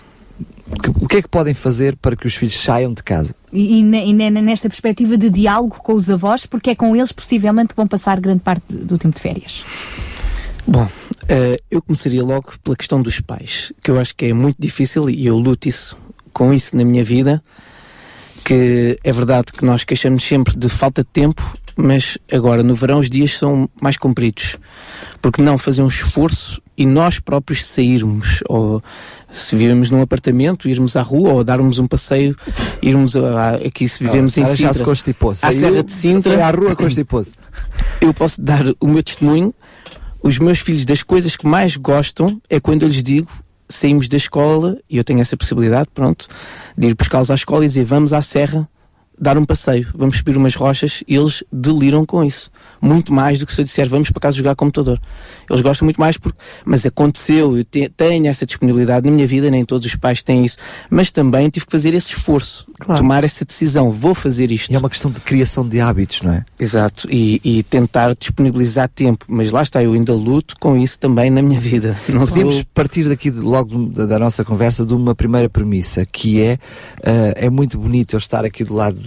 que- o que é que podem fazer para que os filhos saiam de casa? E, e ne- e ne- nesta perspectiva de diálogo com os avós, porque é com eles possivelmente que vão passar grande parte do tempo de férias. Bom, eh, eu começaria logo pela questão dos pais, que eu acho que é muito difícil e eu luto isso, com isso na minha vida, que é verdade que nós queixamos sempre de falta de tempo, mas agora no verão os dias são mais compridos. Porque não fazer um esforço e nós próprios sairmos, ou se vivemos num apartamento, irmos à rua ou darmos um passeio, irmos a, a- aqui se vivemos Ah, em já se Sintra, constipou. à Saiu, Serra de Sintra, à rua constipou-se. <laughs> eu posso dar o meu testemunho. Os meus filhos, das coisas que mais gostam, é quando eu lhes digo, saímos da escola, e eu tenho essa possibilidade, pronto, de ir buscá-los à escola e dizer, vamos à serra dar um passeio, vamos subir umas rochas, e eles deliram com isso. Muito mais do que se eu disser, vamos para casa jogar computador. Eles gostam muito mais porque, mas aconteceu, eu te- tenho essa disponibilidade na minha vida, nem todos os pais têm isso, mas também tive que fazer esse esforço, tomar essa decisão, vou fazer isto. E é uma questão de criação de hábitos, não é? Exato, e, e tentar disponibilizar tempo, mas lá está, eu ainda luto com isso também na minha vida. <laughs> Não Podemos sou... partir daqui de- logo da, da nossa conversa de uma primeira premissa, que é, ah, é muito bonito eu estar aqui do lado,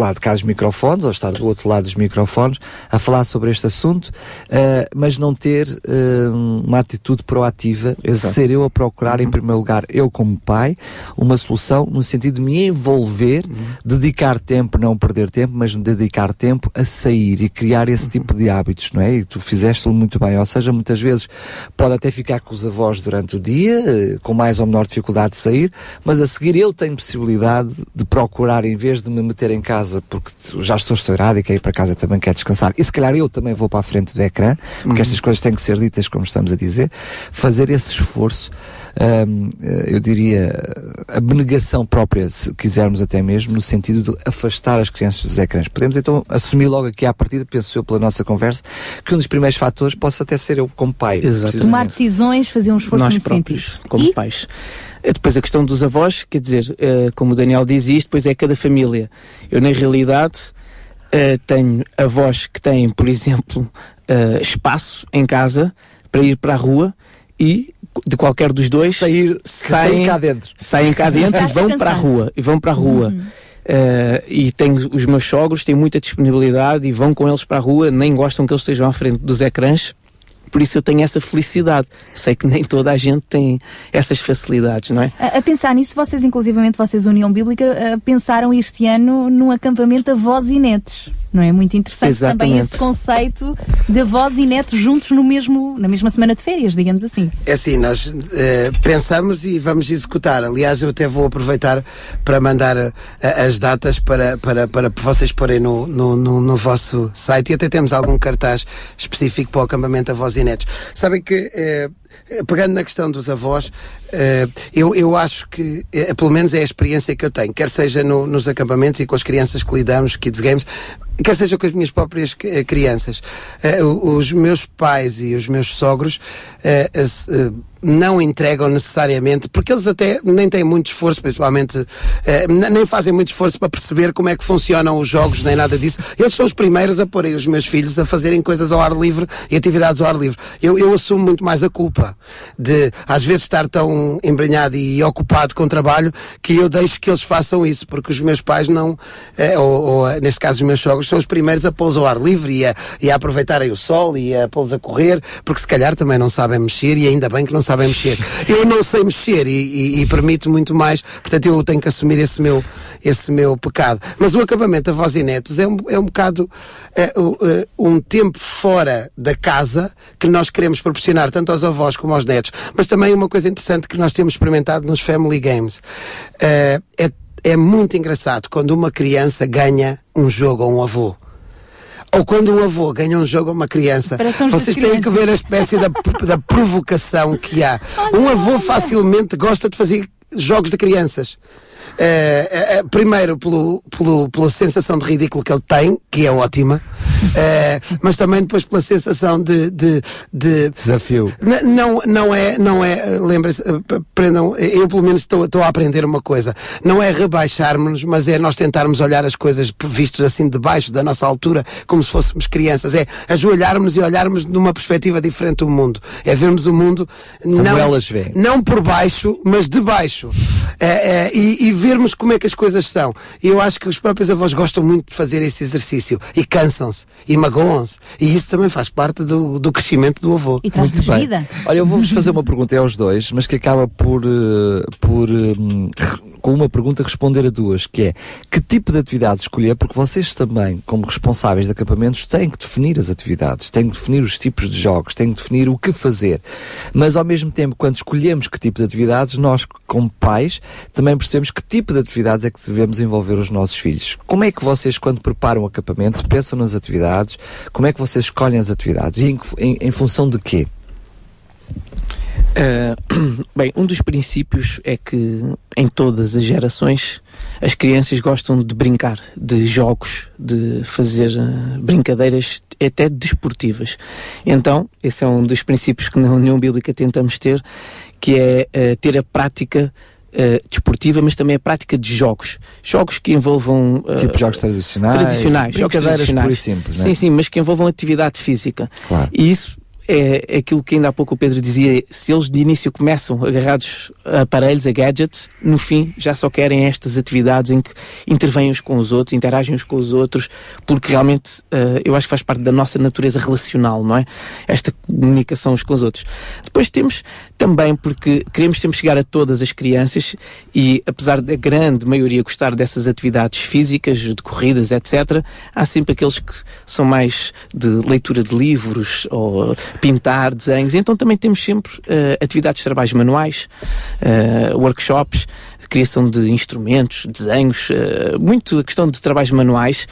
lado de cá dos microfones, ou estar do outro lado dos microfones, a falar sobre este assunto, ah, mas não ter ah, uma atitude proativa, Exato. ser eu a procurar, em primeiro lugar, eu como pai, uma solução no sentido de me envolver, dedicar tempo, não perder tempo, mas me dedicar tempo a sair e criar esse tipo de hábitos, não é? E tu fizeste-o muito bem, ou seja, muitas vezes pode até ficar com os avós durante o dia, eh, com mais ou menor dificuldade de sair, mas a seguir eu tenho possibilidade de procurar, em vez de me meter em casa porque t- já estou estourado e quero ir para casa também quero descansar, e se calhar eu também vou para a frente do ecrã, porque Uhum. estas coisas têm que ser ditas como estamos a dizer, fazer esse esforço, hum, eh, eu diria, a abnegação própria, se quisermos até mesmo, no sentido de afastar as crianças dos ecrãs. Podemos então assumir logo aqui à partida, penso eu pela nossa conversa, que um dos primeiros fatores possa até ser eu como pai. precisamente. Tomar decisões, fazer um esforço nós nesse próprios, sentido. como E pais. Eh, Depois a questão dos avós, quer dizer, eh, como o Daniel diz isto, depois é cada família. Eu, na realidade, eh, tenho avós que têm, por exemplo, espaço em casa para ir para a rua e de qualquer dos dois sair, saem cá dentro. saem cá dentro e vão para a rua e vão para a rua Uhum. Eh, e tenho os meus sogros têm muita disponibilidade e vão com eles para a rua nem gostam que eles estejam à frente dos ecrãs por isso eu tenho essa felicidade sei que nem toda a gente tem essas facilidades não é A, a pensar nisso, vocês, inclusivamente, vocês, União Bíblica, eh, pensaram este ano num acampamento avós e netos. Não é muito interessante também Exatamente. esse conceito de avós e netos juntos no mesmo, na mesma semana de férias, digamos assim. É assim, nós eh, pensamos e vamos executar. Aliás, eu até vou aproveitar para mandar eh, as datas para, para, para vocês porem no, no, no, no vosso site e até temos algum cartaz específico para o acampamento Avós e Netos. Sabem que eh, pegando na questão dos avós, eh, eu, eu acho que, eh, pelo menos é a experiência que eu tenho, quer seja no- nos acampamentos e com as crianças que lidamos, Kids Games, quer seja com as minhas próprias eh, crianças. O- os meus pais e os meus sogros não entregam necessariamente, porque eles até nem têm muito esforço, principalmente, nem fazem muito esforço para perceber como é que funcionam os jogos, nem nada disso. Eles são os primeiros a porem os meus filhos a fazerem coisas ao ar livre e atividades ao ar livre. Eu, eu assumo muito mais a culpa de, às vezes, estar tão embrenhado e ocupado com trabalho que eu deixo que eles façam isso, porque os meus pais não, eh, ou, ou, eh, neste caso os meus sogros, são os primeiros a pô-los ao ar livre e a, e a aproveitarem o sol e a pô-los a correr, porque se calhar também não sabem mexer e ainda bem que não sabem mexer. Eu não sei mexer e, e, e permito muito mais, portanto eu tenho que assumir esse meu, esse meu pecado. Mas o acampamento da Voz e Netos é um, é um bocado eh, um tempo fora da casa que nós queremos proporcionar tanto aos avós como aos netos. Mas também uma coisa interessante que nós temos experimentado nos Family Games eh, é, é muito engraçado quando uma criança ganha um jogo a um avô. Ou quando um avô ganha um jogo a uma criança, Parece vocês têm que ver a espécie da, da provocação que há. <laughs> Um avô facilmente gosta de fazer jogos de crianças. Eh, eh, eh, primeiro pelo, pelo, pela sensação de ridículo que ele tem, que é ótima, mas também depois pela sensação de, de, de Desafio. Não, não é, não é, lembrem-se, aprendam, eh, eu pelo menos estou, estou a aprender uma coisa. Não é rebaixarmos-nos, mas é nós tentarmos olhar as coisas vistas assim de baixo da nossa altura, como se fôssemos crianças. É ajoelharmos e olharmos numa perspectiva diferente do mundo. É vermos o mundo Como não, elas veem. não por baixo, mas de baixo. É, é, e, e vermos como é que as coisas são. E eu acho que os próprios avós gostam muito de fazer esse exercício e cansam-se e magoam-se. E isso também faz parte do, do crescimento do avô. Muito bem. Olha, eu vou-vos fazer uma pergunta aos dois, mas que acaba por, eh, por hum, com uma pergunta responder a duas, que é que tipo de atividade escolher, porque vocês também, como responsáveis de acampamentos, têm que definir as atividades, têm que definir os tipos de jogos, têm que definir o que fazer. Mas ao mesmo tempo, quando escolhemos que tipo de atividades, nós, como pais, também percebemos que tipo de atividades é que devemos envolver os nossos filhos. Como é que vocês, quando preparam o acampamento, pensam nas atividades? Como é que vocês escolhem as atividades? E em, em- em função de quê? Ah, <clears throat> bem, um dos princípios é que em todas as gerações as crianças gostam de brincar, de jogos, de fazer ah, brincadeiras até desportivas. Então, esse é um dos princípios que na União Bíblica tentamos ter, que é ah, ter a prática ah, desportiva, mas também a prática de jogos. Jogos que envolvam. ah, Tipo jogos tradicionais, Tradicionais, jogos tradicionais. simples, não é? Sim, sim, mas que envolvam atividade física. Claro. E isso é aquilo que ainda há pouco o Pedro dizia, se eles de início começam agarrados a aparelhos, a gadgets, no fim já só querem estas atividades em que intervêm uns com os outros, interagem uns com os outros, porque realmente eh, eu acho que faz parte da nossa natureza relacional, não é? Esta comunicação uns com os outros. Depois temos também, porque queremos sempre chegar a todas as crianças e apesar da grande maioria gostar dessas atividades físicas, de corridas, etc., há sempre aqueles que são mais de leitura de livros ou pintar, desenhos. Então também temos sempre eh, atividades de trabalhos manuais, eh, workshops, criação de instrumentos, desenhos, eh, muito a questão de trabalhos manuais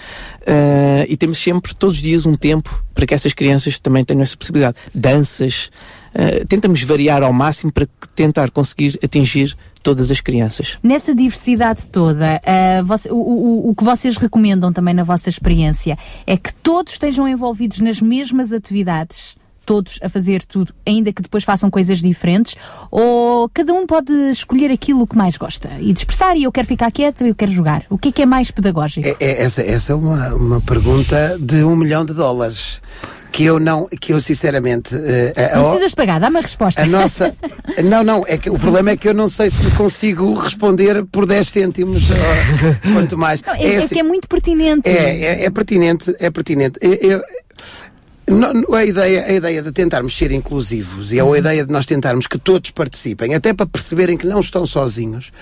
e temos sempre, todos os dias, um tempo para que essas crianças também tenham essa possibilidade. Danças, eh, tentamos variar ao máximo para tentar conseguir atingir todas as crianças. Nessa diversidade toda, ah, voce- o, o- o que vocês recomendam também na vossa experiência é que todos estejam envolvidos nas mesmas atividades, todos a fazer tudo, ainda que depois façam coisas diferentes, ou cada um pode escolher aquilo que mais gosta e de expressar, e eu quero ficar quieto, eu quero jogar. O que é que é mais pedagógico? É- é- essa, essa é uma, uma pergunta de um milhão de dólares. Que eu não, que eu sinceramente. a- Não a- precisas pagar, dá-me a resposta. a nossa. Não, não, é que o problema é que eu não sei se consigo responder por 10 cêntimos, ou quanto mais. Não, é, é assim, que é muito pertinente. é, é, é pertinente, é pertinente. Eu- não- a, ideia, a ideia de tentarmos ser inclusivos e a ideia de nós tentarmos que todos participem, até para perceberem que não estão sozinhos,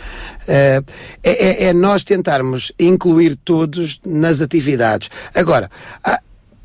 eh, é, é- é nós tentarmos incluir todos nas atividades. Agora, há-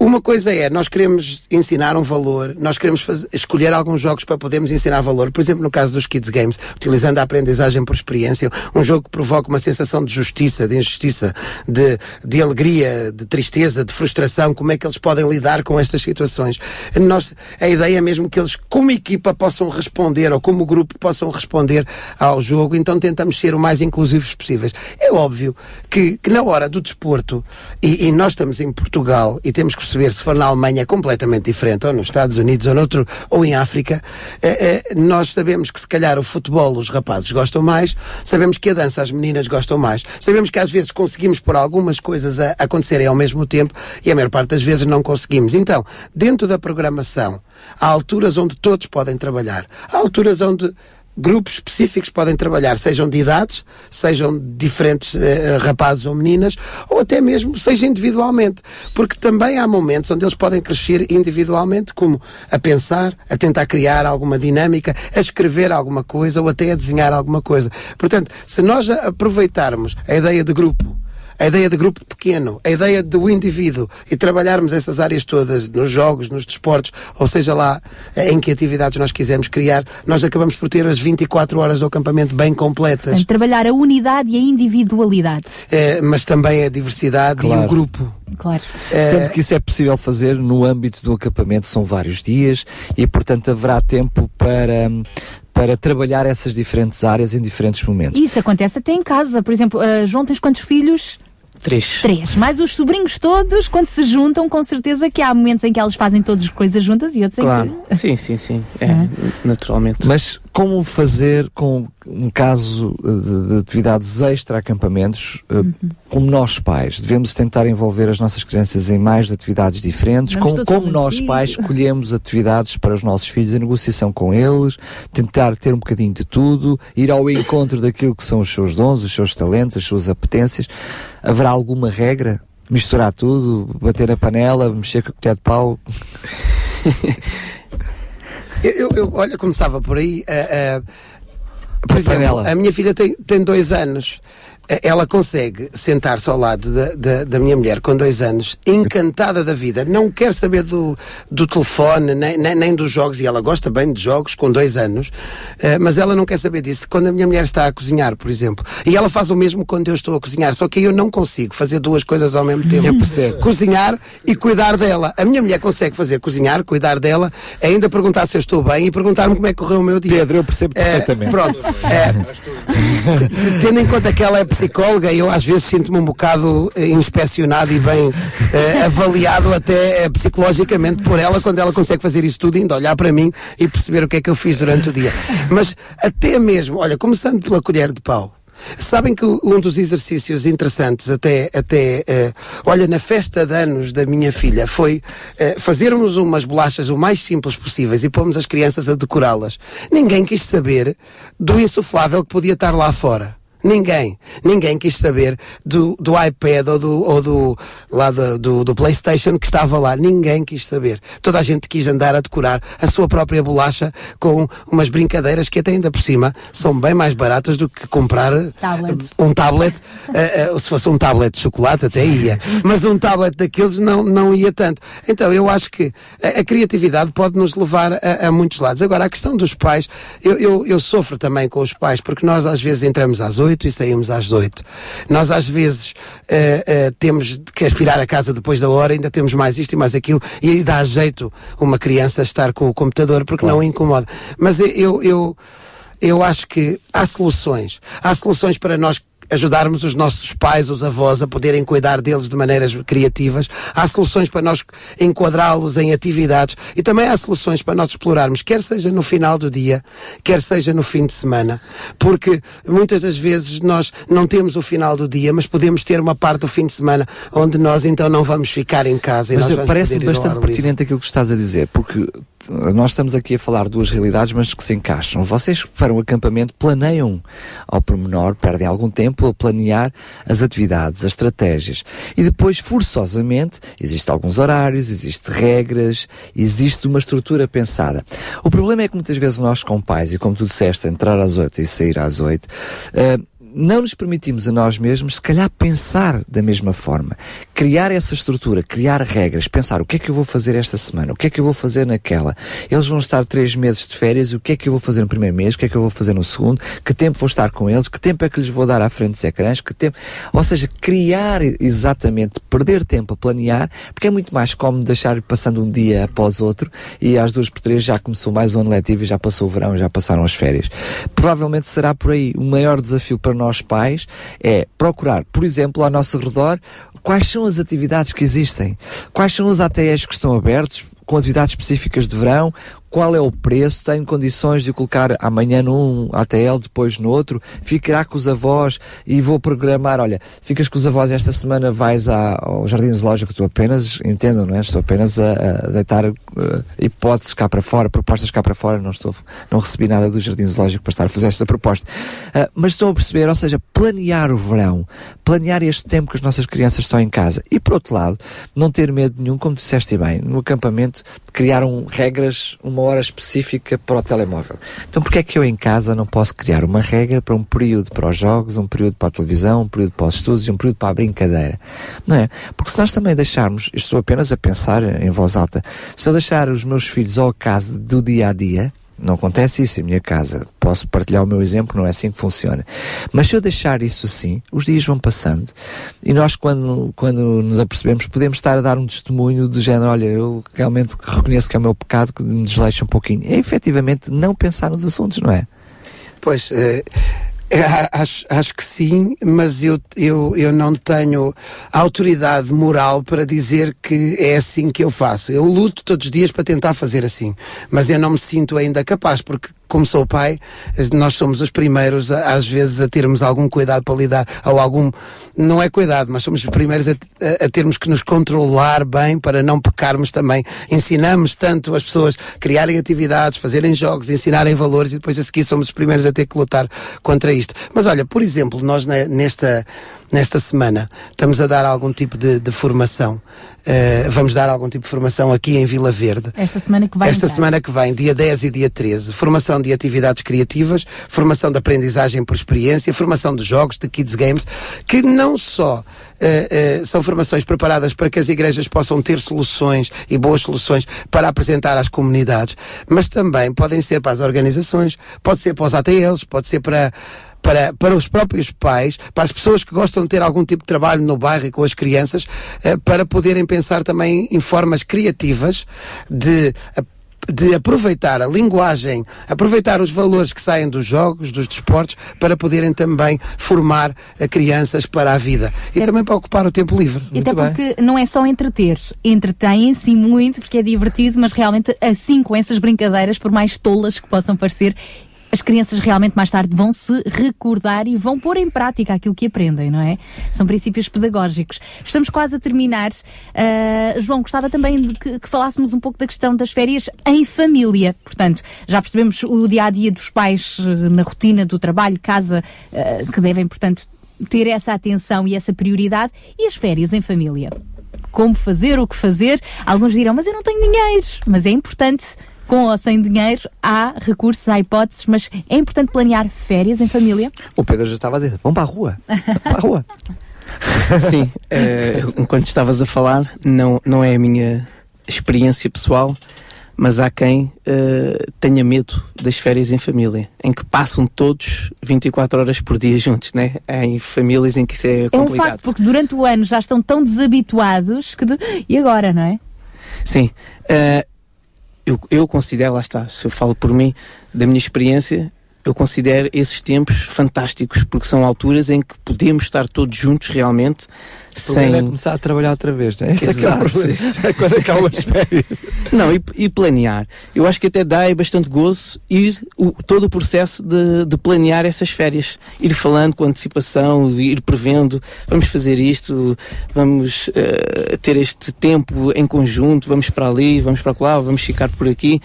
Uma coisa é, nós queremos ensinar um valor, nós queremos fazer- escolher alguns jogos para podermos ensinar valor. Por exemplo, no caso dos Kids Games, utilizando a aprendizagem por experiência, um jogo que provoca uma sensação de justiça, de injustiça, de, de alegria, de tristeza, de frustração, como é que eles podem lidar com estas situações. Nós, a ideia é mesmo que eles, como equipa, possam responder, ou como grupo, possam responder ao jogo, então tentamos ser o mais inclusivos possíveis. É óbvio que, que na hora do desporto, e, e nós estamos em Portugal e temos que perceber se for na Alemanha é completamente diferente, ou nos Estados Unidos, ou noutro, ou em África, eh, eh, nós sabemos que se calhar o futebol os rapazes gostam mais, sabemos que a dança as meninas gostam mais, sabemos que às vezes conseguimos pôr algumas coisas a acontecerem ao mesmo tempo e a maior parte das vezes não conseguimos. Então, dentro da programação, há alturas onde todos podem trabalhar, há alturas onde grupos específicos podem trabalhar, sejam de idades, sejam diferentes eh, rapazes ou meninas, ou até mesmo seja individualmente, porque também há momentos onde eles podem crescer individualmente, como a pensar, a tentar criar alguma dinâmica, a escrever alguma coisa ou até a desenhar alguma coisa. Portanto, se nós aproveitarmos a ideia de grupo a ideia de grupo pequeno, a ideia do indivíduo e trabalharmos essas áreas todas nos jogos, nos desportos, ou seja lá eh, em que atividades nós quisermos criar, nós acabamos por ter as 24 horas do acampamento bem completas, Portanto, trabalhar a unidade e a individualidade. eh, mas também a diversidade e Claro. o grupo. Claro. Sendo que isso é possível fazer no âmbito do acampamento, são vários dias e, portanto, haverá tempo para, para trabalhar essas diferentes áreas em diferentes momentos. Isso acontece até em casa. Por exemplo, ah, João, tens quantos filhos? Três. Três. Mais os sobrinhos todos, quando se juntam, com certeza que há momentos em que elas fazem todas as coisas juntas e outros em Claro. que. Sim, sim, sim. É, naturalmente. Mas como fazer com um caso eh, de, de atividades extra-acampamentos, eh, Uhum. como nós pais? Devemos tentar envolver as nossas crianças em mais atividades diferentes? Com- como nós pais escolhemos atividades para os nossos filhos em negociação com eles, tentar ter um bocadinho de tudo, ir ao encontro daquilo que são os seus dons, os seus talentos, as suas apetências? Haverá alguma regra? Misturar tudo, bater a panela, mexer com a colher de pau? <laughs> Eu, eu, olha, começava por aí. eh, eh, por exemplo, a minha filha tem, tem dois anos. Eh, Ela consegue sentar-se ao lado da, da, da minha mulher com dois anos, encantada da vida, não quer saber do, do telefone, nem, nem, nem dos jogos, e ela gosta bem de jogos com dois anos, eh, mas ela não quer saber disso. Quando a minha mulher está a cozinhar, por exemplo, e ela faz o mesmo quando eu estou a cozinhar, só que eu não consigo fazer duas coisas ao mesmo tempo. Eu percebo. Cozinhar e cuidar dela. A minha mulher consegue fazer cozinhar, cuidar dela, ainda perguntar se eu estou bem e perguntar-me como é que correu o meu dia. Pedro, eu percebo É, perfeitamente. Pronto. <laughs> É, tendo em conta que ela é psicóloga, eu às vezes sinto-me um bocado eh, inspecionado e bem eh, avaliado até eh, psicologicamente por ela quando ela consegue fazer isso tudo, ainda olhar para mim e perceber o que é que eu fiz durante o dia. Mas até mesmo, olha, começando pela colher de pau. Sabem que um dos exercícios interessantes até, até eh, olha, na festa de anos da minha filha foi eh, fazermos umas bolachas o mais simples possíveis e pomos as crianças a decorá-las. Ninguém quis saber do insuflável que podia estar lá fora. Ninguém. Ninguém quis saber do, do iPad ou do, ou do, lá do, do, do PlayStation que estava lá. Ninguém quis saber. Toda a gente quis andar a decorar a sua própria bolacha com umas brincadeiras que até ainda por cima são bem mais baratas do que comprar Tablet. um tablet. eh, eh, se fosse um tablet de chocolate até ia. Mas um tablet daqueles não, não ia tanto. Então eu acho que a, a criatividade pode nos levar a, a muitos lados. Agora, a questão dos pais, eu, eu, eu sofro também com os pais, porque nós às vezes entramos às oito e saímos às oito. Nós às vezes eh, eh, temos que aspirar a casa depois da hora, ainda temos mais isto e mais aquilo, e aí dá jeito uma criança estar com o computador porque não incomoda. Mas eu, eu, eu acho que há soluções. Há soluções para nós ajudarmos os nossos pais, os avós, a poderem cuidar deles de maneiras criativas. Há soluções para nós enquadrá-los em atividades e também há soluções para nós explorarmos, quer seja no final do dia, quer seja no fim de semana. Porque muitas das vezes nós não temos o final do dia, mas podemos ter uma parte do fim de semana onde nós então não vamos ficar em casa. Mas parece bastante pertinente aquilo que estás a dizer, porque nós estamos aqui a falar duas realidades, mas que se encaixam. Vocês que para um acampamento planeiam ao pormenor, perdem algum tempo a planear as atividades, as estratégias. E depois, forçosamente, existem alguns horários, existem regras, existe uma estrutura pensada. O problema é que muitas vezes nós, como pais, e como tu disseste, entrar às oito e sair às oito, uh, não nos permitimos a nós mesmos, se calhar, pensar da mesma forma. Criar essa estrutura, criar regras, pensar o que é que eu vou fazer esta semana, o que é que eu vou fazer naquela. Eles vão estar três meses de férias, o que é que eu vou fazer no primeiro mês, o que é que eu vou fazer no segundo, que tempo vou estar com eles, que tempo é que lhes vou dar à frente dos ecrãs, que tempo. Ou seja, criar exatamente, perder tempo a planear, porque é muito mais cómodo deixar passando um dia após outro e às duas por três já começou mais o ano letivo e já passou o verão, já passaram as férias. Provavelmente será por aí o maior desafio para nós pais é procurar, por exemplo, ao nosso redor, quais são as atividades que existem, quais são os ATS que estão abertos, com atividades específicas de verão, qual é o preço, tenho condições de colocar amanhã num ATL, depois no outro, ficará com os avós e vou programar, olha, ficas com os avós esta semana, vais à- ao Jardim Zoológico, estou apenas, entendam, não é? Estou apenas a, a deitar uh, hipóteses cá para fora, propostas cá para fora, não estou, não recebi nada do Jardim Zoológico para estar a fazer esta proposta. Uh, mas estão a perceber, ou seja, planear o verão, planear este tempo que as nossas crianças estão em casa e, por outro lado, não ter medo nenhum, como disseste bem, no acampamento, de criar um, regras, uma hora específica para o telemóvel. Então, porque é que eu em casa não posso criar uma regra para um período para os jogos, um período para a televisão, um período para os estudos e um período para a brincadeira? Não é? Porque se nós também deixarmos, estou apenas a pensar em voz alta, se eu deixar os meus filhos ao caso do dia a dia, não acontece isso em minha casa. Posso partilhar o meu exemplo, não é assim que funciona. Mas se eu deixar isso assim, os dias vão passando e nós, quando, quando nos apercebemos, podemos estar a dar um testemunho do género: olha, eu realmente reconheço que é o meu pecado, que me desleixa um pouquinho. É efetivamente não pensar nos assuntos, não é? Pois, eh, <laughs> acho, acho que sim, mas eu, eu, eu não tenho autoridade moral para dizer que é assim que eu faço. Eu luto todos os dias para tentar fazer assim, mas eu não me sinto ainda capaz, porque como sou pai, nós somos os primeiros, às vezes, a termos algum cuidado para lidar, ou algum, não é cuidado, mas somos os primeiros a, a- a termos que nos controlar bem para não pecarmos também. Ensinamos tanto as pessoas a criarem atividades, fazerem jogos, ensinarem valores e depois a seguir somos os primeiros a ter que lutar contra isto. Mas olha, por exemplo, nós ne- nesta, nesta semana estamos a dar algum tipo de, de formação. Eh, vamos dar algum tipo de formação aqui em Vila Verde. Esta semana que vai Esta entrar. semana que vem, dia 10 e dia 13, formação de atividades criativas, formação de aprendizagem por experiência, formação de jogos, de kids games, que não só eh, eh, são formações preparadas para que as igrejas possam ter soluções e boas soluções para apresentar às comunidades, mas também podem ser para as organizações, pode ser para os ATLs, pode ser para para, para os próprios pais, para as pessoas que gostam de ter algum tipo de trabalho no bairro e com as crianças, eh, para poderem pensar também em formas criativas de de aproveitar a linguagem, aproveitar os valores que saem dos jogos, dos desportos, para poderem também formar eh, crianças para a vida e É. também para ocupar o tempo livre. E até porque não é só entreter, entretêm-se muito porque é divertido, mas realmente assim com essas brincadeiras, por mais tolas que possam parecer, as crianças realmente mais tarde vão se recordar e vão pôr em prática aquilo que aprendem, não é? São princípios pedagógicos. Estamos quase a terminar. Ah, João, gostava também de que, que falássemos um pouco da questão das férias em família. Portanto, já percebemos o dia a dia dos pais eh, na rotina do trabalho, casa, ah, que devem, portanto, ter essa atenção e essa prioridade. E as férias em família? Como fazer, o que fazer? Alguns dirão, mas eu não tenho dinheiro. Mas é importante, com ou sem dinheiro, há recursos, há hipóteses, mas é importante planear férias em família. O Pedro já estava a dizer: vamos para a rua. para a rua. <laughs> Sim, eh, enquanto estavas a falar, não, não é a minha experiência pessoal, mas há quem eh, tenha medo das férias em família, em que passam todos 24 horas por dia juntos, né? Em famílias em que isso é É um complicado. facto, porque durante o ano já estão tão desabituados que. E agora, não é? Sim. Eh, eu, eu considero, lá está, se eu falo por mim, da minha experiência, eu considero esses tempos fantásticos, porque são alturas em que podemos estar todos juntos realmente, O problema sem. é começar a trabalhar outra vez, não é? Esse é é Exato, isso. <laughs> É quando acabam as férias. Não, e, e planear. Eu acho que até dá é bastante gozo ir o, todo o processo de, de planear essas férias. Ir falando com antecipação, ir prevendo, vamos fazer isto, vamos eh, ter este tempo em conjunto, vamos para ali, vamos para lá, vamos ficar por aqui.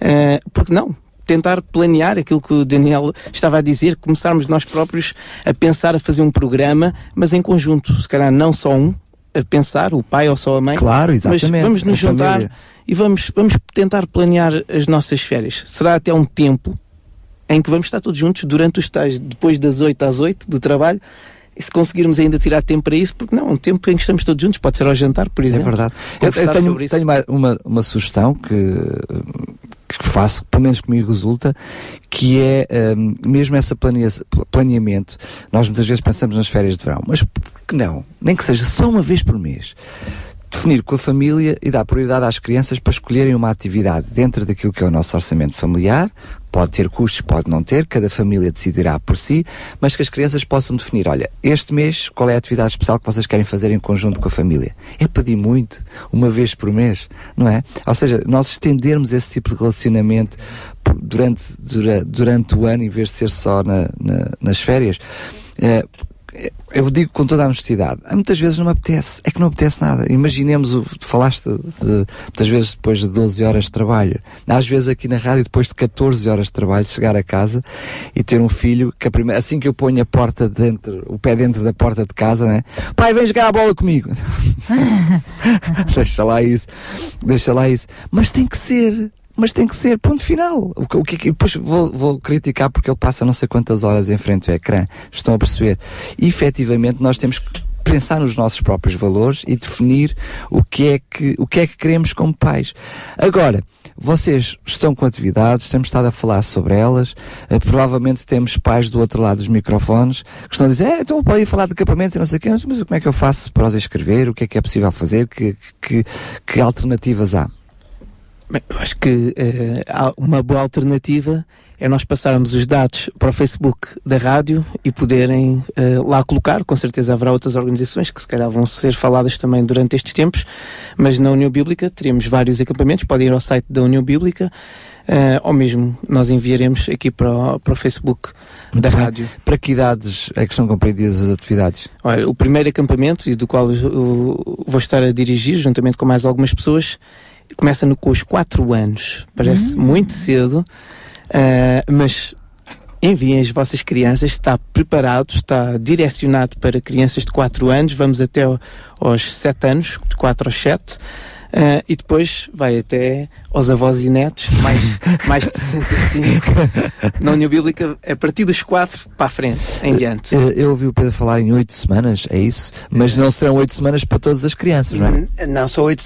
Eh, porque não? Tentar planear aquilo que o Daniel estava a dizer, começarmos nós próprios a pensar, a fazer um programa, mas em conjunto. Se calhar não só um, a pensar, o pai ou só a mãe. Claro, Mas exatamente, vamos nos a juntar família. e vamos, vamos tentar planear as nossas férias. Será até um tempo em que vamos estar todos juntos durante os estágios, depois das 8 às 8 do trabalho. E se conseguirmos ainda tirar tempo para isso, porque não, um tempo em que estamos todos juntos, pode ser ao jantar, por É exemplo. verdade. Eu, eu tenho, tenho uma, uma, uma sugestão que, que faço, pelo menos comigo resulta, que é hum, mesmo planea- planeamento. Nós muitas vezes pensamos nas férias de verão, mas por que não? Nem que seja só uma vez por mês. Definir com a família e dar prioridade às crianças para escolherem uma atividade dentro daquilo que é o nosso orçamento familiar. Pode ter custos, pode não ter, cada família decidirá por si, mas que as crianças possam definir, olha, este mês qual é a atividade especial que vocês querem fazer em conjunto com a família? É pedir muito, uma vez por mês, não é? Ou seja, nós estendermos esse tipo de relacionamento durante, dura- durante o ano em vez de ser só na- na- nas férias. Eh, eu digo com toda a honestidade, muitas vezes não me apetece, é que não apetece nada. Imaginemos, o, falaste de, muitas vezes depois de 12 horas de trabalho, às vezes aqui na rádio, depois de 14 horas de trabalho, chegar a casa e ter um filho que primeira, assim que eu ponho a porta dentro, o pé dentro da porta de casa, né? Pai, vem jogar a bola comigo. <laughs> deixa lá isso, deixa lá isso. Mas tem que ser. Mas tem que ser, ponto final. O o que, depois vou, vou criticar porque ele passa não sei quantas horas em frente ao ecrã. Estão a perceber? E efetivamente nós temos que pensar nos nossos próprios valores e definir o que é que, o que, é que queremos como pais. Agora, vocês estão com atividades, temos estado a falar sobre elas, eh, provavelmente temos pais do outro lado dos microfones que estão a dizer, é, então pode ir falar de acampamento e não sei o quê, mas como é que eu faço para os inscrever? O que é que é possível fazer? Que, que, que alternativas há? Bem, eu acho que há uma boa alternativa é nós passarmos os dados para o Facebook da rádio e poderem eh, lá colocar. Com certeza haverá outras organizações que se calhar vão ser faladas também durante estes tempos, mas na União Bíblica teremos vários acampamentos. Podem ir ao site da União Bíblica eh, ou mesmo nós enviaremos aqui para o, para o Facebook da rádio. Para que idades é que estão compreendidas as atividades? Olha, o primeiro acampamento, e do qual eu, eu vou estar a dirigir, juntamente com mais algumas pessoas, começa no, com os 4 anos. Parece muito cedo, ah, mas enviem as vossas crianças, está preparado, está direcionado para crianças de 4 anos, vamos até ao- aos 7 anos, de 4 aos 7. ah, e depois vai até aos avós e netos, mais, <laughs> mais de 65. Na União Bíblica, a partir dos 4 para a frente, em diante. Eh, Eu ouvi o Pedro falar em oito semanas, é isso? Mas não serão oito semanas para todas as crianças, não é? Não, são oito,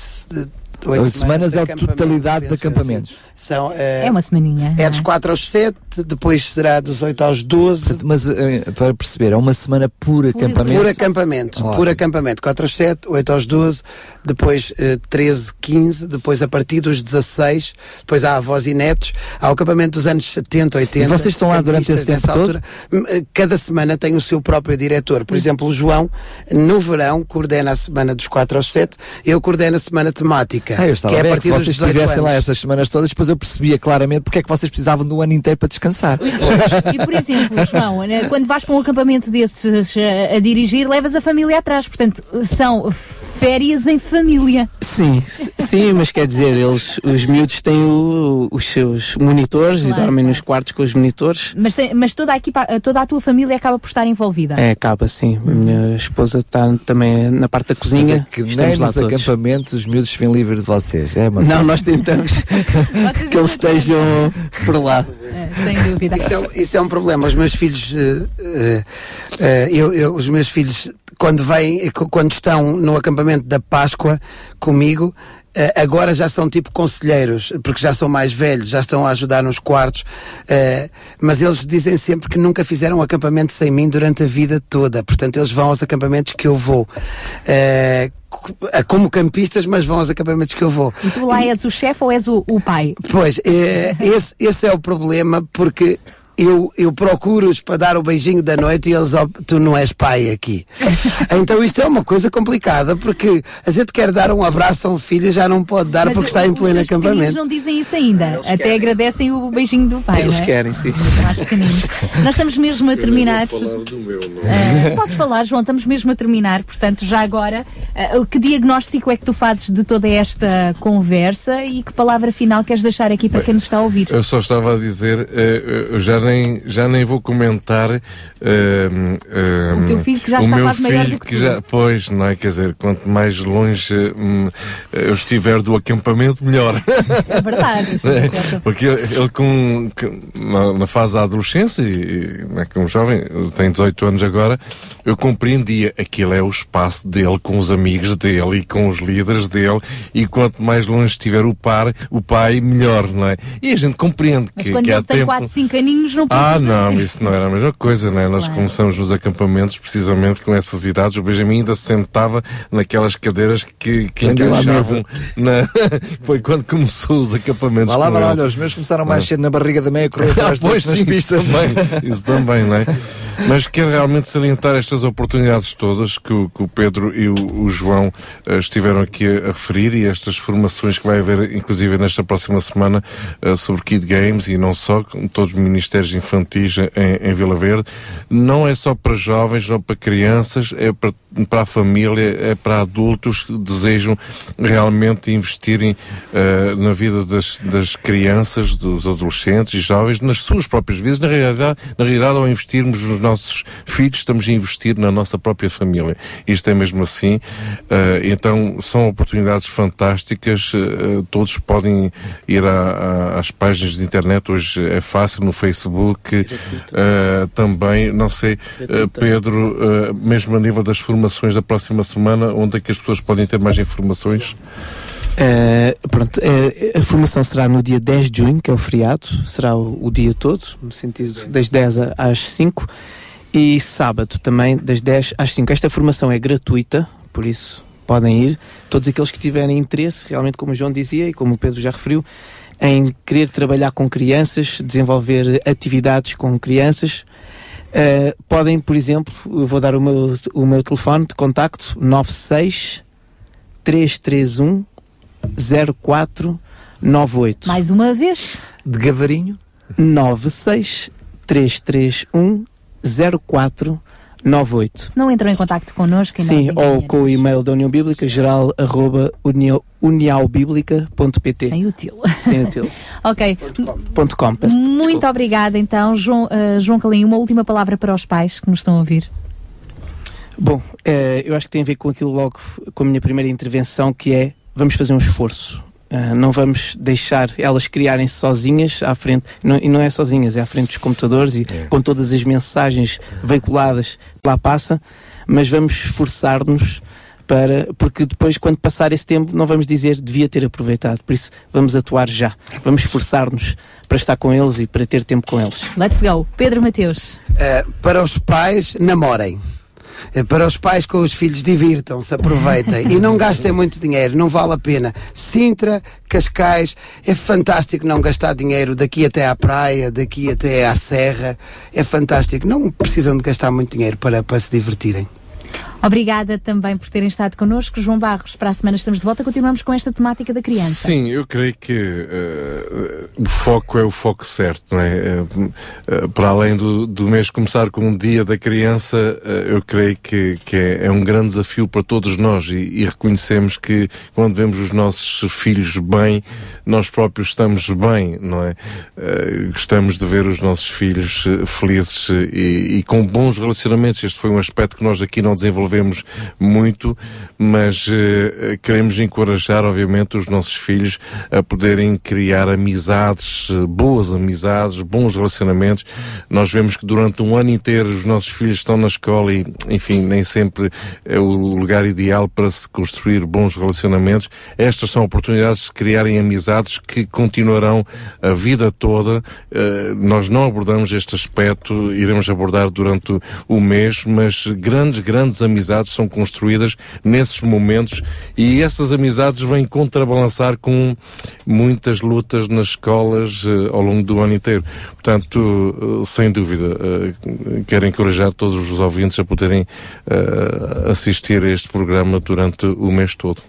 oito, Oito semanas de é a totalidade de acampamentos. sim. São, eh, É uma semaninha. é dos 4 aos 7, depois será dos 8 aos 12. Mas eh, para perceber, é uma semana por acampamento. Por acampamento, Ótimo. por acampamento. 4 aos 7, 8 aos 12, depois eh, 13, 15, depois a partir dos 16, depois há avós e netos, há o acampamento dos anos 70, 80. E vocês estão lá durante esse tempo nessa todo? altura. Hum, Cada semana tem o seu próprio diretor. Por exemplo, o João, no verão, coordena a semana dos 4 aos 7, eu coordeno a semana temática. Ah, eu estava que é a partir se dos vocês 18 estivessem lá essas semanas todas, depois eu percebia claramente porque é que vocês precisavam do ano inteiro para descansar. E por exemplo, <laughs> João, né, quando vais para um acampamento desses eh, a dirigir, levas a família atrás. Portanto, são férias em família. Sim, sim, mas quer dizer, eles, os miúdos têm o- os seus monitores e Claro, dormem nos quartos com os monitores. Mas, mas toda, a equipa, toda a tua família acaba por estar envolvida. É, acaba sim. A minha esposa está também na parte da Mas cozinha. é que nem Estamos lá nos todos. acampamentos os miúdos vêm livres de vocês. É, mano. Não, nós tentamos <laughs> <laughs> que eles estejam por lá. Sem dúvida. Isso é, isso é um problema. Os meus filhos, eh, eh, eh, eu, eu- os meus filhos, quando vêm, quando estão no acampamento da Páscoa comigo, eh, agora já são tipo conselheiros, porque já são mais velhos, já estão a ajudar nos quartos, eh, mas eles dizem sempre que nunca fizeram um acampamento sem mim durante a vida toda. Portanto, eles vão aos acampamentos que eu vou. Co- como campistas, mas vão aos acampamentos que eu vou. E tu lá és o chefe ou és o, o pai? Pois, esse, esse é o problema, porque eu, eu procuro-os para dar o beijinho da noite e eles, tu não és pai aqui. <laughs> Então isto é uma coisa complicada, porque a gente quer dar um abraço a um filho e já não pode dar Mas porque o- está em pleno acampamento. não dizem isso ainda. Até agradecem o beijinho do pai. Eles não é? querem, sim. Nós estamos mesmo a terminar. Ah, podes falar, João, estamos mesmo a terminar, portanto, já agora, ah, que diagnóstico é que tu fazes de toda esta conversa e que palavra final queres deixar aqui para quem nos está a ouvir? Eu só estava a dizer, eu já nem, já nem vou comentar uh, uh, O teu filho que já está meu quase maior filho do que que já, Pois, não é? Quer dizer, quanto mais longe hum, eu estiver do acampamento, melhor. É verdade. <laughs> Né? Porque ele, ele com, na, na fase da adolescência, e, né, como jovem, tem 18 anos agora, eu compreendia aquilo é o espaço dele com os amigos dele e com os líderes dele, e quanto mais longe estiver o, par, o pai, melhor, não é? E a gente compreende Mas que, quando que há ele tem tempo. 4, 5 aninhos, não Ah, não, assim. isso não era a mesma coisa, né? Nós Claro. começamos nos acampamentos precisamente com essas idades. O Benjamin ainda se sentava naquelas cadeiras que, que encaixavam na... <laughs> Foi quando começou os acampamentos. Vá lá, lá, olha, os meus começaram mais Ah. cedo na barriga da meia, correr atrás <laughs> dos pois sim, pistas. Isso também, isso também, não é? Mas quero realmente salientar estas oportunidades todas que o, que o Pedro e o, o João eh, estiveram aqui a, a referir e estas formações que vai haver, inclusive nesta próxima semana, eh, sobre Kid Games e não só, com todos os ministérios infantis em, em Vila Verde. Não é só para jovens, não para crianças, é para, para a família, é para adultos que desejam realmente investirem eh, na vida das, das crianças, dos adolescentes e jovens, nas suas próprias vidas. Na realidade, na realidade, ao investirmos nos nossos filhos, estamos a investir na nossa própria família. Isto é mesmo assim. Eh, então, são oportunidades fantásticas. eh, todos podem ir às páginas de internet. Hoje é fácil no Facebook. também, não sei, Pedro, mesmo a nível das formações da próxima semana, onde é que as pessoas podem ter mais informações? Uh, pronto, uh, a formação será no dia 10 de junho, que é o feriado, será o, o dia todo, no sentido das 10 a- às 5, e sábado também, das 10 às 5. Esta formação é gratuita, por isso podem ir. Todos aqueles que tiverem interesse, realmente, como o João dizia e como o Pedro já referiu, em querer trabalhar com crianças, desenvolver atividades com crianças, uh, podem, por exemplo, eu vou dar o meu, o meu telefone de contacto 96 331 0498. Mais uma vez. De Gavarinho? 96 331 0498. Se não entram em contacto connosco, Sim, ou com o e-mail da União Bíblica, geral arroba uniaubiblica.pt. Sem útil. Sem útil. <laughs> ok. Ponto com, peço Muito obrigada, então, João, eh, João Calim. Uma última palavra para os pais que nos estão a ouvir. Bom, eh, eu acho que tem a ver com aquilo logo, com a minha primeira intervenção, que é vamos fazer um esforço. Eh, não vamos deixar elas criarem-se sozinhas à frente, não- e não é sozinhas, é à frente dos computadores e com todas as mensagens veiculadas que lá passa, mas vamos esforçar-nos para, porque depois, quando passar esse tempo, não vamos dizer devia ter aproveitado. Por isso, vamos atuar já. Vamos esforçar-nos para estar com eles e para ter tempo com eles. Let's go. Pedro Mateus. Eh, para os pais, namorem. Eh, Para os pais com os filhos, divirtam-se, aproveitem e não gastem muito dinheiro, não vale a pena. Sintra, Cascais, é fantástico não gastar dinheiro daqui até à praia, daqui até à serra, é fantástico. Não precisam de gastar muito dinheiro para, para se divertirem. Obrigada também por terem estado connosco. João Barros, para a semana estamos de volta. Continuamos com esta temática da criança. Sim, eu creio que eh, o foco é o foco certo, não é? Eh, para além do, do mês começar com o dia da criança, eu creio que, que é, é um grande desafio para todos nós e, e reconhecemos que quando vemos os nossos filhos bem, nós próprios estamos bem, não é? Gostamos de ver os nossos filhos felizes e, e com bons relacionamentos. Este foi um aspecto que nós aqui não desenvolvemos muito, mas eh, queremos encorajar, obviamente, os nossos filhos a poderem criar amizades, eh, boas amizades, bons relacionamentos. Nós vemos que durante um ano inteiro os nossos filhos estão na escola e, enfim, nem sempre é o lugar ideal para se construir bons relacionamentos. Estas são oportunidades de criarem amizades que continuarão a vida toda. Eh, nós não abordamos este aspecto, iremos abordar durante o mês, mas grandes, grandes amizades são construídas nesses momentos e essas amizades vêm contrabalançar com muitas lutas nas escolas eh, ao longo do ano inteiro. Portanto, eh, sem dúvida, eh, quero encorajar todos os ouvintes a poderem assistir a este programa durante o mês todo.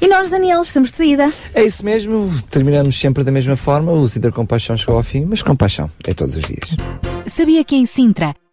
E nós, Daniel, estamos de saída. É isso mesmo, terminamos sempre da mesma forma. O Cidra Compaixão chegou ao fim, mas compaixão é todos os dias. Sabia que em Sintra,